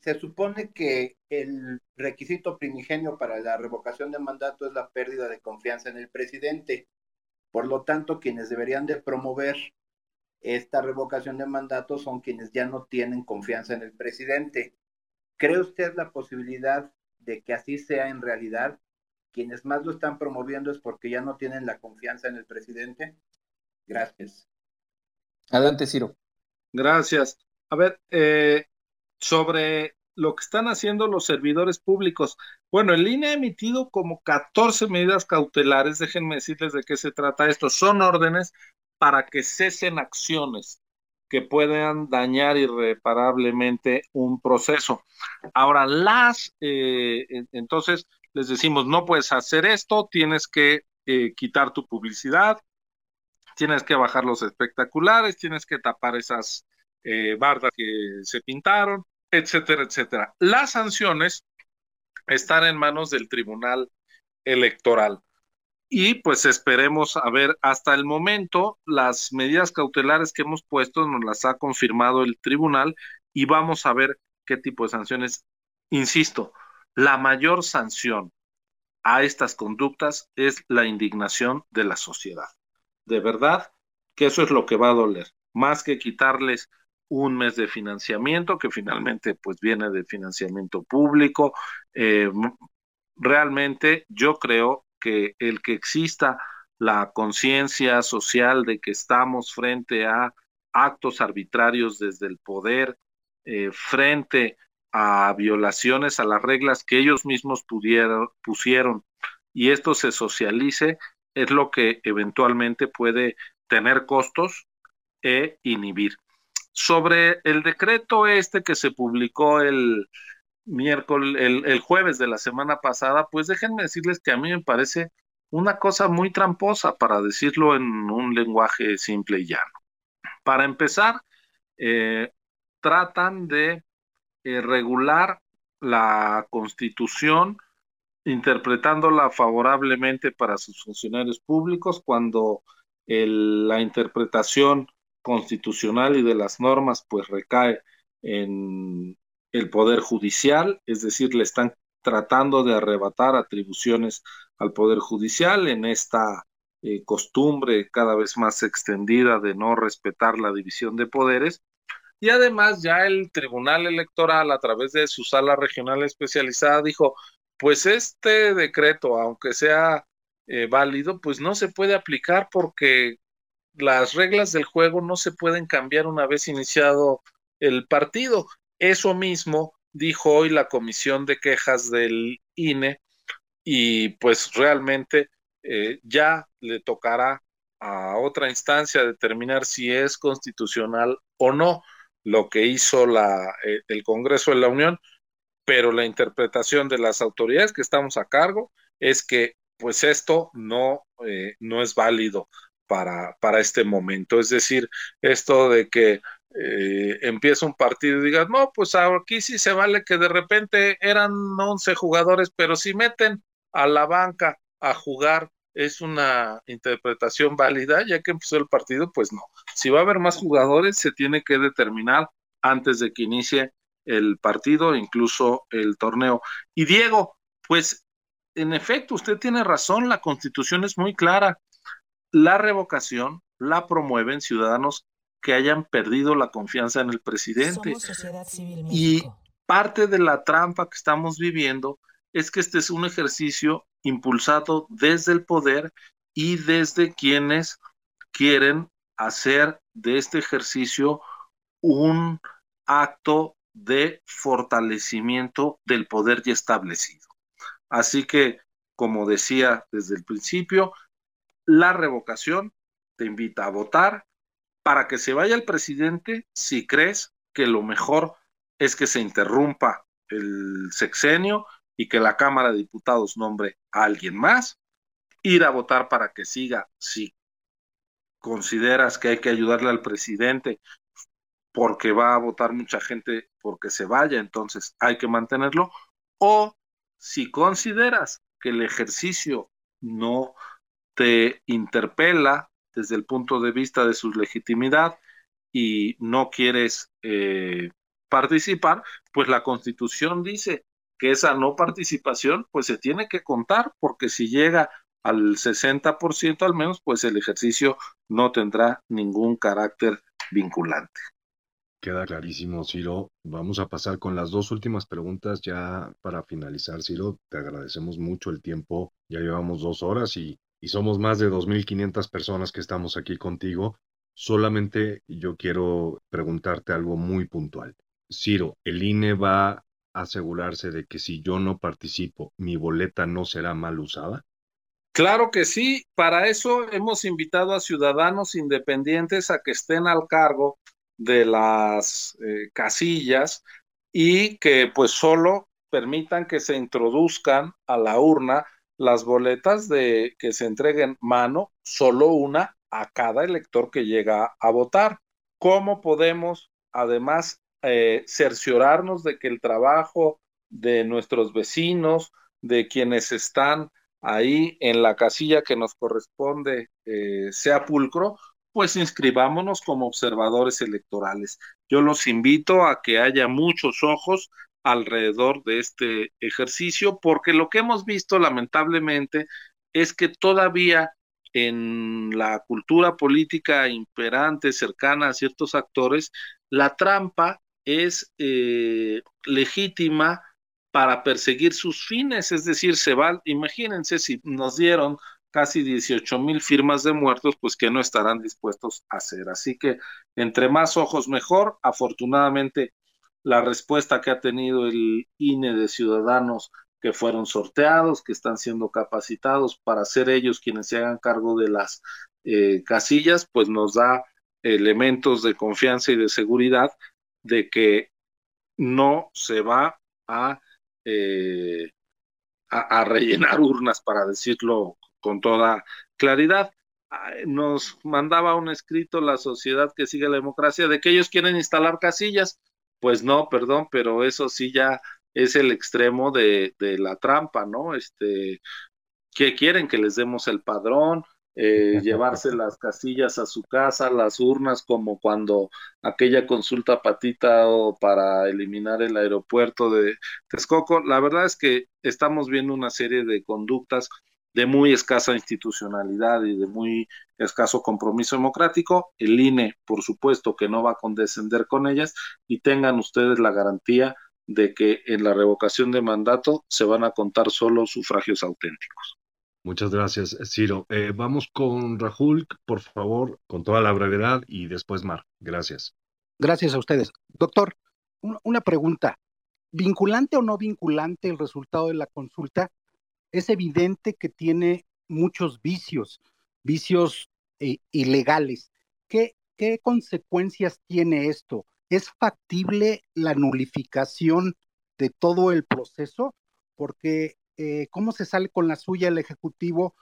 Se supone que el requisito primigenio para la revocación de mandato es la pérdida de confianza en el presidente. Por lo tanto, quienes deberían de promover esta revocación de mandato son quienes ya no tienen confianza en el presidente. ¿Cree usted la posibilidad de que así sea en realidad? Quienes más lo están promoviendo es porque ya no tienen la confianza en el presidente. Gracias. Adelante, Ciro. Gracias. A ver, eh, sobre lo que están haciendo los servidores públicos. Bueno, el INE ha emitido como 14 medidas cautelares. Déjenme decirles de qué se trata esto. Son órdenes para que cesen acciones que puedan dañar irreparablemente un proceso. Ahora, las, eh, entonces les decimos, no puedes hacer esto, tienes que eh, quitar tu publicidad, tienes que bajar los espectaculares, tienes que tapar esas eh, bardas que se pintaron, etcétera, etcétera. Las sanciones están en manos del Tribunal Electoral y pues esperemos a ver hasta el momento las medidas cautelares que hemos puesto nos las ha confirmado el tribunal y vamos a ver qué tipo de sanciones. Insisto, la mayor sanción a estas conductas es la indignación de la sociedad. De verdad que eso es lo que va a doler, más que quitarles un mes de financiamiento que finalmente pues viene de financiamiento público. Eh, realmente yo creo que el que exista la conciencia social de que estamos frente a actos arbitrarios desde el poder, eh, frente a violaciones a las reglas que ellos mismos pudieron, pusieron y esto se socialice, es lo que eventualmente puede tener costos e inhibir. Sobre el decreto este que se publicó el, miércoles, el, jueves de la semana pasada, pues déjenme decirles que a mí me parece una cosa muy tramposa, para decirlo en un lenguaje simple y llano. Para empezar, eh, tratan de eh, regular la constitución interpretándola favorablemente para sus funcionarios públicos cuando la interpretación constitucional y de las normas pues recae en el Poder Judicial, es decir, le están tratando de arrebatar atribuciones al Poder Judicial en esta eh, costumbre cada vez más extendida de no respetar la división de poderes. Y además ya el Tribunal Electoral a través de su sala regional especializada dijo, pues este decreto, aunque sea eh, válido, pues no se puede aplicar porque las reglas del juego no se pueden cambiar una vez iniciado el partido. Eso mismo dijo hoy la comisión de quejas del INE y pues realmente eh, ya le tocará a otra instancia determinar si es constitucional o no lo que hizo la, eh, el Congreso de la Unión, pero la interpretación de las autoridades que estamos a cargo es que pues esto no, eh, no es válido para, para este momento. Es decir, esto de que eh, empieza un partido y digas, no, pues aquí sí se vale que de repente eran 11 jugadores, pero si meten a la banca a jugar es una interpretación válida, ya que empezó el partido, pues no. Si va a haber más jugadores, se tiene que determinar antes de que inicie el partido, incluso el torneo. Y Diego, pues en efecto, usted tiene razón, la constitución es muy clara. La revocación la promueven ciudadanos que hayan perdido la confianza en el presidente. y parte de la trampa que estamos viviendo es que este es un ejercicio impulsado desde el poder y desde quienes quieren hacer de este ejercicio un acto de fortalecimiento del poder ya establecido. Así que, como decía desde el principio, la revocación te invita a votar. Para que se vaya el presidente si crees que lo mejor es que se interrumpa el sexenio y que la Cámara de Diputados nombre a alguien más, ir a votar para que siga. Si consideras que hay que ayudarle al presidente porque va a votar mucha gente porque se vaya, entonces hay que mantenerlo, o si consideras que el ejercicio no te interpela desde el punto de vista de su legitimidad y no quieres eh, participar, pues la constitución dice que esa no participación pues se tiene que contar porque si llega al 60% al menos, pues el ejercicio no tendrá ningún carácter vinculante. Queda clarísimo, Ciro. Vamos a pasar con las dos últimas preguntas ya para finalizar, Ciro. Te agradecemos mucho el tiempo. Ya llevamos dos horas y, y somos más de 2.500 personas que estamos aquí contigo. Solamente yo quiero preguntarte algo muy puntual. Ciro, ¿el INE va a asegurarse de que si yo no participo, mi boleta no será mal usada? Claro que sí, para eso hemos invitado a ciudadanos independientes a que estén al cargo de las eh, casillas y que pues solo permitan que se introduzcan a la urna las boletas de que se entreguen mano, solo una a cada elector que llega a votar. ¿Cómo podemos además eh, cerciorarnos de que el trabajo de nuestros vecinos, de quienes están ahí en la casilla que nos corresponde, eh, sea pulcro? pues inscribámonos como observadores electorales. Yo los invito a que haya muchos ojos alrededor de este ejercicio, porque lo que hemos visto lamentablemente es que todavía en la cultura política imperante cercana a ciertos actores, la trampa es eh, legítima para perseguir sus fines, es decir, se va, imagínense si nos dieron casi 18 mil firmas de muertos, pues que no estarán dispuestos a hacer. Así que entre más ojos mejor. Afortunadamente, la respuesta que ha tenido el INE de ciudadanos que fueron sorteados, que están siendo capacitados para ser ellos quienes se hagan cargo de las eh, casillas, pues nos da elementos de confianza y de seguridad de que no se va a, eh, a rellenar urnas, para decirlo con toda claridad. Nos mandaba un escrito la sociedad que sigue la democracia de que ellos quieren instalar casillas. Pues no, perdón, pero eso sí ya es el extremo de, de la trampa, ¿no? Este, ¿qué quieren? Que les demos el padrón, eh, llevarse las casillas a su casa, las urnas, como cuando aquella consulta patita o para eliminar el aeropuerto de Texcoco. La verdad es que estamos viendo una serie de conductas de muy escasa institucionalidad y de muy escaso compromiso democrático. El INE, por supuesto, que no va a condescender con ellas y tengan ustedes la garantía de que en la revocación de mandato se van a contar solo sufragios auténticos. Muchas gracias, Ciro. Eh, vamos con Rahul, por favor, con toda la brevedad y después Mar. Gracias. Gracias a ustedes. Doctor, una pregunta. ¿Vinculante o no vinculante el resultado de la consulta? Es evidente que tiene muchos vicios, vicios eh, ilegales. ¿Qué, ¿Qué consecuencias tiene esto? ¿Es factible la nulificación de todo el proceso? Porque eh, cómo se sale con la suya el Ejecutivo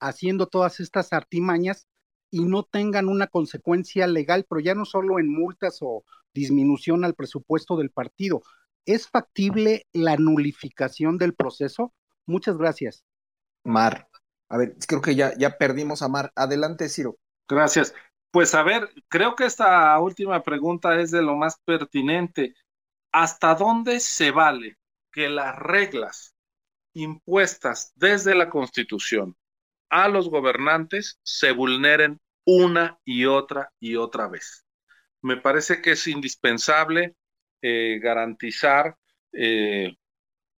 haciendo todas estas artimañas y no tengan una consecuencia legal, pero ya no solo en multas o disminución al presupuesto del partido. ¿Es factible la nulificación del proceso? Muchas gracias. Mar, a ver, creo que ya, ya perdimos a Mar. Adelante, Ciro. Gracias. Pues a ver, creo que esta última pregunta es de lo más pertinente. ¿Hasta dónde se vale que las reglas impuestas desde la Constitución a los gobernantes se vulneren una y otra y otra vez. Me parece que es indispensable eh, garantizar eh,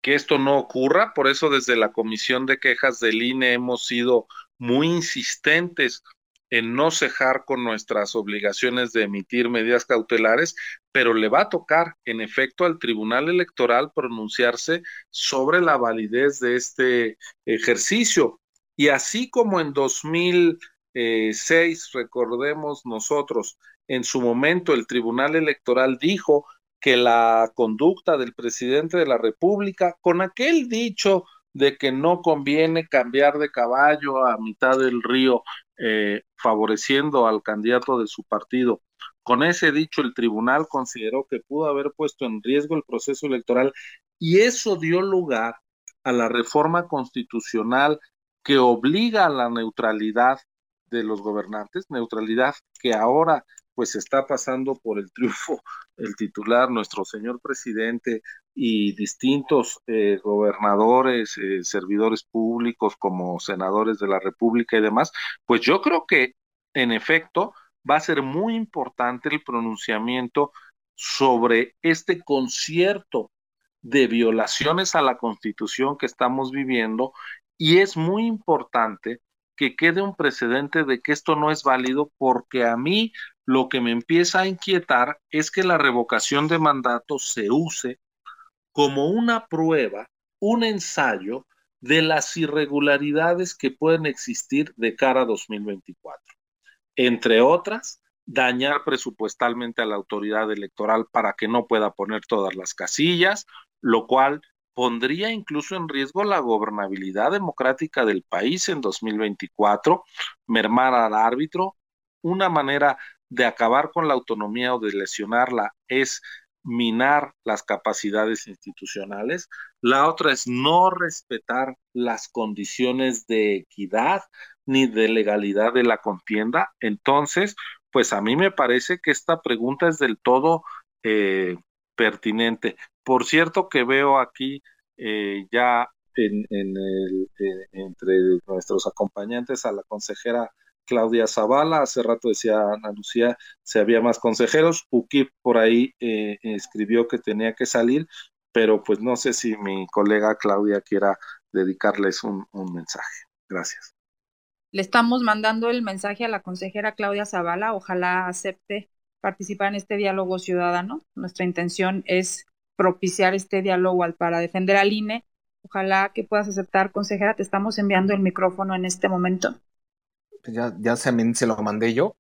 que esto no ocurra, por eso desde la Comisión de Quejas del INE hemos sido muy insistentes en no cejar con nuestras obligaciones de emitir medidas cautelares, pero le va a tocar, en efecto, al Tribunal Electoral pronunciarse sobre la validez de este ejercicio. Y así como en 2006, recordemos nosotros, en su momento el Tribunal Electoral dijo que la conducta del presidente de la República, con aquel dicho de que no conviene cambiar de caballo a mitad del río eh, favoreciendo al candidato de su partido. Con ese dicho, el tribunal consideró que pudo haber puesto en riesgo el proceso electoral y eso dio lugar a la reforma constitucional que obliga a la neutralidad de los gobernantes, neutralidad que ahora pues está pasando por el triunfo el titular, nuestro señor presidente y distintos eh, gobernadores, eh, servidores públicos como senadores de la República y demás, pues yo creo que en efecto va a ser muy importante el pronunciamiento sobre este concierto de violaciones a la constitución que estamos viviendo y es muy importante que quede un precedente de que esto no es válido porque a mí lo que me empieza a inquietar es que la revocación de mandato se use como una prueba, un ensayo de las irregularidades que pueden existir de cara a 2024. Entre otras, dañar presupuestalmente a la autoridad electoral para que no pueda poner todas las casillas, lo cual pondría incluso en riesgo la gobernabilidad democrática del país en 2024, mermar al árbitro. Una manera de acabar con la autonomía o de lesionarla es minar las capacidades institucionales. La otra es no respetar las condiciones de equidad ni de legalidad de la contienda. Entonces, pues a mí me parece que esta pregunta es del todo eh, pertinente. Por cierto que veo aquí eh, ya en, el, eh, entre nuestros acompañantes a la consejera Claudia Zavala, hace rato decía Ana Lucía, si había más consejeros, UKIP por ahí eh, escribió que tenía que salir, pero pues no sé si mi colega Claudia quiera dedicarles un, un mensaje. Gracias. Le estamos mandando el mensaje a la consejera Claudia Zavala, ojalá acepte participar en este diálogo ciudadano. Nuestra intención es propiciar este diálogo para defender al INE. Ojalá que puedas aceptar, consejera, te estamos enviando el micrófono en este momento. Pues, ya, ya se, se, lo mandé yo.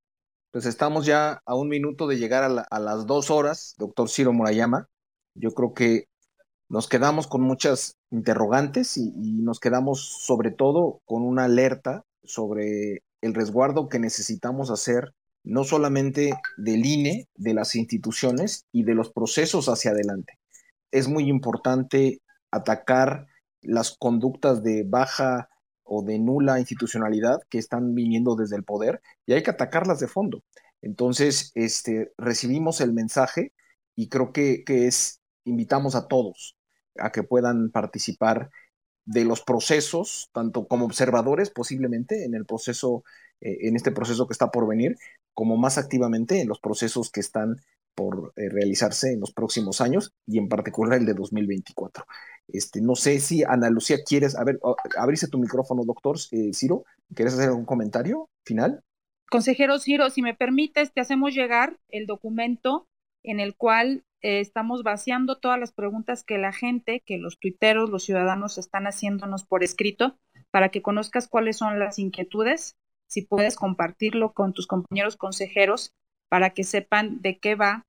Pues estamos ya a un minuto de llegar a, las dos horas, doctor Ciro Murayama. Yo creo que nos quedamos con muchas interrogantes y, y nos quedamos sobre todo con una alerta sobre el resguardo que necesitamos hacer, no solamente del INE, de las instituciones y de los procesos hacia adelante. Es muy importante atacar las conductas de baja o de nula institucionalidad que están viniendo desde el poder y hay que atacarlas de fondo. Entonces, este, recibimos el mensaje y creo que, que es, invitamos a todos a que puedan participar de los procesos, tanto como observadores posiblemente en el proceso, eh, en este proceso que está por venir, como más activamente en los procesos que están por eh, realizarse en los próximos años y en particular el de 2024. Este, no sé si Ana Lucía quieres, a ver, abrirse tu micrófono, doctor eh, Ciro, ¿quieres hacer algún comentario final? Consejero Ciro, si me permites, te hacemos llegar el documento en el cual eh, estamos vaciando todas las preguntas que la gente, que los tuiteros, los ciudadanos están haciéndonos por escrito, para que conozcas cuáles son las inquietudes, si puedes compartirlo con tus compañeros consejeros para que sepan de qué va,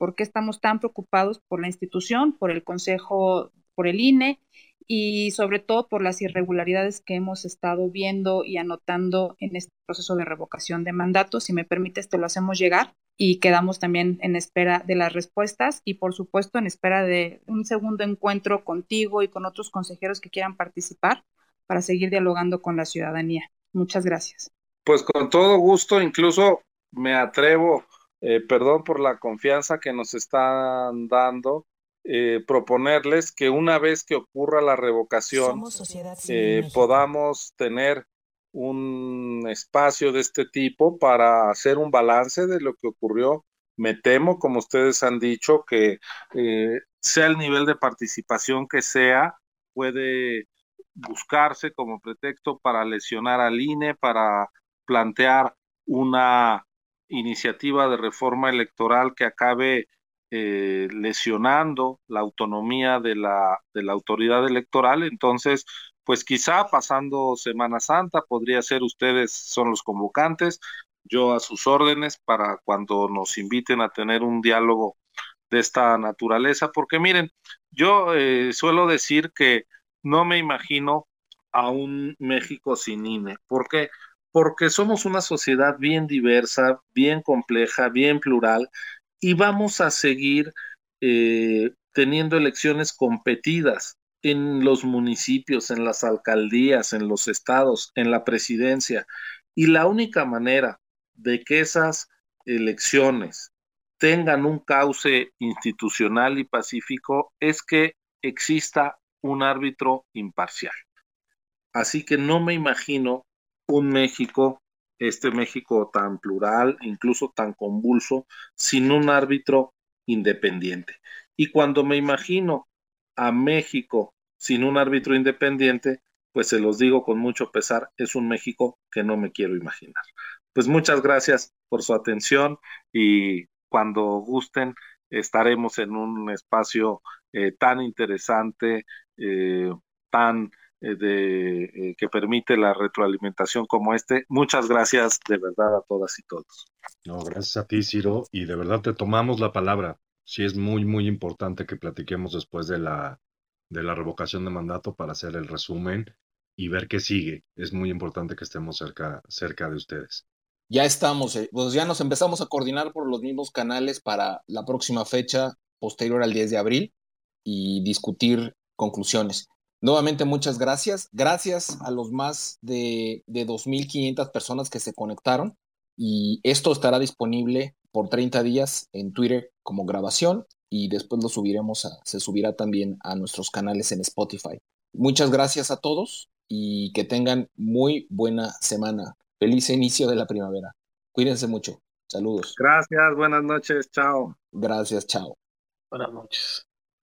por qué estamos tan preocupados por la institución, por el Consejo, por el INE y sobre todo por las irregularidades que hemos estado viendo y anotando en este proceso de revocación de mandato. Si me permites, te lo hacemos llegar y quedamos también en espera de las respuestas y por supuesto en espera de un segundo encuentro contigo y con otros consejeros que quieran participar para seguir dialogando con la ciudadanía. Muchas gracias. Pues con todo gusto, incluso me atrevo, eh, perdón por la confianza que nos están dando, eh, proponerles que una vez que ocurra la revocación eh, podamos tener un espacio de este tipo para hacer un balance de lo que ocurrió. Me temo, como ustedes han dicho, que sea el nivel de participación que sea, puede buscarse como pretexto para lesionar al INE, para plantear una iniciativa de reforma electoral que acabe eh, lesionando la autonomía de la, de la autoridad electoral. Entonces, pues quizá pasando Semana Santa podría ser ustedes son los convocantes, yo a sus órdenes para cuando nos inviten a tener un diálogo de esta naturaleza, porque miren, yo eh, suelo decir que no me imagino a un México sin INE. ¿Por qué? Somos una sociedad bien diversa, bien compleja, bien plural, y vamos a seguir eh, teniendo elecciones competidas en los municipios, en las alcaldías, en los estados, en la presidencia. Y la única manera de que esas elecciones tengan un cauce institucional y pacífico es que exista un árbitro imparcial. Así que no me imagino un México, este México tan plural, incluso tan convulso, sin un árbitro independiente. Y cuando me imagino a México sin un árbitro independiente, pues se los digo con mucho pesar, es un México que no me quiero imaginar. Pues muchas gracias por su atención y cuando gusten estaremos en un espacio eh, tan interesante, eh, tan de, eh, que permite la retroalimentación como este. Muchas gracias de verdad a todas y todos. No, gracias a ti, Ciro, y de verdad te tomamos la palabra. Sí es muy, muy importante que platiquemos después de la, de la revocación de mandato para hacer el resumen y ver qué sigue. Es muy importante que estemos cerca, cerca de ustedes. Ya estamos, eh, pues ya nos empezamos a coordinar por los mismos canales para la próxima fecha posterior al 10 de abril y discutir conclusiones. Nuevamente, muchas gracias. Gracias a los más de, de 2.500 personas que se conectaron y esto estará disponible por 30 días en Twitter como grabación y después lo subiremos, a, se subirá también a nuestros canales en Spotify. Muchas gracias a todos y que tengan muy buena semana. Feliz inicio de la primavera. Cuídense mucho. Saludos. Gracias, buenas noches, chao. Gracias, chao. Buenas noches.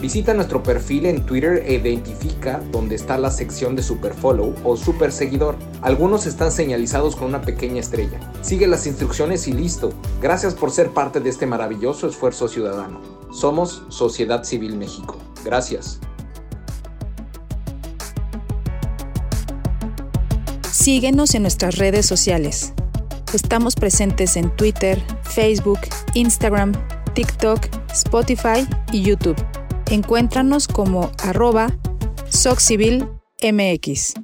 Visita nuestro perfil en Twitter e identifica dónde está la sección de Super Follow o Super Seguidor. Algunos están señalizados con una pequeña estrella. Sigue las instrucciones y listo. Gracias por ser parte de este maravilloso esfuerzo ciudadano. Somos Sociedad Civil México. Gracias. Síguenos en nuestras redes sociales. Estamos presentes en Twitter, Facebook, Instagram, TikTok, Spotify y YouTube. Encuéntranos como arroba SocCivilMX.